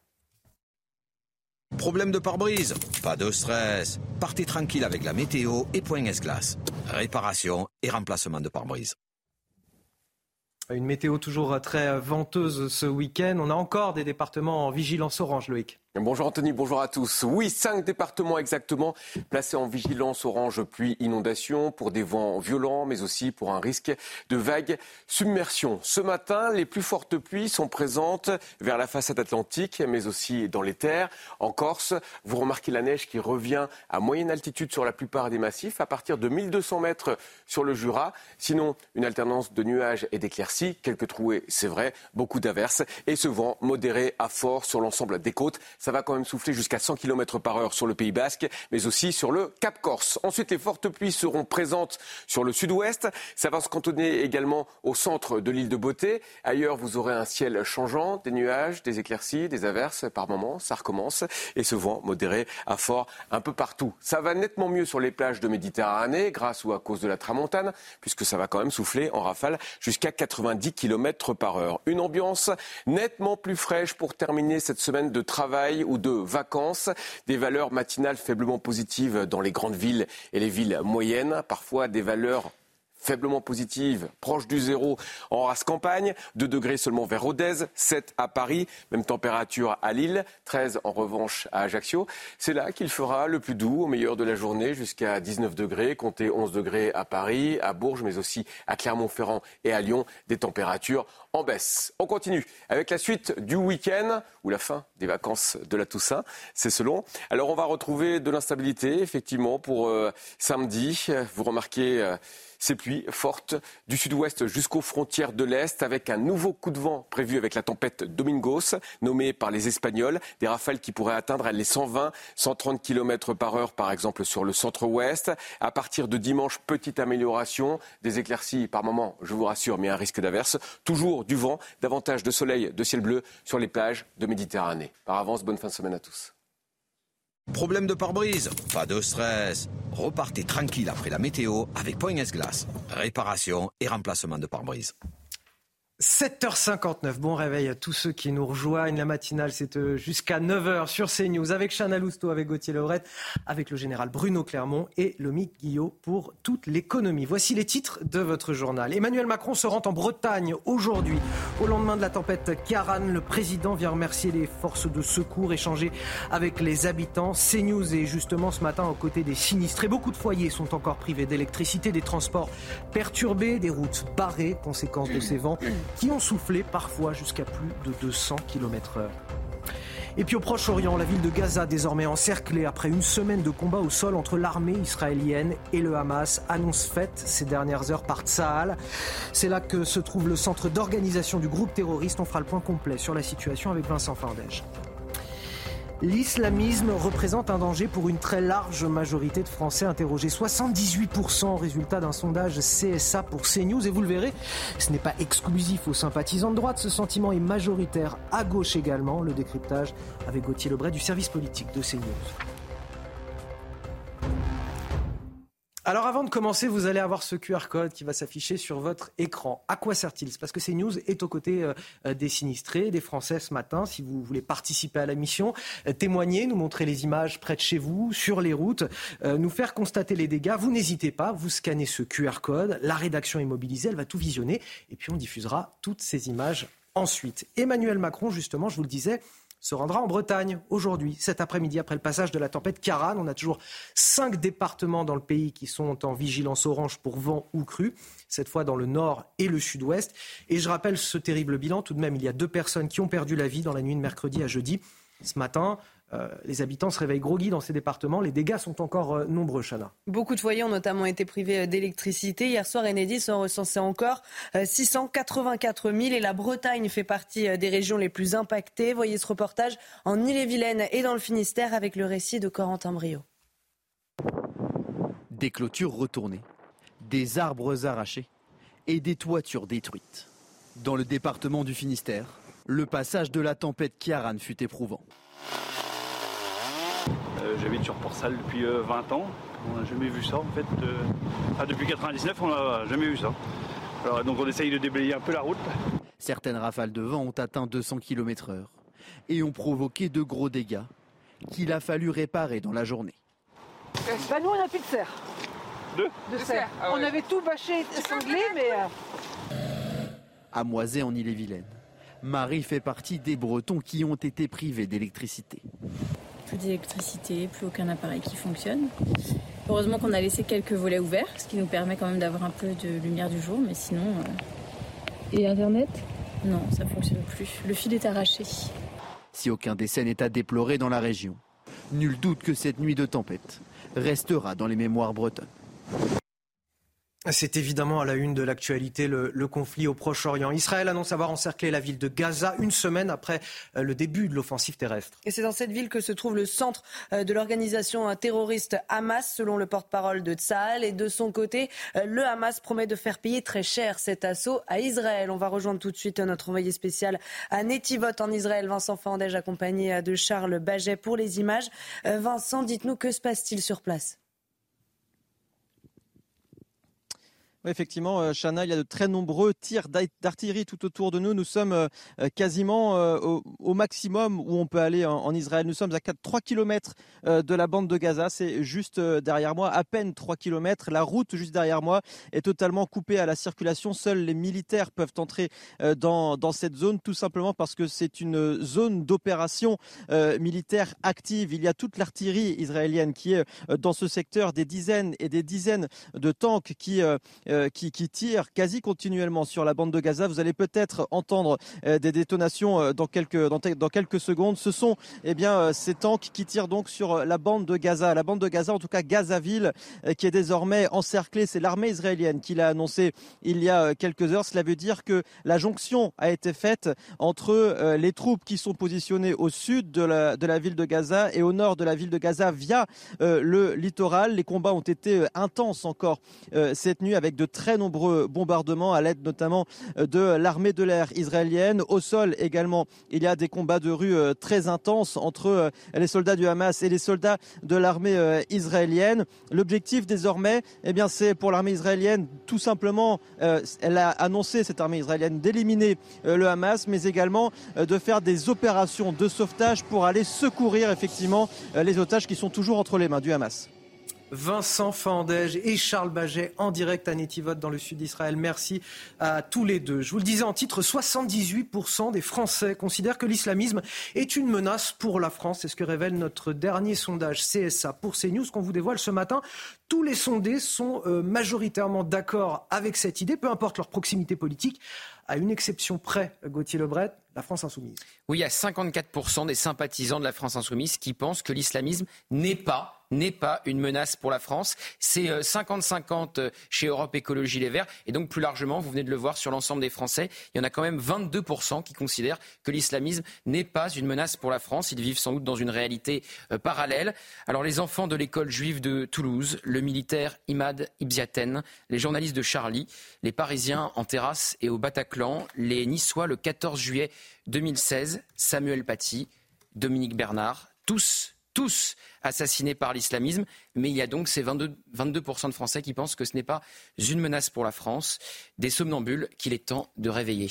Problème de pare-brise? Pas de stress. Partez tranquille avec la météo et Point S-Glace. Réparation et remplacement de pare-brise. Une météo toujours très venteuse ce week-end. On a encore des départements en vigilance orange, Loïc. Bonjour Anthony, bonjour à tous. Oui, cinq départements exactement placés en vigilance orange pluie inondation pour des vents violents, mais aussi pour un risque de vague submersion. Ce matin, les plus fortes pluies sont présentes vers la façade atlantique, mais aussi dans les terres. En Corse, vous remarquez la neige qui revient à moyenne altitude sur la plupart des massifs, à partir de 1200 mètres sur le Jura. Sinon, une alternance de nuages et d'éclaircies, quelques trouées, c'est vrai, beaucoup d'averses, et ce vent modéré à fort sur l'ensemble des côtes. Ça va quand même souffler jusqu'à 100 km par heure sur le Pays Basque, mais aussi sur le Cap Corse. Ensuite, les fortes pluies seront présentes sur le sud-ouest. Ça va se cantonner également au centre de l'île de Beauté. Ailleurs, vous aurez un ciel changeant, des nuages, des éclaircies, des averses par moments. Ça recommence. Et ce vent modéré à fort un peu partout. Ça va nettement mieux sur les plages de Méditerranée, grâce ou à cause de la tramontane, puisque ça va quand même souffler en rafale jusqu'à 90 km par heure. Une ambiance nettement plus fraîche pour terminer cette semaine de travail ou de vacances. Des valeurs matinales faiblement positives dans les grandes villes et les villes moyennes. Parfois des valeurs faiblement positive, proche du zéro en race campagne, 2 degrés seulement vers Rodez, 7 à Paris, même température à Lille, 13 en revanche à Ajaccio. C'est là qu'il fera le plus doux au meilleur de la journée jusqu'à 19 degrés, comptez 11 degrés à Paris, à Bourges, mais aussi à Clermont-Ferrand et à Lyon, des températures en baisse. On continue avec la suite du week-end ou la fin des vacances de la Toussaint, c'est selon. Alors on va retrouver de l'instabilité effectivement pour euh, samedi. Vous remarquez euh, ces pluies fortes du sud-ouest jusqu'aux frontières de l'Est avec un nouveau coup de vent prévu avec la tempête Domingos, nommée par les Espagnols. Des rafales qui pourraient atteindre les 120, 130 km par heure, par exemple, sur le centre-ouest. À partir de dimanche, petite amélioration. Des éclaircies par moment, je vous rassure, mais un risque d'averse. Toujours du vent, davantage de soleil, de ciel bleu sur les plages de Méditerranée. Par avance, bonne fin de semaine à tous. Problème de pare-brise? Pas de stress. Repartez tranquille après la météo avec Point S-Glace. Réparation et remplacement de pare-brise. 7h59, bon réveil à tous ceux qui nous rejoignent. La matinale, c'est euh, jusqu'à 9h sur CNews avec Chana Lousteau, avec Gauthier Lauret, avec le général Bruno Clermont et Lomic Guillot pour toute l'économie. Voici les titres de votre journal. Emmanuel Macron se rend en Bretagne aujourd'hui. Au lendemain de la tempête Karan, le président vient remercier les forces de secours, échanger avec les habitants. CNews est justement ce matin aux côtés des sinistrés. Beaucoup de foyers sont encore privés d'électricité, des transports perturbés, des routes barrées, conséquence de ces vents qui ont soufflé parfois jusqu'à plus de 200 km/h. Et puis au Proche-Orient, la ville de Gaza, désormais encerclée après une semaine de combat au sol entre l'armée israélienne et le Hamas, annonce faite ces dernières heures par Tsahal. C'est là que se trouve le centre d'organisation du groupe terroriste. On fera le point complet sur la situation avec Vincent Fardège. L'islamisme représente un danger pour une très large majorité de Français interrogés. 78% résultat d'un sondage CSA pour CNews. Et vous le verrez, ce n'est pas exclusif aux sympathisants de droite. Ce sentiment est majoritaire à gauche également. Le décryptage avec Gauthier Lebray du service politique de CNews. Alors avant de commencer, vous allez avoir ce QR code qui va s'afficher sur votre écran. À quoi sert-il? Parce que CNews est aux côtés euh, des sinistrés, des Français ce matin. Si vous voulez participer à la mission, euh, témoigner, nous montrer les images près de chez vous, sur les routes, euh, nous faire constater les dégâts, vous n'hésitez pas, vous scannez ce QR code. La rédaction est mobilisée, elle va tout visionner et puis on diffusera toutes ces images ensuite. Emmanuel Macron, justement, je vous le disais, se rendra en Bretagne aujourd'hui, cet après-midi, après le passage de la tempête Karan. On a toujours cinq départements dans le pays qui sont en vigilance orange pour vent ou crue, cette fois dans le nord et le sud-ouest. Et je rappelle ce terrible bilan. Tout de même, il y a deux personnes qui ont perdu la vie dans la nuit de mercredi à jeudi. Ce matin, euh, les habitants se réveillent groggy dans ces départements. Les dégâts sont encore euh, nombreux, Chana. Beaucoup de foyers ont notamment été privés d'électricité. Hier soir, Enedis en recensait encore 684 000 et la Bretagne fait partie des régions les plus impactées. Voyez ce reportage en Ille-et-Vilaine et dans le Finistère avec le récit de Corentin Brio. Des clôtures retournées, des arbres arrachés et des toitures détruites. Dans le département du Finistère, le passage de la tempête Kiaran fut éprouvant. Euh, J'habite sur Port-Salle depuis 20 euh, ans. On n'a jamais vu ça en fait. Euh, depuis 99, on n'a jamais vu ça. Alors, donc on essaye de déblayer un peu la route. Certaines rafales de vent ont atteint 200 km/h et ont provoqué de gros dégâts qu'il a fallu réparer dans la journée. Bah nous on n'a plus de serre. De, de serre. Ah on avait tout bâché, sanglé, mais... À Moisé en Ille-et-Vilaine, Marie fait partie des Bretons qui ont été privés d'électricité. Plus d'électricité, plus aucun appareil qui fonctionne. Heureusement qu'on a laissé quelques volets ouverts, ce qui nous permet quand même d'avoir un peu de lumière du jour, mais sinon... Euh, Et Internet? Non, ça ne fonctionne plus. Le fil est arraché. Si aucun décès n'est à déplorer dans la région, nul doute que cette nuit de tempête restera dans les mémoires bretonnes. C'est évidemment à la une de l'actualité le, conflit au Proche-Orient. Israël annonce avoir encerclé la ville de Gaza une semaine après euh, le début de l'offensive terrestre. Et c'est dans cette ville que se trouve le centre euh, de l'organisation terroriste Hamas, selon le porte-parole de Tsahal. Et de son côté, euh, le Hamas promet de faire payer très cher cet assaut à Israël. On va rejoindre tout de suite notre envoyé spécial à Netivot en Israël, Vincent Fandège, accompagné de Charles Baget pour les images. Vincent, dites-nous que se passe-t-il sur place? Effectivement, Chana, il y a de très nombreux tirs d'artillerie tout autour de nous. Nous sommes quasiment au, maximum où on peut aller en, Israël. Nous sommes à 4, 3 km de la bande de Gaza. C'est juste derrière moi, à peine 3 km. La route juste derrière moi est totalement coupée à la circulation. Seuls les militaires peuvent entrer dans cette zone, tout simplement parce que c'est une zone d'opération militaire active. Il y a toute l'artillerie israélienne qui est dans ce secteur, des dizaines et des dizaines de tanks qui qui, qui tirent quasi continuellement sur la bande de Gaza. Vous allez peut-être entendre des détonations dans quelques, dans, quelques secondes. Ce sont eh bien, ces tanks qui tirent donc sur la bande de Gaza. La bande de Gaza, en tout cas Gazaville, qui est désormais encerclée. C'est l'armée israélienne qui l'a annoncé il y a quelques heures. Cela veut dire que la jonction a été faite entre les troupes qui sont positionnées au sud de la, de la ville de Gaza et au nord de la ville de Gaza via le littoral. Les combats ont été intenses encore cette nuit avec très nombreux bombardements à l'aide notamment de l'armée de l'air israélienne. Au sol également, il y a des combats de rue très intenses entre les soldats du Hamas et les soldats de l'armée israélienne. L'objectif désormais, eh bien, c'est pour l'armée israélienne tout simplement, elle a annoncé cette armée israélienne d'éliminer le Hamas, mais également de faire des opérations de sauvetage pour aller secourir effectivement les otages qui sont toujours entre les mains du Hamas. Vincent Fandège et Charles Baget en direct à Netivot dans le sud d'Israël. Merci à tous les deux. Je vous le disais en titre, 78% des Français considèrent que l'islamisme est une menace pour la France. C'est ce que révèle notre dernier sondage CSA pour CNews qu'on vous dévoile ce matin. Tous les sondés sont majoritairement d'accord avec cette idée, peu importe leur proximité politique, à une exception près, Gauthier Lebret, la France insoumise. Oui, il y a 54% des sympathisants de la France insoumise qui pensent que l'islamisme n'est pas n'est pas une menace pour la France. C'est 50-50 chez Europe Écologie Les Verts. Et donc, plus largement, vous venez de le voir sur l'ensemble des Français, il y en a quand même 22% qui considèrent que l'islamisme n'est pas une menace pour la France. Ils vivent sans doute dans une réalité parallèle. Alors, les enfants de l'école juive de Toulouse, le militaire Imad Ibziaten, les journalistes de Charlie, les Parisiens en terrasse et au Bataclan, les Niçois le 14 juillet 2016, Samuel Paty, Dominique Bernard, tous tous assassinés par l'islamisme, mais il y a donc ces 22, 22% de Français qui pensent que ce n'est pas une menace pour la France, des somnambules qu'il est temps de réveiller.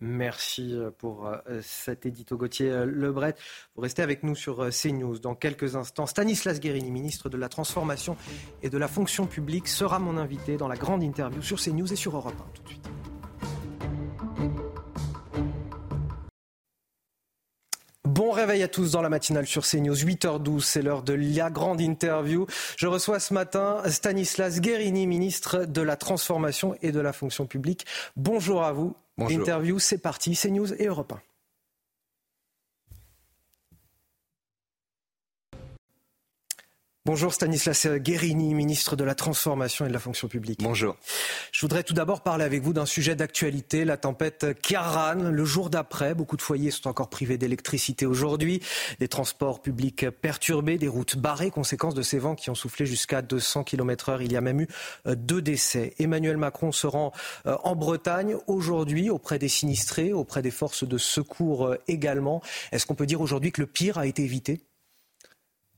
Merci pour cet édito Gauthier Lebret. Vous restez avec nous sur CNews dans quelques instants. Stanislas Guérini, ministre de la Transformation et de la Fonction publique, sera mon invité dans la grande interview sur CNews et sur Europe 1 tout de suite. Bon réveil à tous dans la matinale sur CNews. 8h12, c'est l'heure de la grande interview. Je reçois ce matin Stanislas Guérini, ministre de la Transformation et de la Fonction publique. Bonjour à vous. Bonjour. Interview, c'est parti. CNews et Europe 1. Bonjour Stanislas Guérini, ministre de la Transformation et de la Fonction publique. Bonjour. Je voudrais tout d'abord parler avec vous d'un sujet d'actualité, la tempête Kiaran. Le jour d'après, beaucoup de foyers sont encore privés d'électricité aujourd'hui, des transports publics perturbés, des routes barrées, conséquence de ces vents qui ont soufflé jusqu'à 200 km heure. Il y a même eu euh, deux décès. Emmanuel Macron se rend euh, en Bretagne aujourd'hui auprès des sinistrés, auprès des forces de secours euh, également. Est-ce qu'on peut dire aujourd'hui que le pire a été évité?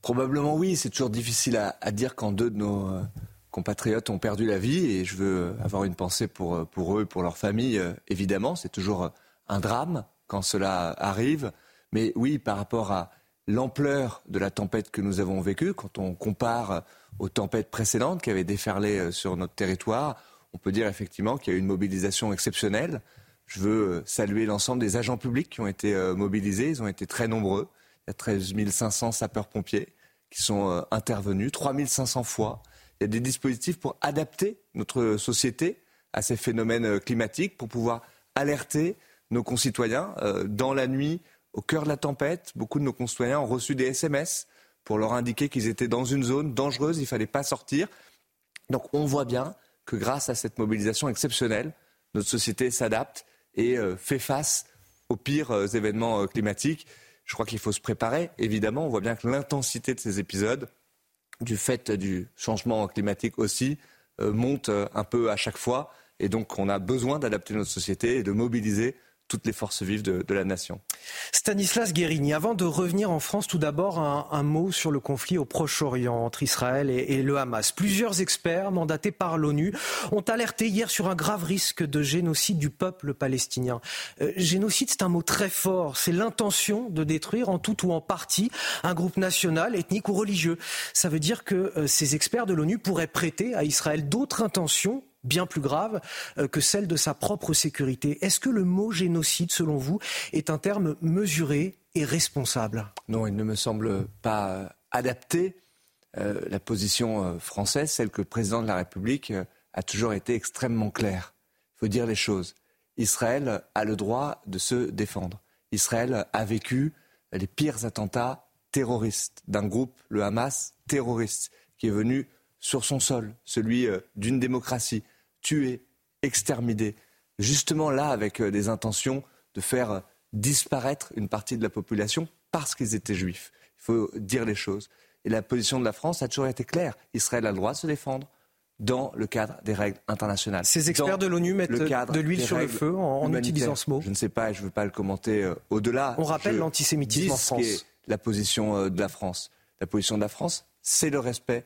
Probablement oui, c'est toujours difficile à, dire quand deux de nos euh, compatriotes ont perdu la vie et je veux avoir une pensée pour, euh, pour eux, pour leur famille, euh, évidemment, c'est toujours un drame quand cela arrive, mais oui, par rapport à l'ampleur de la tempête que nous avons vécue, quand on compare aux tempêtes précédentes qui avaient déferlé sur notre territoire, on peut dire effectivement qu'il y a eu une mobilisation exceptionnelle. Je veux saluer l'ensemble des agents publics qui ont été mobilisés, ils ont été très nombreux. Il y a 13 500 sapeurs-pompiers qui sont euh, intervenus, 3 500 fois. Il y a des dispositifs pour adapter notre société à ces phénomènes euh, climatiques, pour pouvoir alerter nos concitoyens. Euh, dans la nuit, au cœur de la tempête, beaucoup de nos concitoyens ont reçu des SMS pour leur indiquer qu'ils étaient dans une zone dangereuse, il ne fallait pas sortir. Donc on voit bien que grâce à cette mobilisation exceptionnelle, notre société s'adapte et fait face aux pires événements climatiques. Je crois qu'il faut se préparer. Évidemment, on voit bien que l'intensité de ces épisodes, du fait du changement climatique aussi, euh, monte euh, un peu à chaque fois. Et donc, on a besoin d'adapter notre société et de mobiliser toutes les forces vives de, la nation. Stanislas Guérini, avant de revenir en France, tout d'abord un, mot sur le conflit au Proche-Orient entre Israël et, le Hamas. Plusieurs experts mandatés par l'ONU ont alerté hier sur un grave risque de génocide du peuple palestinien. Euh, génocide, c'est un mot très fort. C'est l'intention de détruire en tout ou en partie un groupe national, ethnique ou religieux. Ça veut dire que euh, ces experts de l'ONU pourraient prêter à Israël d'autres intentions bien plus grave euh, que celle de sa propre sécurité. Est-ce que le mot génocide, selon vous, est un terme mesuré et responsable? Non, il ne me semble pas euh, adapté. Euh, la position française, celle que le président de la République a toujours été extrêmement claire. Il faut dire les choses. Israël a le droit de se défendre. Israël a vécu les pires attentats terroristes d'un groupe, le Hamas, terroriste, qui est venu sur son sol, celui d'une démocratie, tués, exterminés, justement là avec euh, des intentions de faire euh, disparaître une partie de la population parce qu'ils étaient juifs. Il faut dire les choses. Et la position de la France a toujours été claire. Israël a le droit de se défendre dans le cadre des règles internationales. Ces experts de l'ONU mettent de l'huile sur le feu en, utilisant ce mot Je ne sais pas, je ne veux pas le commenter euh, au-delà. On rappelle l'antisémitisme en France. la position de la France. La position de la France, c'est le respect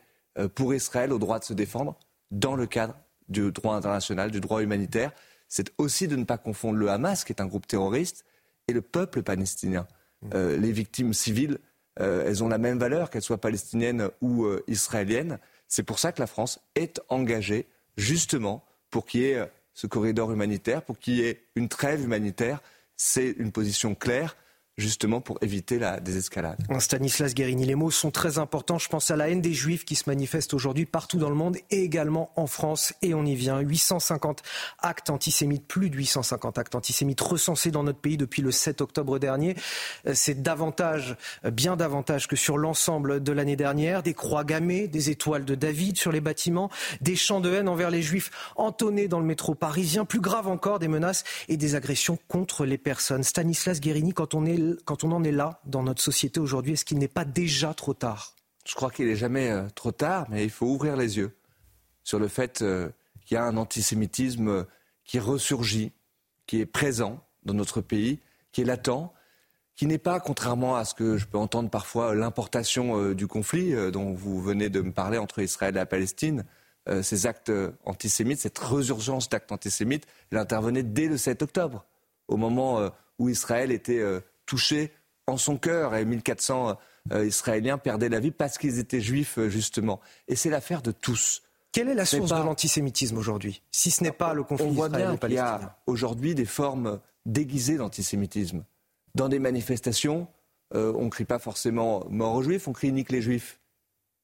pour Israël au droit de se défendre dans le cadre du droit international, du droit humanitaire, c'est aussi de ne pas confondre le Hamas, qui est un groupe terroriste, et le peuple palestinien. Mmh. Euh, les victimes civiles, euh, elles ont la même valeur, qu'elles soient palestiniennes ou euh, israéliennes. C'est pour ça que la France est engagée, justement, pour qu'il y ait ce corridor humanitaire, pour qu'il y ait une trêve humanitaire. C'est une position claire justement pour éviter la désescalade. Stanislas Guérini, les mots sont très importants. Je pense à la haine des Juifs qui se manifeste aujourd'hui partout dans le monde et également en France. Et on y vient. 850 actes antisémites, plus de 850 actes antisémites recensés dans notre pays depuis le 7 octobre dernier. Euh, c'est davantage, euh, bien davantage que sur l'ensemble de l'année dernière. Des croix gammées, des étoiles de David sur les bâtiments, des chants de haine envers les Juifs entonnés dans le métro parisien. Plus grave encore, des menaces et des agressions contre les personnes. Stanislas Guérini, quand on est quand on en est là dans notre société aujourd'hui Est-ce qu'il n'est pas déjà trop tard? Je crois qu'il n'est jamais euh, trop tard, mais il faut ouvrir les yeux sur le fait euh, qu'il y a un antisémitisme euh, qui ressurgit, qui est présent dans notre pays, qui est latent, qui n'est pas, contrairement à ce que je peux entendre parfois, l'importation du conflit dont vous venez de me parler entre Israël et la Palestine. ces actes antisémites, cette résurgence d'actes antisémites, elle intervenait dès le 7 octobre, au moment où Israël était touché en son cœur et 1400 euh, Israéliens perdaient la vie parce qu'ils étaient juifs, euh, justement. Et c'est l'affaire de tous. Quelle est la source de l'antisémitisme aujourd'hui, si ce n'est pas le conflit bien qu'il y a aujourd'hui des formes déguisées d'antisémitisme. Dans des manifestations, euh, on ne crie pas forcément mort aux juifs, on crie nique les juifs.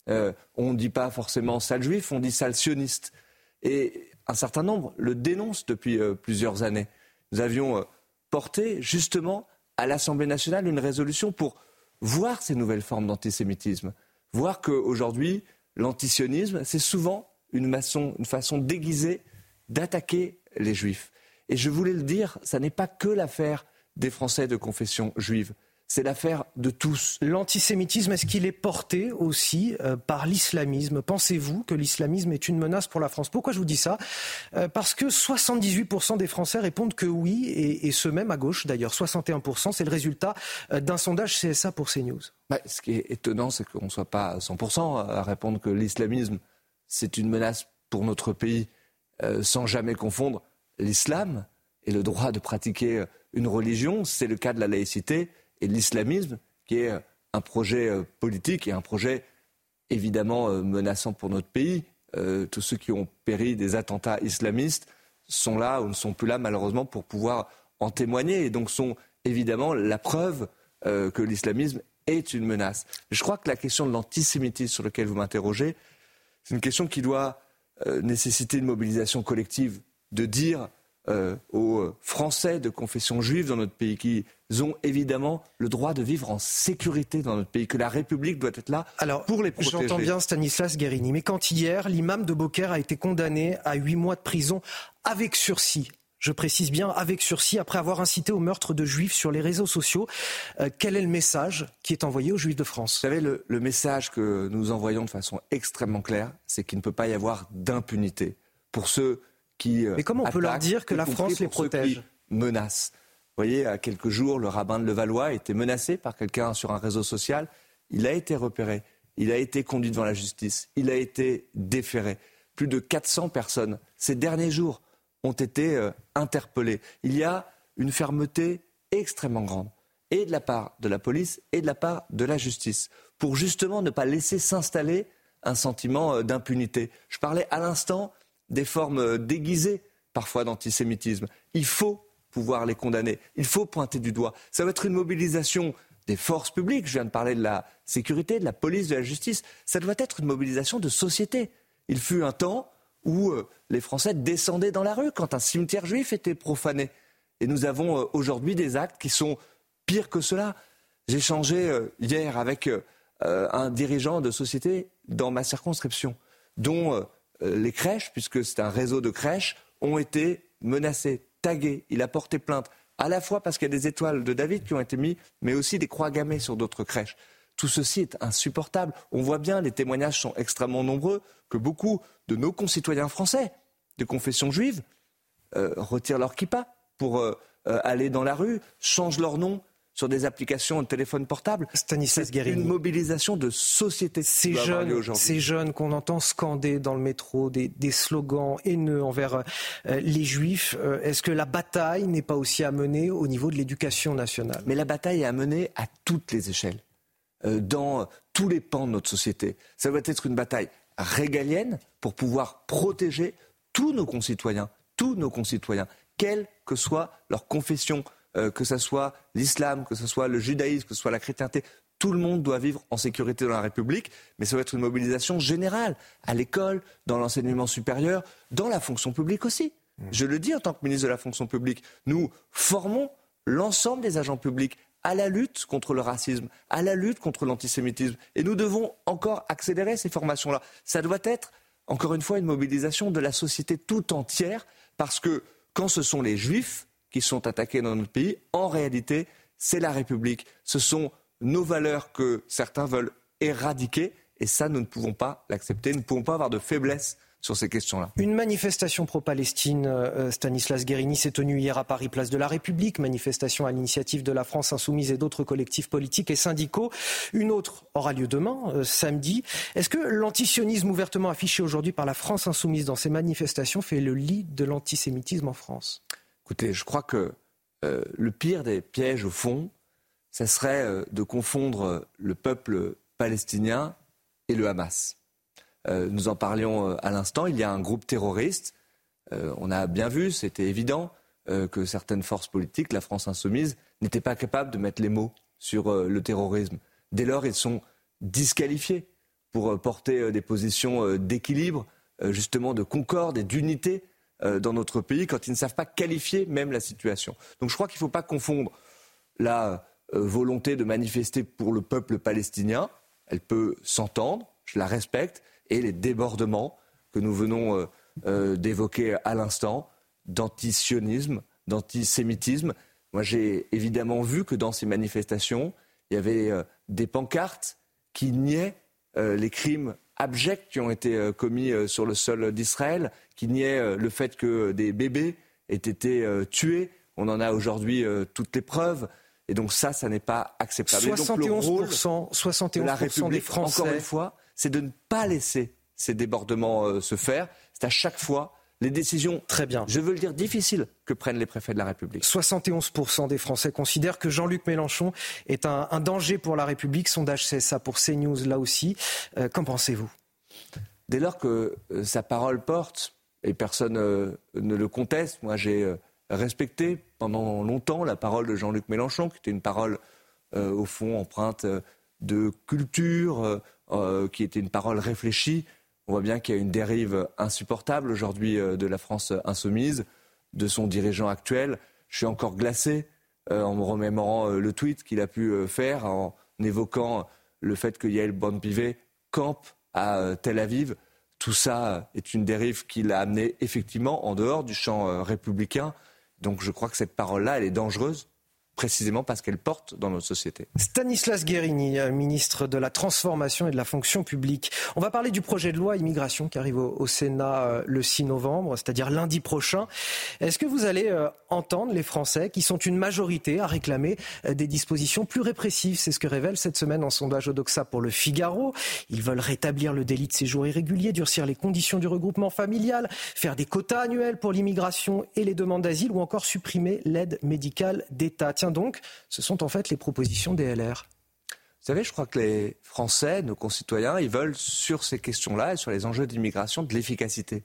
on ne dit pas forcément sale juif, on dit sale sioniste. Et un certain nombre le dénoncent depuis plusieurs années. Nous avions porté justement à l'Assemblée nationale une résolution pour voir ces nouvelles formes d'antisémitisme, voir qu'aujourd'hui, l'antisionisme, c'est souvent une façon, une façon déguisée d'attaquer les juifs. Et je voulais le dire, ça n'est pas que l'affaire des Français de confession juive c'est l'affaire de tous. L'antisémitisme, est-ce qu'il est porté aussi euh, par l'islamisme? Pensez-vous que l'islamisme est une menace pour la France? Pourquoi je vous dis ça? Euh, Parce que 78% des Français répondent que oui, et, ce même à gauche d'ailleurs, 61%, c'est le résultat euh, d'un sondage CSA pour CNews. Bah, ce qui est étonnant, c'est qu'on ne soit pas à 100% à répondre que l'islamisme, c'est une menace pour notre pays, sans jamais confondre l'islam et le droit de pratiquer une religion. C'est le cas de la laïcité et l'islamisme, qui est un projet euh, politique et un projet évidemment euh, menaçant pour notre pays. Euh, tous ceux qui ont péri des attentats islamistes sont là ou ne sont plus là malheureusement pour pouvoir en témoigner et donc sont évidemment la preuve que l'islamisme est une menace. Je crois que la question de l'antisémitisme sur laquelle vous m'interrogez, c'est une question qui doit nécessiter une mobilisation collective, de dire euh, aux Français de confession juive dans notre pays, qui ont évidemment le droit de vivre en sécurité dans notre pays, que la République doit être là pour les protéger. J'entends bien Stanislas Guérini, mais quand hier, l'imam de Beaucaire a été condamné à huit mois de prison avec sursis, je précise bien avec sursis, après avoir incité au meurtre de juifs sur les réseaux sociaux. Euh, quel est le message qui est envoyé aux juifs de France? Vous savez, le, le, message que nous envoyons de façon extrêmement claire, c'est qu'il ne peut pas y avoir d'impunité pour ceux euh, Mais comment on peut leur dire que la France les protège Menace. Vous voyez, à quelques jours, le rabbin de Levallois a été menacé par quelqu'un sur un réseau social. Il a été repéré. Il a été conduit devant la justice. Il a été déféré. Plus de 400 personnes, ces derniers jours, ont été euh, interpellées. Il y a une fermeté extrêmement grande, et de la part de la police et de la part de la justice, pour justement ne pas laisser s'installer un sentiment euh, d'impunité. Je parlais à l'instant des formes euh, déguisées parfois d'antisémitisme. Il faut pouvoir les condamner. Il faut pointer du doigt. Ça va être une mobilisation des forces publiques. Je viens de parler de la sécurité, de la police, de la justice. Ça doit être une mobilisation de société. Il fut un temps où euh, les Français descendaient dans la rue quand un cimetière juif était profané. Et nous avons euh, aujourd'hui des actes qui sont pires que cela. J'ai échangé hier avec un dirigeant de société dans ma circonscription, dont les crèches, puisque c'est un réseau de crèches, ont été menacées, taguées. Il a porté plainte, à la fois parce qu'il y a des étoiles de David qui ont été mises, mais aussi des croix gammées sur d'autres crèches. Tout ceci est insupportable. On voit bien, les témoignages sont extrêmement nombreux, que beaucoup de nos concitoyens français de confession juive euh, retirent leur kippa pour euh, aller dans la rue, changent leur nom, sur des applications de téléphone portable. Stanislas Guérini. une mobilisation de société. Ces jeunes, ces jeunes qu'on entend scander dans le métro des, slogans haineux envers euh, les juifs, euh, est-ce que la bataille n'est pas aussi à mener au niveau de l'éducation nationale? Mais la bataille est à mener à toutes les échelles, euh, dans tous les pans de notre société. Ça doit être une bataille régalienne pour pouvoir protéger tous nos concitoyens, tous nos concitoyens, quelle que soit leur confession euh, que ce soit l'islam, que ce soit le judaïsme, que ce soit la chrétienté, tout le monde doit vivre en sécurité dans la République, mais ça va être une mobilisation générale, à l'école, dans l'enseignement supérieur, dans la fonction publique aussi. Mmh. Je le dis en tant que ministre de la fonction publique, nous formons l'ensemble des agents publics à la lutte contre le racisme, à la lutte contre l'antisémitisme. Et nous devons encore accélérer ces formations-là. Ça doit être, encore une fois, une mobilisation de la société tout entière, parce que quand ce sont les juifs qui sont attaqués dans notre pays. En réalité, c'est la République. Ce sont nos valeurs que certains veulent éradiquer. Et ça, nous ne pouvons pas l'accepter. Nous ne pouvons pas avoir de faiblesse sur ces questions-là. Une manifestation pro-Palestine, euh, Stanislas Guérini, s'est tenue hier à Paris, place de la République. Manifestation à l'initiative de la France Insoumise et d'autres collectifs politiques et syndicaux. Une autre aura lieu demain, euh, samedi. Est-ce que l'antisionisme ouvertement affiché aujourd'hui par la France Insoumise dans ces manifestations fait le lit de l'antisémitisme en France? Écoutez, je crois que euh, le pire des pièges, au fond, ce serait euh, de confondre euh, le peuple palestinien et le Hamas. nous en parlions à l'instant, il y a un groupe terroriste. on a bien vu, c'était évident, que certaines forces politiques, la France insoumise, n'étaient pas capables de mettre les mots sur le terrorisme. Dès lors, ils sont disqualifiés pour porter des positions d'équilibre, justement de concorde et d'unité dans notre pays quand ils ne savent pas qualifier même la situation. Donc je crois qu'il ne faut pas confondre la euh, volonté de manifester pour le peuple palestinien elle peut s'entendre, je la respecte, et les débordements que nous venons d'évoquer à l'instant, d'antisionisme, d'antisémitisme. Moi, j'ai évidemment vu que dans ces manifestations, il y avait des pancartes qui niaient les crimes abjects qui ont été commis sur le sol d'Israël, qui niaient le fait que des bébés aient été tués. On en a aujourd'hui toutes les preuves. Et donc ça, ça n'est pas acceptable. 71%, 71 la République, des Français. encore une fois, c'est de ne pas laisser ces débordements euh, se faire. C'est à chaque fois les décisions, très bien, je veux le dire, difficiles que prennent les préfets de la République. 71% des Français considèrent que Jean-Luc Mélenchon est un, danger pour la République. Sondage c'est ça pour CNews là aussi. Euh, qu'en pensez-vous? Dès lors que euh, sa parole porte, et personne ne le conteste, moi j'ai respecté pendant longtemps la parole de Jean-Luc Mélenchon, qui était une parole euh, au fond empreinte euh, de culture, euh, qui était une parole réfléchie. On voit bien qu'il y a une dérive insupportable aujourd'hui de la France insoumise, de son dirigeant actuel. Je suis encore glacé en me remémorant le tweet qu'il a pu faire en évoquant le fait que Yael Bonne-Pivet campe à Tel Aviv. Tout ça est une dérive qui l'a amené effectivement en dehors du champ républicain. Donc je crois que cette parole-là, elle est dangereuse précisément parce qu'elle porte dans notre société. Stanislas Guérini, euh, ministre de la Transformation et de la Fonction publique. On va parler du projet de loi immigration qui arrive au, Sénat euh, le 6 novembre, c'est-à-dire lundi prochain. Est-ce que vous allez euh, entendre les Français qui sont une majorité à réclamer des dispositions plus répressives? C'est ce que révèle cette semaine un sondage Odoxa pour le Figaro. Ils veulent rétablir le délit de séjour irrégulier, durcir les conditions du regroupement familial, faire des quotas annuels pour l'immigration et les demandes d'asile ou encore supprimer l'aide médicale d'État donc, ce sont en fait les propositions des LR. Vous savez, je crois que les Français, nos concitoyens, ils veulent sur ces questions-là et sur les enjeux d'immigration de l'efficacité.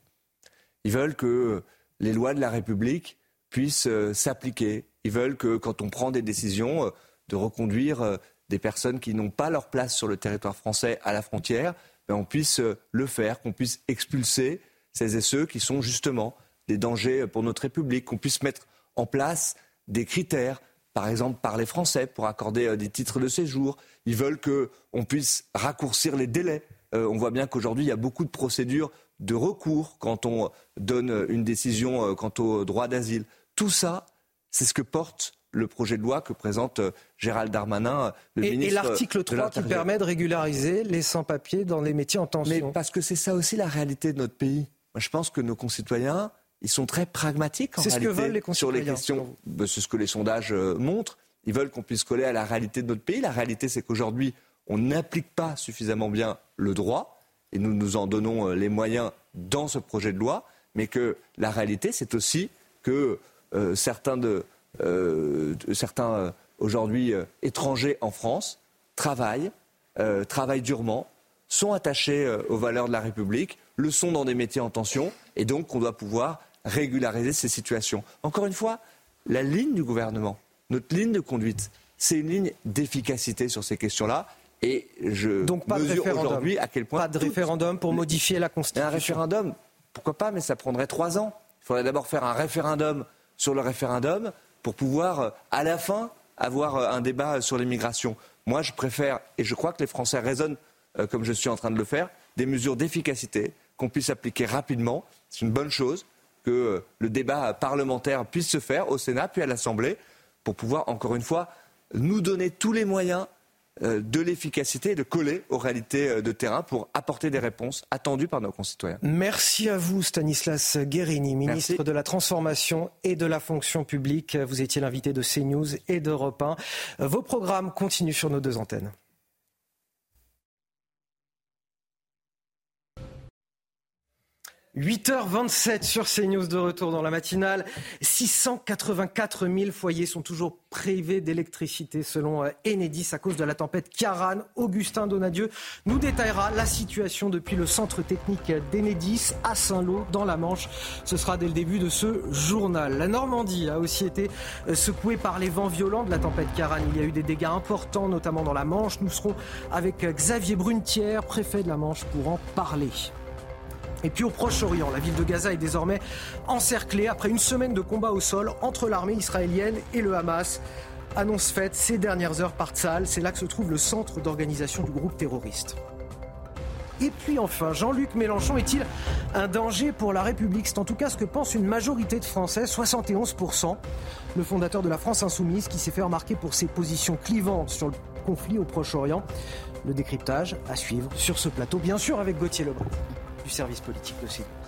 Ils veulent que les lois de la République puissent euh, s'appliquer. Ils veulent que quand on prend des décisions euh, de reconduire euh, des personnes qui n'ont pas leur place sur le territoire français à la frontière, ben, on puisse le faire, qu'on puisse expulser ces et ceux qui sont justement des dangers pour notre République, qu'on puisse mettre en place des critères par exemple par les Français pour accorder euh, des titres de séjour. Ils veulent qu'on puisse raccourcir les délais. Euh, on voit bien qu'aujourd'hui, il y a beaucoup de procédures de recours quand on donne une décision euh, quant au droit d'asile. Tout ça, c'est ce que porte le projet de loi que présente Gérald Darmanin, le et, ministre. Et l'article 3 qui permet de régulariser les sans-papiers dans les métiers en tension. Mais parce que c'est ça aussi la réalité de notre pays. Moi, je pense que nos concitoyens, ils sont très pragmatiques en réalité. Ce que veulent les sur les questions. C'est ce que les sondages euh, montrent. Ils veulent qu'on puisse coller à la réalité de notre pays. La réalité, c'est qu'aujourd'hui, on n'applique pas suffisamment bien le droit, et nous nous en donnons euh, les moyens dans ce projet de loi, mais que la réalité, c'est aussi que euh, certains, de, certains aujourd'hui étrangers en France travaillent, travaillent durement, sont attachés aux valeurs de la République, le sont dans des métiers en tension, et donc on doit pouvoir régulariser ces situations. Encore une fois, la ligne du gouvernement, notre ligne de conduite, c'est une ligne d'efficacité sur ces questions-là. Et je Donc pas mesure aujourd'hui à quel point. Pas de référendum pour modifier la Constitution. Un référendum, pourquoi pas, mais ça prendrait trois ans. Il faudrait d'abord faire un référendum sur le référendum pour pouvoir, à la fin, avoir un débat sur l'immigration. Moi, je préfère, et je crois que les Français raisonnent euh, comme je suis en train de le faire, des mesures d'efficacité qu'on puisse appliquer rapidement. C'est une bonne chose que le débat parlementaire puisse se faire au Sénat puis à l'Assemblée pour pouvoir, encore une fois, nous donner tous les moyens euh, de l'efficacité et de coller aux réalités euh, de terrain pour apporter des réponses attendues par nos concitoyens. Merci à vous, Stanislas Guérini, ministre de la Transformation et de la Fonction publique. Vous étiez l'invité de CNews et d'Europe 1. Vos programmes continuent sur nos deux antennes. 8h27 sur CNews de retour dans la matinale. 684 000 foyers sont toujours privés d'électricité selon euh, Enedis à cause de la tempête Kiaran. Augustin Donadieu nous détaillera la situation depuis le centre technique d'Enedis à Saint-Lô dans la Manche. Ce sera dès le début de ce journal. La Normandie a aussi été euh, secouée par les vents violents de la tempête Kiaran. Il y a eu des dégâts importants, notamment dans la Manche. Nous serons avec euh, Xavier Brunetière, préfet de la Manche, pour en parler. Et puis au Proche-Orient, la ville de Gaza est désormais encerclée après une semaine de combats au sol entre l'armée israélienne et le Hamas. annonce faite ces dernières heures par Tsal, c'est là que se trouve le centre d'organisation du groupe terroriste. Et puis enfin, Jean-Luc Mélenchon est-il un danger pour la République? C'est en tout cas ce que pense une majorité de Français, 71%. Le fondateur de la France insoumise qui s'est fait remarquer pour ses positions clivantes sur le conflit au Proche-Orient. Le décryptage à suivre sur ce plateau, bien sûr avec Gauthier Lebret du service politique de CNews.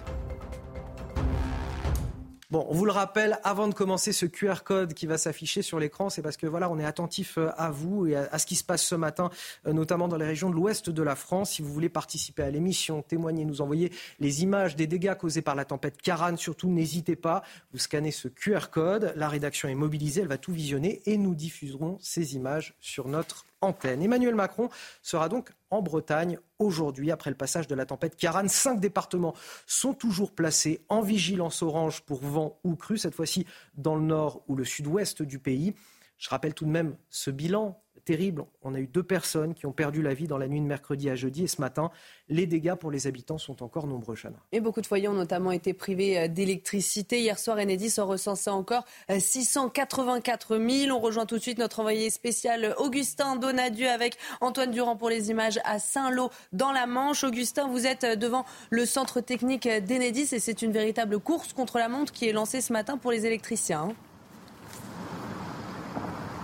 Bon, on vous le rappelle, avant de commencer ce QR code qui va s'afficher sur l'écran, c'est parce que voilà, on est attentif euh, à vous et à, ce qui se passe ce matin, euh, notamment dans les régions de l'ouest de la France. Si vous voulez participer à l'émission, témoigner, nous envoyer les images des dégâts causés par la tempête Karan, surtout n'hésitez pas. Vous scannez ce QR code, la rédaction est mobilisée, elle va tout visionner et nous diffuserons ces images sur notre antenne. Emmanuel Macron sera donc en Bretagne aujourd'hui après le passage de la tempête Kiaran. Cinq départements sont toujours placés en vigilance orange pour vent ou crue, cette fois-ci dans le nord ou le sud-ouest du pays. Je rappelle tout de même ce bilan terrible. On a eu deux personnes qui ont perdu la vie dans la nuit de mercredi à jeudi. Et ce matin, les dégâts pour les habitants sont encore nombreux, Chana. Et beaucoup de foyers ont notamment été privés euh, d'électricité. Hier soir, Enedis en recensait encore 684 euh, 000. On rejoint tout de suite notre envoyé spécial Augustin Donadieu avec Antoine Durand pour les images à Saint-Lô dans la Manche. Augustin, vous êtes euh, devant le centre technique d'Enedis et c'est une véritable course contre la montre qui est lancée ce matin pour les électriciens.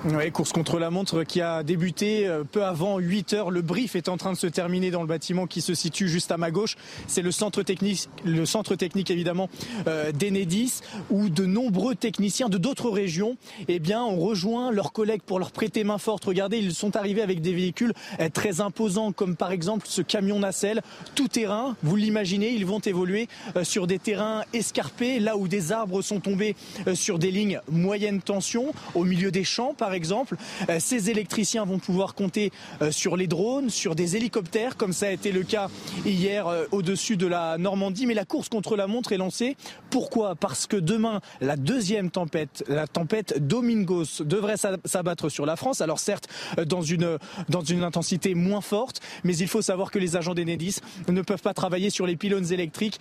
Oui, course contre la montre qui a débuté euh, peu avant 8 heures. Le brief est en train de se terminer dans le bâtiment qui se situe juste à ma gauche. C'est le centre technique, le centre technique évidemment euh, d'Enedis, où de nombreux techniciens de d'autres régions, eh bien, ont rejoint leurs collègues pour leur prêter main forte. Regardez, ils sont arrivés avec des véhicules euh, très imposants, comme par exemple ce camion nacelle, tout terrain. Vous l'imaginez, ils vont évoluer sur des terrains escarpés, là où des arbres sont tombés sur des lignes moyenne tension, au milieu des champs, par exemple. Euh, ces électriciens vont pouvoir compter euh, sur les drones, sur des hélicoptères, comme ça a été le cas hier euh, au-dessus de la Normandie. Mais la course contre la montre est lancée. Pourquoi? Parce que demain, la deuxième tempête, la tempête Domingos, devrait s'abattre sur la France. Alors certes, dans une, dans une intensité moins forte, mais il faut savoir que les agents d'Enedis ne peuvent pas travailler sur les pylônes électriques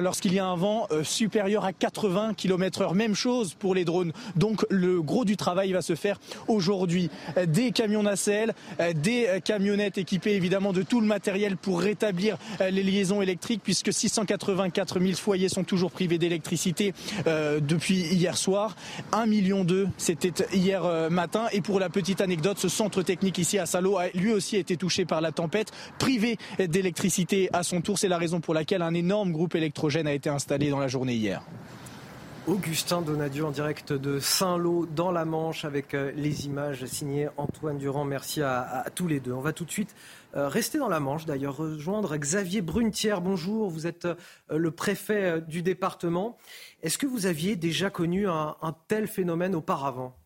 lorsqu'il y a un vent supérieur à 80 km heure. Même chose pour les drones. Donc le gros du travail va se faire aujourd'hui. Des camions nacelles, des camionnettes équipées évidemment de tout le matériel pour rétablir les liaisons électriques puisque 684 000 foyers sont toujours privés d'électricité euh, depuis hier soir. 1 million d'eux, c'était hier euh, matin. Et pour la petite anecdote, ce centre technique ici à Salo a lui aussi été touché par la tempête, privé d'électricité à son tour. C'est la raison pour laquelle un énorme groupe électrogène a été installé dans la journée hier. Augustin Donadieu en direct de Saint-Lô dans la Manche avec euh, les images signées Antoine Durand. Merci à, tous les deux. On va tout de suite euh, rester dans la Manche d'ailleurs, rejoindre Xavier Brunetière. Bonjour, vous êtes euh, le préfet du département. Est-ce que vous aviez déjà connu un, tel phénomène auparavant?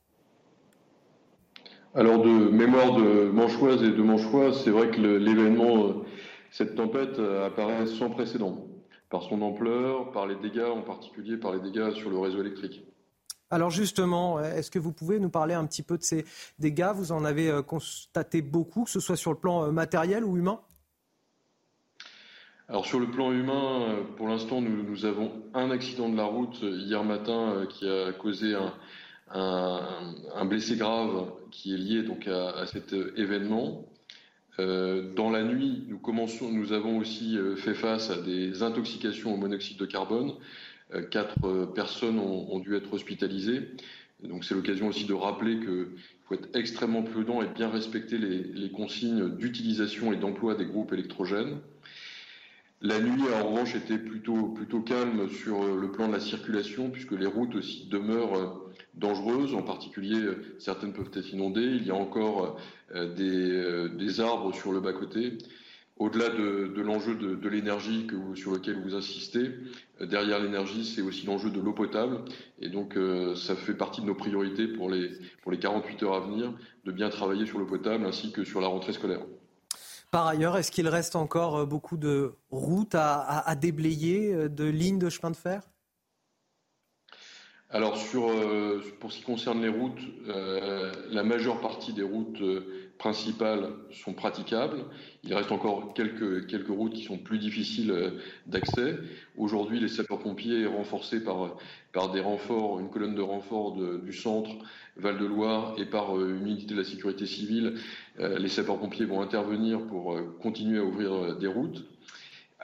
Alors de mémoire de Manchoise et de Manchois, c'est vrai que l'événement, cette tempête apparaît sans précédent par son ampleur, par les dégâts, en particulier par les dégâts sur le réseau électrique. Alors justement, est-ce que vous pouvez nous parler un petit peu de ces dégâts? Vous en avez euh, constaté beaucoup, que ce soit sur le plan euh, matériel ou humain? Alors sur le plan humain, euh, pour l'instant, nous, avons un accident de la route hier matin qui a causé un, blessé grave qui est lié donc à cet événement. Euh, dans la nuit, nous, avons aussi euh, fait face à des intoxications au monoxyde de carbone. Euh, quatre personnes ont, dû être hospitalisées. Donc c'est l'occasion aussi de rappeler qu'il faut être extrêmement prudent et bien respecter les, consignes d'utilisation et d'emploi des groupes électrogènes. La nuit, en revanche, était plutôt, calme sur le plan de la circulation, puisque les routes aussi demeurent dangereuses. En particulier, certaines peuvent être inondées. Il y a encore euh, euh, des, arbres sur le bas-côté. Au-delà de, l'enjeu de, l'énergie sur lequel vous insistez, euh, derrière l'énergie, c'est aussi l'enjeu de l'eau potable. Et donc, ça fait partie de nos priorités pour les 48 heures à venir, de bien travailler sur l'eau potable ainsi que sur la rentrée scolaire. Par ailleurs, est-ce qu'il reste encore beaucoup de routes à déblayer, de lignes de chemin de fer? Alors sur, pour ce qui concerne les routes, la majeure partie des routes principales sont praticables. Il reste encore quelques, quelques routes qui sont plus difficiles euh, d'accès. Aujourd'hui, les sapeurs-pompiers, renforcés par, par des renforts, une colonne de renforts du centre, Val-de-Loire, et par euh, une unité de la sécurité civile, euh, les sapeurs-pompiers vont intervenir pour continuer à ouvrir des routes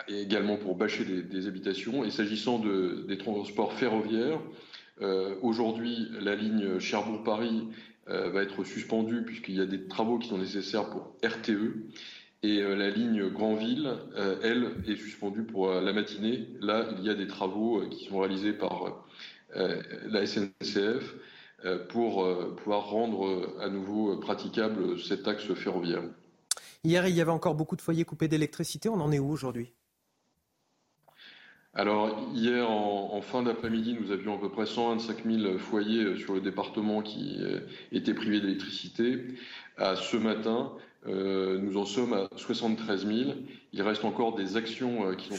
et également pour bâcher des, habitations. Et s'agissant de, des transports ferroviaires, aujourd'hui, la ligne Cherbourg-Paris va être suspendue puisqu'il y a des travaux qui sont nécessaires pour RTE. Et euh, la ligne Grandville, euh, elle, est suspendue pour la matinée. Là, il y a des travaux qui sont réalisés par la SNCF pour pouvoir rendre à nouveau praticable cet axe ferroviaire. Hier, il y avait encore beaucoup de foyers coupés d'électricité. On en est où aujourd'hui? Alors hier en, fin d'après-midi, nous avions à peu près 125 000 foyers euh, sur le département qui euh, étaient privés d'électricité. À ce matin, euh, nous en sommes à 73 000. Il reste encore des actions qui,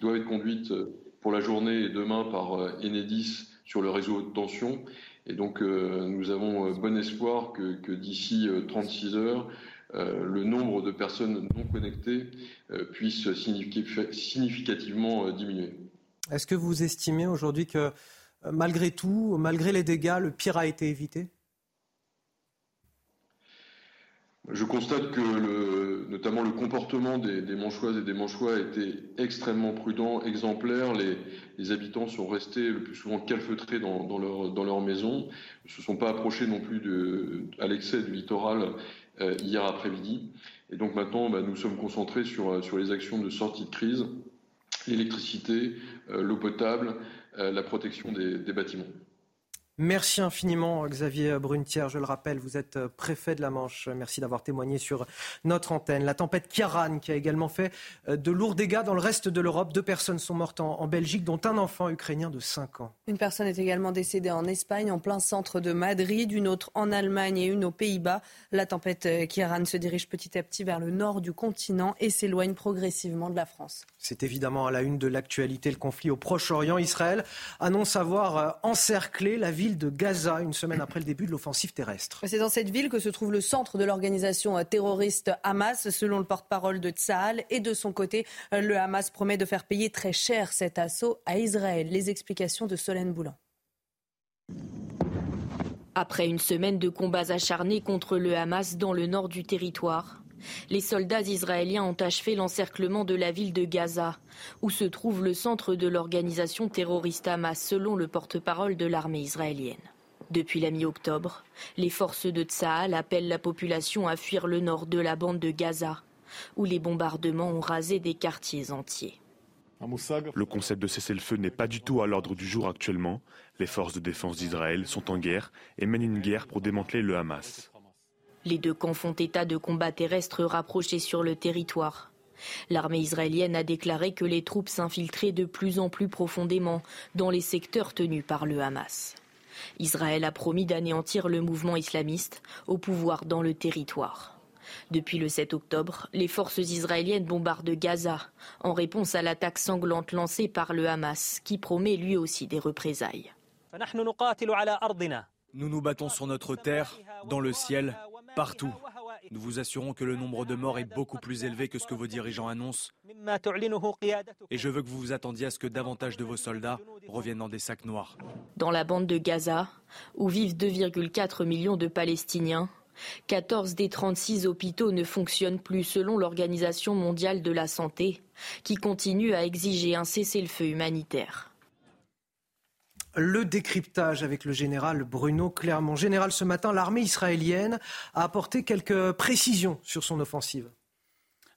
doivent être conduites pour la journée et demain par Enedis sur le réseau de tension. Et donc nous avons bon espoir que, d'ici 36 heures, le nombre de personnes non connectées puisse significativement diminuer. Est-ce que vous estimez aujourd'hui que euh, malgré tout, malgré les dégâts, le pire a été évité? Je constate que notamment le comportement des, Manchoises et des Manchois a été extrêmement prudent, exemplaire. Les, habitants sont restés le plus souvent calfeutrés dans, leur, maison, ne se sont pas approchés non plus à l'excès du littoral euh, hier après-midi. Et donc maintenant, bah, nous sommes concentrés sur, sur les actions de sortie de crise l'électricité, euh, l'eau potable, euh, la protection des bâtiments. Merci infiniment Xavier Brunetière. Je le rappelle, vous êtes euh, préfet de la Manche. Merci d'avoir témoigné sur notre antenne. La tempête Kiaran qui a également fait euh, de lourds dégâts dans le reste de l'Europe. Deux personnes sont mortes en, Belgique, dont un enfant ukrainien de 5 ans. Une personne est également décédée en Espagne, en plein centre de Madrid, une autre en Allemagne et une aux Pays-Bas. La tempête euh, Kiaran se dirige petit à petit vers le nord du continent et s'éloigne progressivement de la France. C'est évidemment à la une de l'actualité le conflit au Proche-Orient. Israël annonce avoir encerclé la ville de Gaza, une semaine après le début de l'offensive terrestre. C'est dans cette ville que se trouve le centre de l'organisation terroriste Hamas, selon le porte-parole de Tsahal. Et de son côté, le Hamas promet de faire payer très cher cet assaut à Israël. Les explications de Solène Boulan. Après une semaine de combats acharnés contre le Hamas dans le nord du territoire, les soldats israéliens ont achevé l'encerclement de la ville de Gaza, où se trouve le centre de l'organisation terroriste Hamas, selon le porte-parole de l'armée israélienne. Depuis la mi-octobre, les forces de Tsahal appellent la population à fuir le nord de la bande de Gaza, où les bombardements ont rasé des quartiers entiers. Le concept de cessez-le-feu n'est pas du tout à l'ordre du jour actuellement. Les forces de défense d'Israël sont en guerre et mènent une guerre pour démanteler le Hamas. Les deux camps font état de combats terrestres rapprochés sur le territoire. L'armée israélienne a déclaré que les troupes s'infiltraient de plus en plus profondément dans les secteurs tenus par le Hamas. Israël a promis d'anéantir le mouvement islamiste au pouvoir dans le territoire. Depuis le 7 octobre, les forces israéliennes bombardent Gaza en réponse à l'attaque sanglante lancée par le Hamas qui promet lui aussi des représailles. Nous nous battons sur notre terre, dans le ciel, partout. Nous vous assurons que le nombre de morts est beaucoup plus élevé que ce que vos dirigeants annoncent. Et je veux que vous vous attendiez à ce que davantage de vos soldats reviennent dans des sacs noirs. Dans la bande de Gaza, où vivent 2,4 millions de Palestiniens, 14 des 36 hôpitaux ne fonctionnent plus selon l'Organisation mondiale de la santé, qui continue à exiger un cessez-le-feu humanitaire. Le décryptage avec le général Bruno Clermont. Général, ce matin, l'armée israélienne a apporté quelques précisions sur son offensive.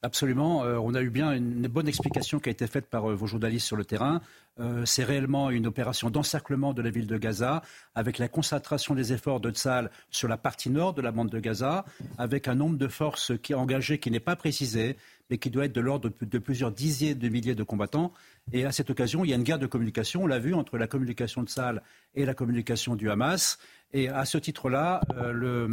Absolument. Euh, on a eu bien une bonne explication qui a été faite par euh, vos journalistes sur le terrain. Euh, c'est réellement une opération d'encerclement de la ville de Gaza, avec la concentration des efforts de Tzal sur la partie nord de la bande de Gaza, avec un nombre de forces qui engagées qui n'est pas précisé, mais qui doit être de l'ordre de, plusieurs dizaines de milliers de combattants. Et à cette occasion, il y a une guerre de communication, on l'a vu, entre la communication de Tzal et la communication du Hamas. Et à ce titre-là, le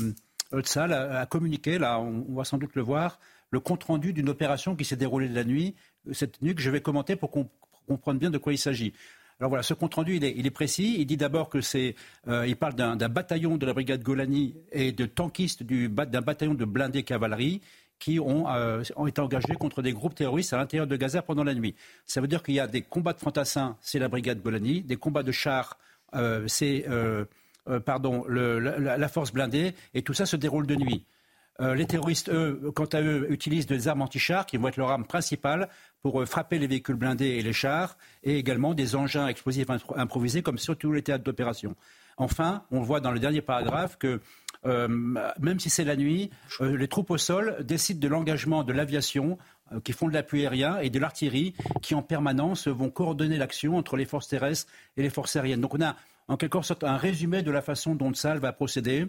Tzal a, communiqué, là, on va sans doute le voir, le compte-rendu d'une opération qui s'est déroulée de la nuit, cette nuit que je vais commenter pour qu'on comprenne bien de quoi il s'agit. Alors voilà, ce compte rendu, il est, précis. Il dit d'abord que c'est, euh, il parle d'un bataillon de la brigade Golani et de tankistes d'un bataillon de blindés cavalerie qui ont, euh, ont, été engagés contre des groupes terroristes à l'intérieur de Gaza pendant la nuit. Ça veut dire qu'il y a des combats de fantassins, c'est la brigade Golani, des combats de chars, euh, c'est pardon, la, force blindée, et tout ça se déroule de nuit. les terroristes, eux, quant à eux, utilisent des armes anti-chars qui vont être leur arme principale pour euh, frapper les véhicules blindés et les chars, et également des engins explosifs improvisés comme sur tous les théâtres d'opération. Enfin, on voit dans le dernier paragraphe que euh, même si c'est la nuit, euh, les troupes au sol décident de l'engagement de l'aviation qui font de l'appui aérien et de l'artillerie qui en permanence vont coordonner l'action entre les forces terrestres et les forces aériennes. Donc on a en quelque sorte un résumé de la façon dont Tsal va procéder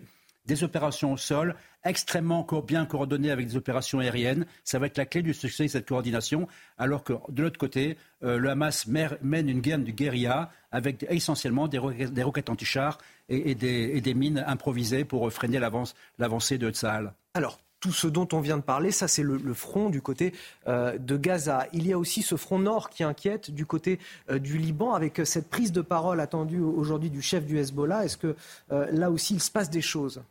des opérations au sol extrêmement bien coordonnées avec des opérations aériennes. Ça va être la clé du succès de cette coordination, alors que de l'autre côté, euh, le Hamas mène une guerre de guérilla avec essentiellement des roquettes, anti-chars et, des, mines improvisées pour freiner l'avancée de Tsahal. Alors, tout ce dont on vient de parler, ça c'est le, front du côté euh, de Gaza. Il y a aussi ce front nord qui inquiète du côté euh, du Liban avec cette prise de parole attendue aujourd'hui du chef du Hezbollah. Est-ce que là aussi il se passe des choses?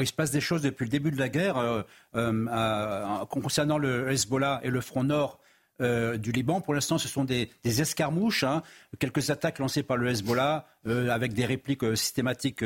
Il se passe des choses depuis le début de la guerre euh, euh, concernant le Hezbollah et le front nord. Euh, du Liban. Pour l'instant, ce sont des, escarmouches, hein. quelques attaques lancées par le Hezbollah avec des répliques systématiques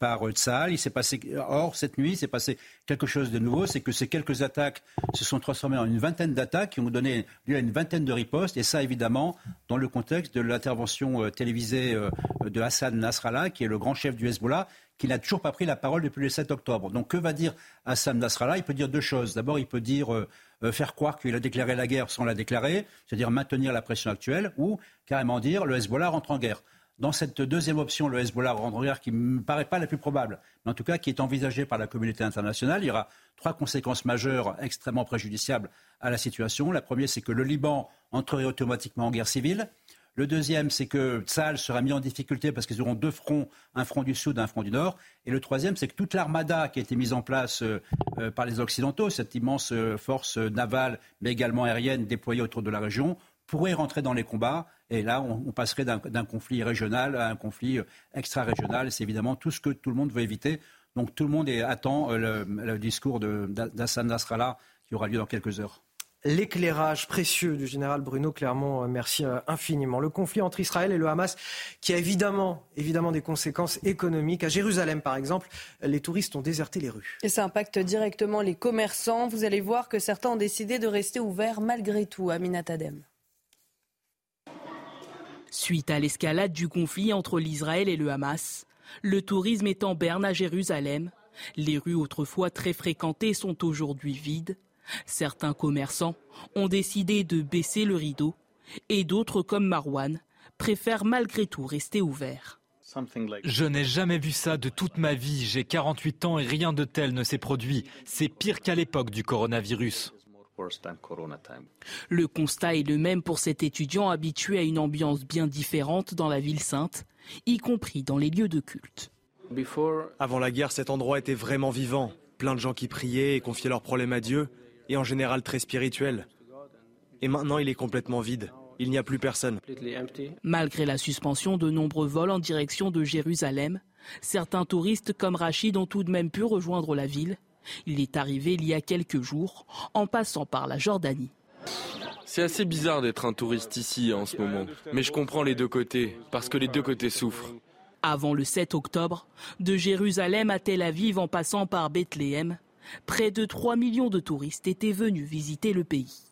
par Tsahal. Il s'est passé, or, cette nuit, il s'est passé quelque chose de nouveau, c'est que ces quelques attaques se sont transformées en une vingtaine d'attaques qui ont donné lieu à une vingtaine de ripostes, et ça, évidemment, dans le contexte de l'intervention télévisée de Hassan Nasrallah, qui est le grand chef du Hezbollah, qu'il n'a toujours pas pris la parole depuis le 7 octobre. Donc que va dire Hassan Nasrallah? Il peut dire deux choses. D'abord, il peut dire euh, euh, faire croire qu'il a déclaré la guerre sans la déclarer, c'est-à-dire maintenir la pression actuelle, ou carrément dire le Hezbollah rentre en guerre. Dans cette deuxième option, le Hezbollah rentre en guerre, qui ne me paraît pas la plus probable, mais en tout cas qui est envisagée par la communauté internationale, il y aura trois conséquences majeures extrêmement préjudiciables à la situation. La première, c'est que le Liban entrerait automatiquement en guerre civile. Le deuxième, c'est que Tsal sera mis en difficulté parce qu'ils auront deux fronts, un front du Sud, un front du Nord. Et le troisième, c'est que toute l'armada qui a été mise en place euh, euh, par les Occidentaux, cette immense euh, force navale, mais également aérienne déployée autour de la région, pourrait rentrer dans les combats. Et là, on, passerait d'un conflit régional à un conflit extra-régional. C'est évidemment tout ce que tout le monde veut éviter. Donc tout le monde attend le, le discours d'Hassan Nasrallah qui aura lieu dans quelques heures l'éclairage précieux du général Bruno Clermont. Euh, merci euh, infiniment. Le conflit entre Israël et le Hamas, qui a évidemment, évidemment des conséquences économiques. À Jérusalem, par exemple, les touristes ont déserté les rues. Et ça impacte directement les commerçants. Vous allez voir que certains ont décidé de rester ouverts malgré tout. Aminat Adem. Suite à l'escalade du conflit entre l'Israël et le Hamas, le tourisme est en berne à Jérusalem. Les rues autrefois très fréquentées sont aujourd'hui vides Certains commerçants ont décidé de baisser le rideau et d'autres, comme Marwan, préfèrent malgré tout rester ouverts. Je n'ai jamais vu ça de toute ma vie. J'ai 48 ans et rien de tel ne s'est produit. C'est pire qu'à l'époque du coronavirus. Le constat est le même pour cet étudiant habitué à une ambiance bien différente dans la ville sainte, y compris dans les lieux de culte. Avant la guerre, cet endroit était vraiment vivant. Plein de gens qui priaient et confiaient leurs problèmes à Dieu et en général très spirituel. Et maintenant, il est complètement vide. Il n'y a plus personne. Malgré la suspension de nombreux vols en direction de Jérusalem, certains touristes comme Rachid ont tout de même pu rejoindre la ville. Il est arrivé il y a quelques jours en passant par la Jordanie. C'est assez bizarre d'être un touriste ici en ce moment, mais je comprends les deux côtés, parce que les deux côtés souffrent. Avant le 7 octobre, de Jérusalem à Tel Aviv en passant par Bethléem, Près de 3 millions de touristes étaient venus visiter le pays.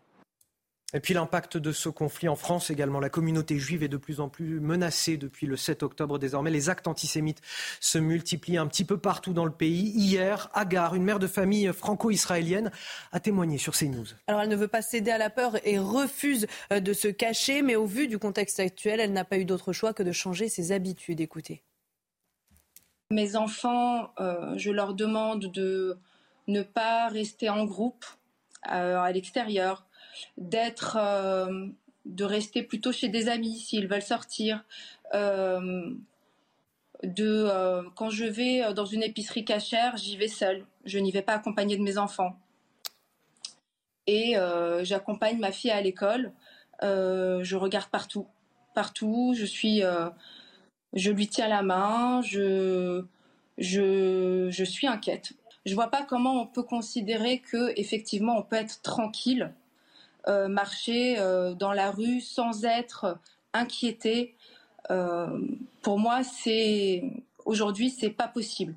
Et puis l'impact de ce conflit en France également. La communauté juive est de plus en plus menacée depuis le 7 octobre désormais. Les actes antisémites se multiplient un petit peu partout dans le pays. Hier, Agar, une mère de famille franco-israélienne, a témoigné sur CNews. Alors elle ne veut pas céder à la peur et refuse euh, de se cacher, mais au vu du contexte actuel, elle n'a pas eu d'autre choix que de changer ses habitudes. Écoutez. Mes enfants, euh, je leur demande de ne pas rester en groupe euh, à l'extérieur, d'être, euh, de rester plutôt chez des amis s'ils veulent sortir. Euh, de quand je vais dans une épicerie cachère, j'y vais seule. Je n'y vais pas accompagnée de mes enfants. Et j'accompagne ma fille à l'école. je regarde partout. partout. Je suis, je lui tiens la main. Je, je, je suis inquiète. Je vois pas comment on peut considérer que effectivement on peut être tranquille, marcher dans la rue sans être inquiété. pour moi, c'est aujourd'hui, c'est pas possible.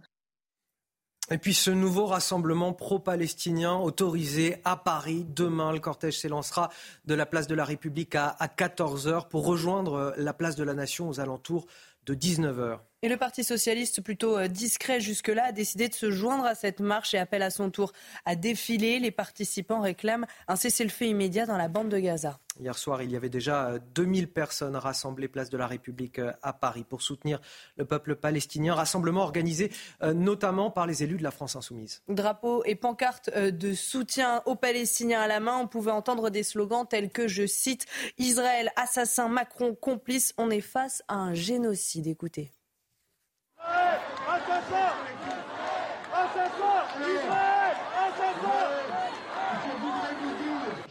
Et puis ce nouveau rassemblement pro-palestinien autorisé à Paris. Demain, le cortège s'élancera de la place de la République à, 14h pour rejoindre la place de la Nation aux alentours de 19h. Et le Parti socialiste, plutôt euh, discret jusque-là, a décidé de se joindre à cette marche et appelle à son tour à défiler. Les participants réclament un cessez-le-feu immédiat dans la bande de Gaza. Hier soir, il y avait déjà 2000 euh, personnes rassemblées place de la République euh, à Paris pour soutenir le peuple palestinien. Rassemblement organisé notamment par les élus de la France insoumise. Drapeaux et pancartes de soutien aux Palestiniens à la main. On pouvait entendre des slogans tels que, je cite, Israël assassin, Macron complice. On est face à un génocide. Écoutez.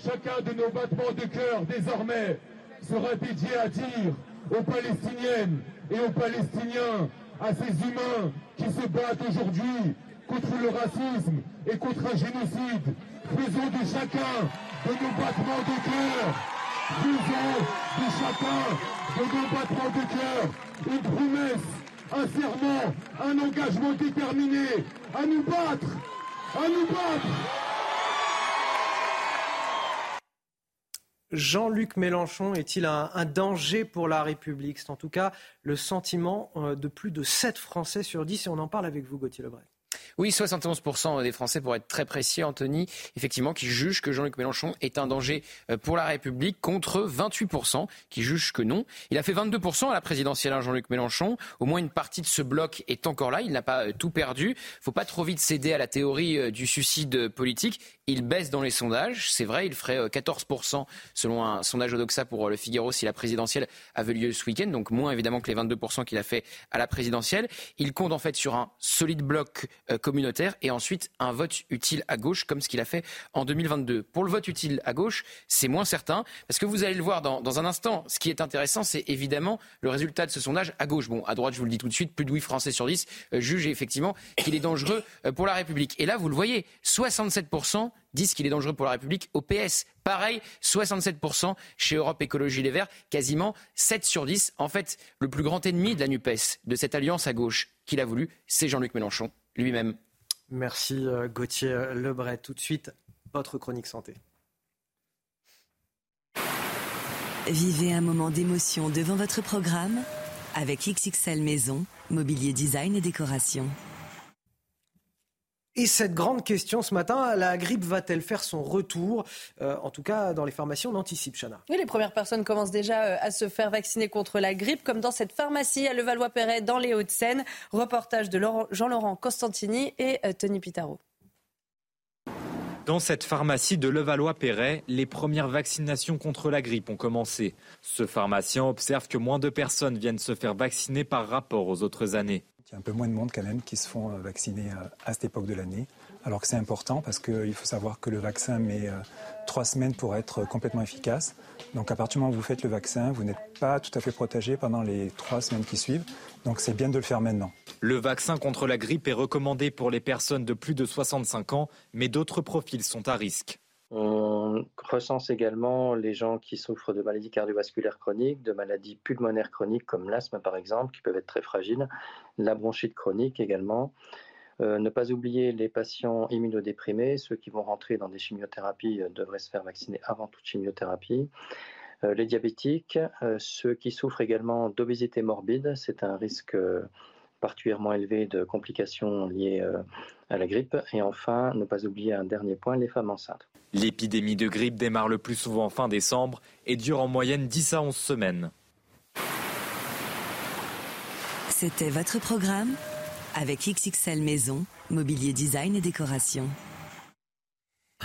Chacun de nos battements de cœur désormais sera dédié à dire aux Palestiniennes et aux Palestiniens, à ces humains qui se battent aujourd'hui contre le racisme et contre un génocide. Faisons de chacun de nos battements de cœur, faisons de chacun de nos battements de cœur une promesse un serment, un engagement déterminé à nous battre, à nous battre. Jean-Luc Mélenchon est-il un, danger pour la République? C'est en tout cas le sentiment euh, de plus de 7 Français sur 10 et on en parle avec vous, Gauthier Lebret. Oui, 71% des Français, pour être très précis, Anthony, effectivement, qui jugent que Jean-Luc Mélenchon est un danger euh, pour la République, contre 28% qui jugent que non. Il a fait 22% à la présidentielle, hein, Jean-Luc Mélenchon. Au moins une partie de ce bloc est encore là. Il n'a pas euh, tout perdu. Il faut pas trop vite céder à la théorie euh, du suicide politique. Il baisse dans les sondages. C'est vrai, il ferait 14% selon un sondage Odoxa pour le Figaro si la présidentielle avait lieu ce week-end. Donc moins évidemment que les 22% qu'il a fait à la présidentielle. Il compte en fait sur un solide bloc communautaire et ensuite un vote utile à gauche comme ce qu'il a fait en 2022. Pour le vote utile à gauche, c'est moins certain parce que vous allez le voir dans, un instant. Ce qui est intéressant, c'est évidemment le résultat de ce sondage à gauche. Bon, à droite, je vous le dis tout de suite, plus de 8 Français sur 10 euh, jugent effectivement qu'il est dangereux euh, pour la République. Et là, vous le voyez, 67% disent qu'il est dangereux pour la République au PS. Pareil, 67% chez Europe Écologie Les Verts, quasiment 7 sur 10. En fait, le plus grand ennemi de la NUPES, de cette alliance à gauche qu'il a voulu, c'est Jean-Luc Mélenchon lui-même. Merci euh, Gauthier Lebret. Tout de suite, votre chronique santé. Vivez un moment d'émotion devant votre programme avec XXL Maison, mobilier design et décoration. Et cette grande question ce matin, la grippe va-t-elle faire son retour euh, En tout cas, dans les pharmacies, on anticipe, Chana. Oui, les premières personnes commencent déjà euh, à se faire vacciner contre la grippe, comme dans cette pharmacie à Levallois-Perret, dans les Hauts-de-Seine. Reportage de Jean-Laurent Costantini et euh, Tony Pitaro. Dans cette pharmacie de Levallois-Perret, les premières vaccinations contre la grippe ont commencé. Ce pharmacien observe que moins de personnes viennent se faire vacciner par rapport aux autres années. Il y a un peu moins de monde quand même qui se font euh, vacciner euh, à cette époque de l'année. Alors que c'est important parce qu'il faut savoir que le vaccin met euh, trois semaines pour être complètement efficace. Donc à partir du moment où vous faites le vaccin, vous n'êtes pas tout à fait protégé pendant les trois semaines qui suivent. Donc c'est bien de le faire maintenant. Le vaccin contre la grippe est recommandé pour les personnes de plus de 65 ans, mais d'autres profils sont à risque. On recense également les gens qui souffrent de maladies cardiovasculaires chroniques, de maladies pulmonaires chroniques comme l'asthme par exemple, qui peuvent être très fragiles, la bronchite chronique également. Euh, ne pas oublier les patients immunodéprimés, ceux qui vont rentrer dans des chimiothérapies euh, devraient se faire vacciner avant toute chimiothérapie. Euh, les diabétiques, ceux qui souffrent également d'obésité morbide, c'est un risque particulièrement élevé de complications liées à la grippe. Et enfin, ne pas oublier un dernier point, les femmes enceintes. L'épidémie de grippe démarre le plus souvent fin décembre et dure en moyenne 10 à 11 semaines. C'était votre programme avec XXL Maison, mobilier design et décoration.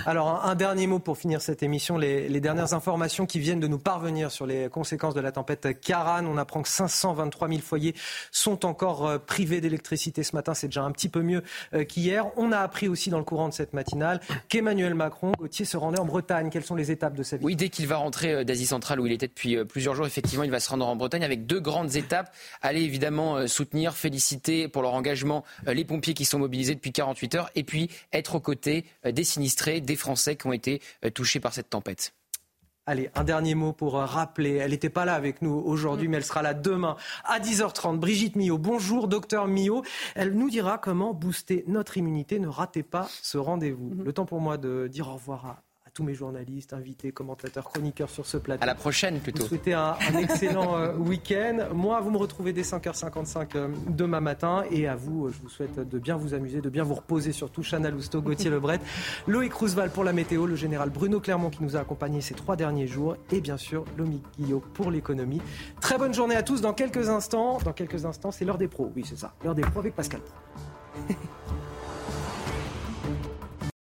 Alors, un, dernier mot pour finir cette émission. Les, dernières informations qui viennent de nous parvenir sur les conséquences de la tempête Karan. On apprend que 523 000 foyers sont encore euh, privés d'électricité ce matin. C'est déjà un petit peu mieux euh, qu'hier. On a appris aussi dans le courant de cette matinale qu'Emmanuel Macron, Gauthier, se rendait en Bretagne. Quelles sont les étapes de sa vie? Oui, dès qu'il va rentrer euh, d'Asie centrale où il était depuis plusieurs jours, effectivement, il va se rendre en Bretagne avec deux grandes étapes. Aller évidemment soutenir, féliciter pour leur engagement les pompiers qui sont mobilisés depuis 48 heures et puis être aux côtés des sinistrés des Français qui ont été euh, touchés par cette tempête. Allez, un dernier mot pour euh, rappeler. Elle n'était pas là avec nous aujourd'hui, mais elle sera là demain à 10h30. Brigitte Millot. Bonjour, docteur Millot. Elle nous dira comment booster notre immunité. Ne ratez pas ce rendez-vous. Mm-hmm. Le temps pour moi de dire au revoir à tous mes journalistes, invités, commentateurs, chroniqueurs sur ce plateau. À la prochaine plutôt. Vous souhaitez un, excellent euh, week-end. Moi, vous me retrouvez dès 5h55 euh, demain matin. Et à vous, euh, je vous souhaite de bien vous amuser, de bien vous reposer, surtout Chana Lousteau, Gauthier Lebret, (laughs) Loïc Roosevelt pour la météo, le général Bruno Clermont qui nous a accompagnés ces trois derniers jours. Et bien sûr, Lomi Guillot pour l'économie. Très bonne journée à tous. Dans quelques instants, dans quelques instants, c'est l'heure des pros. Oui, c'est ça. L'heure des pros avec Pascal (laughs)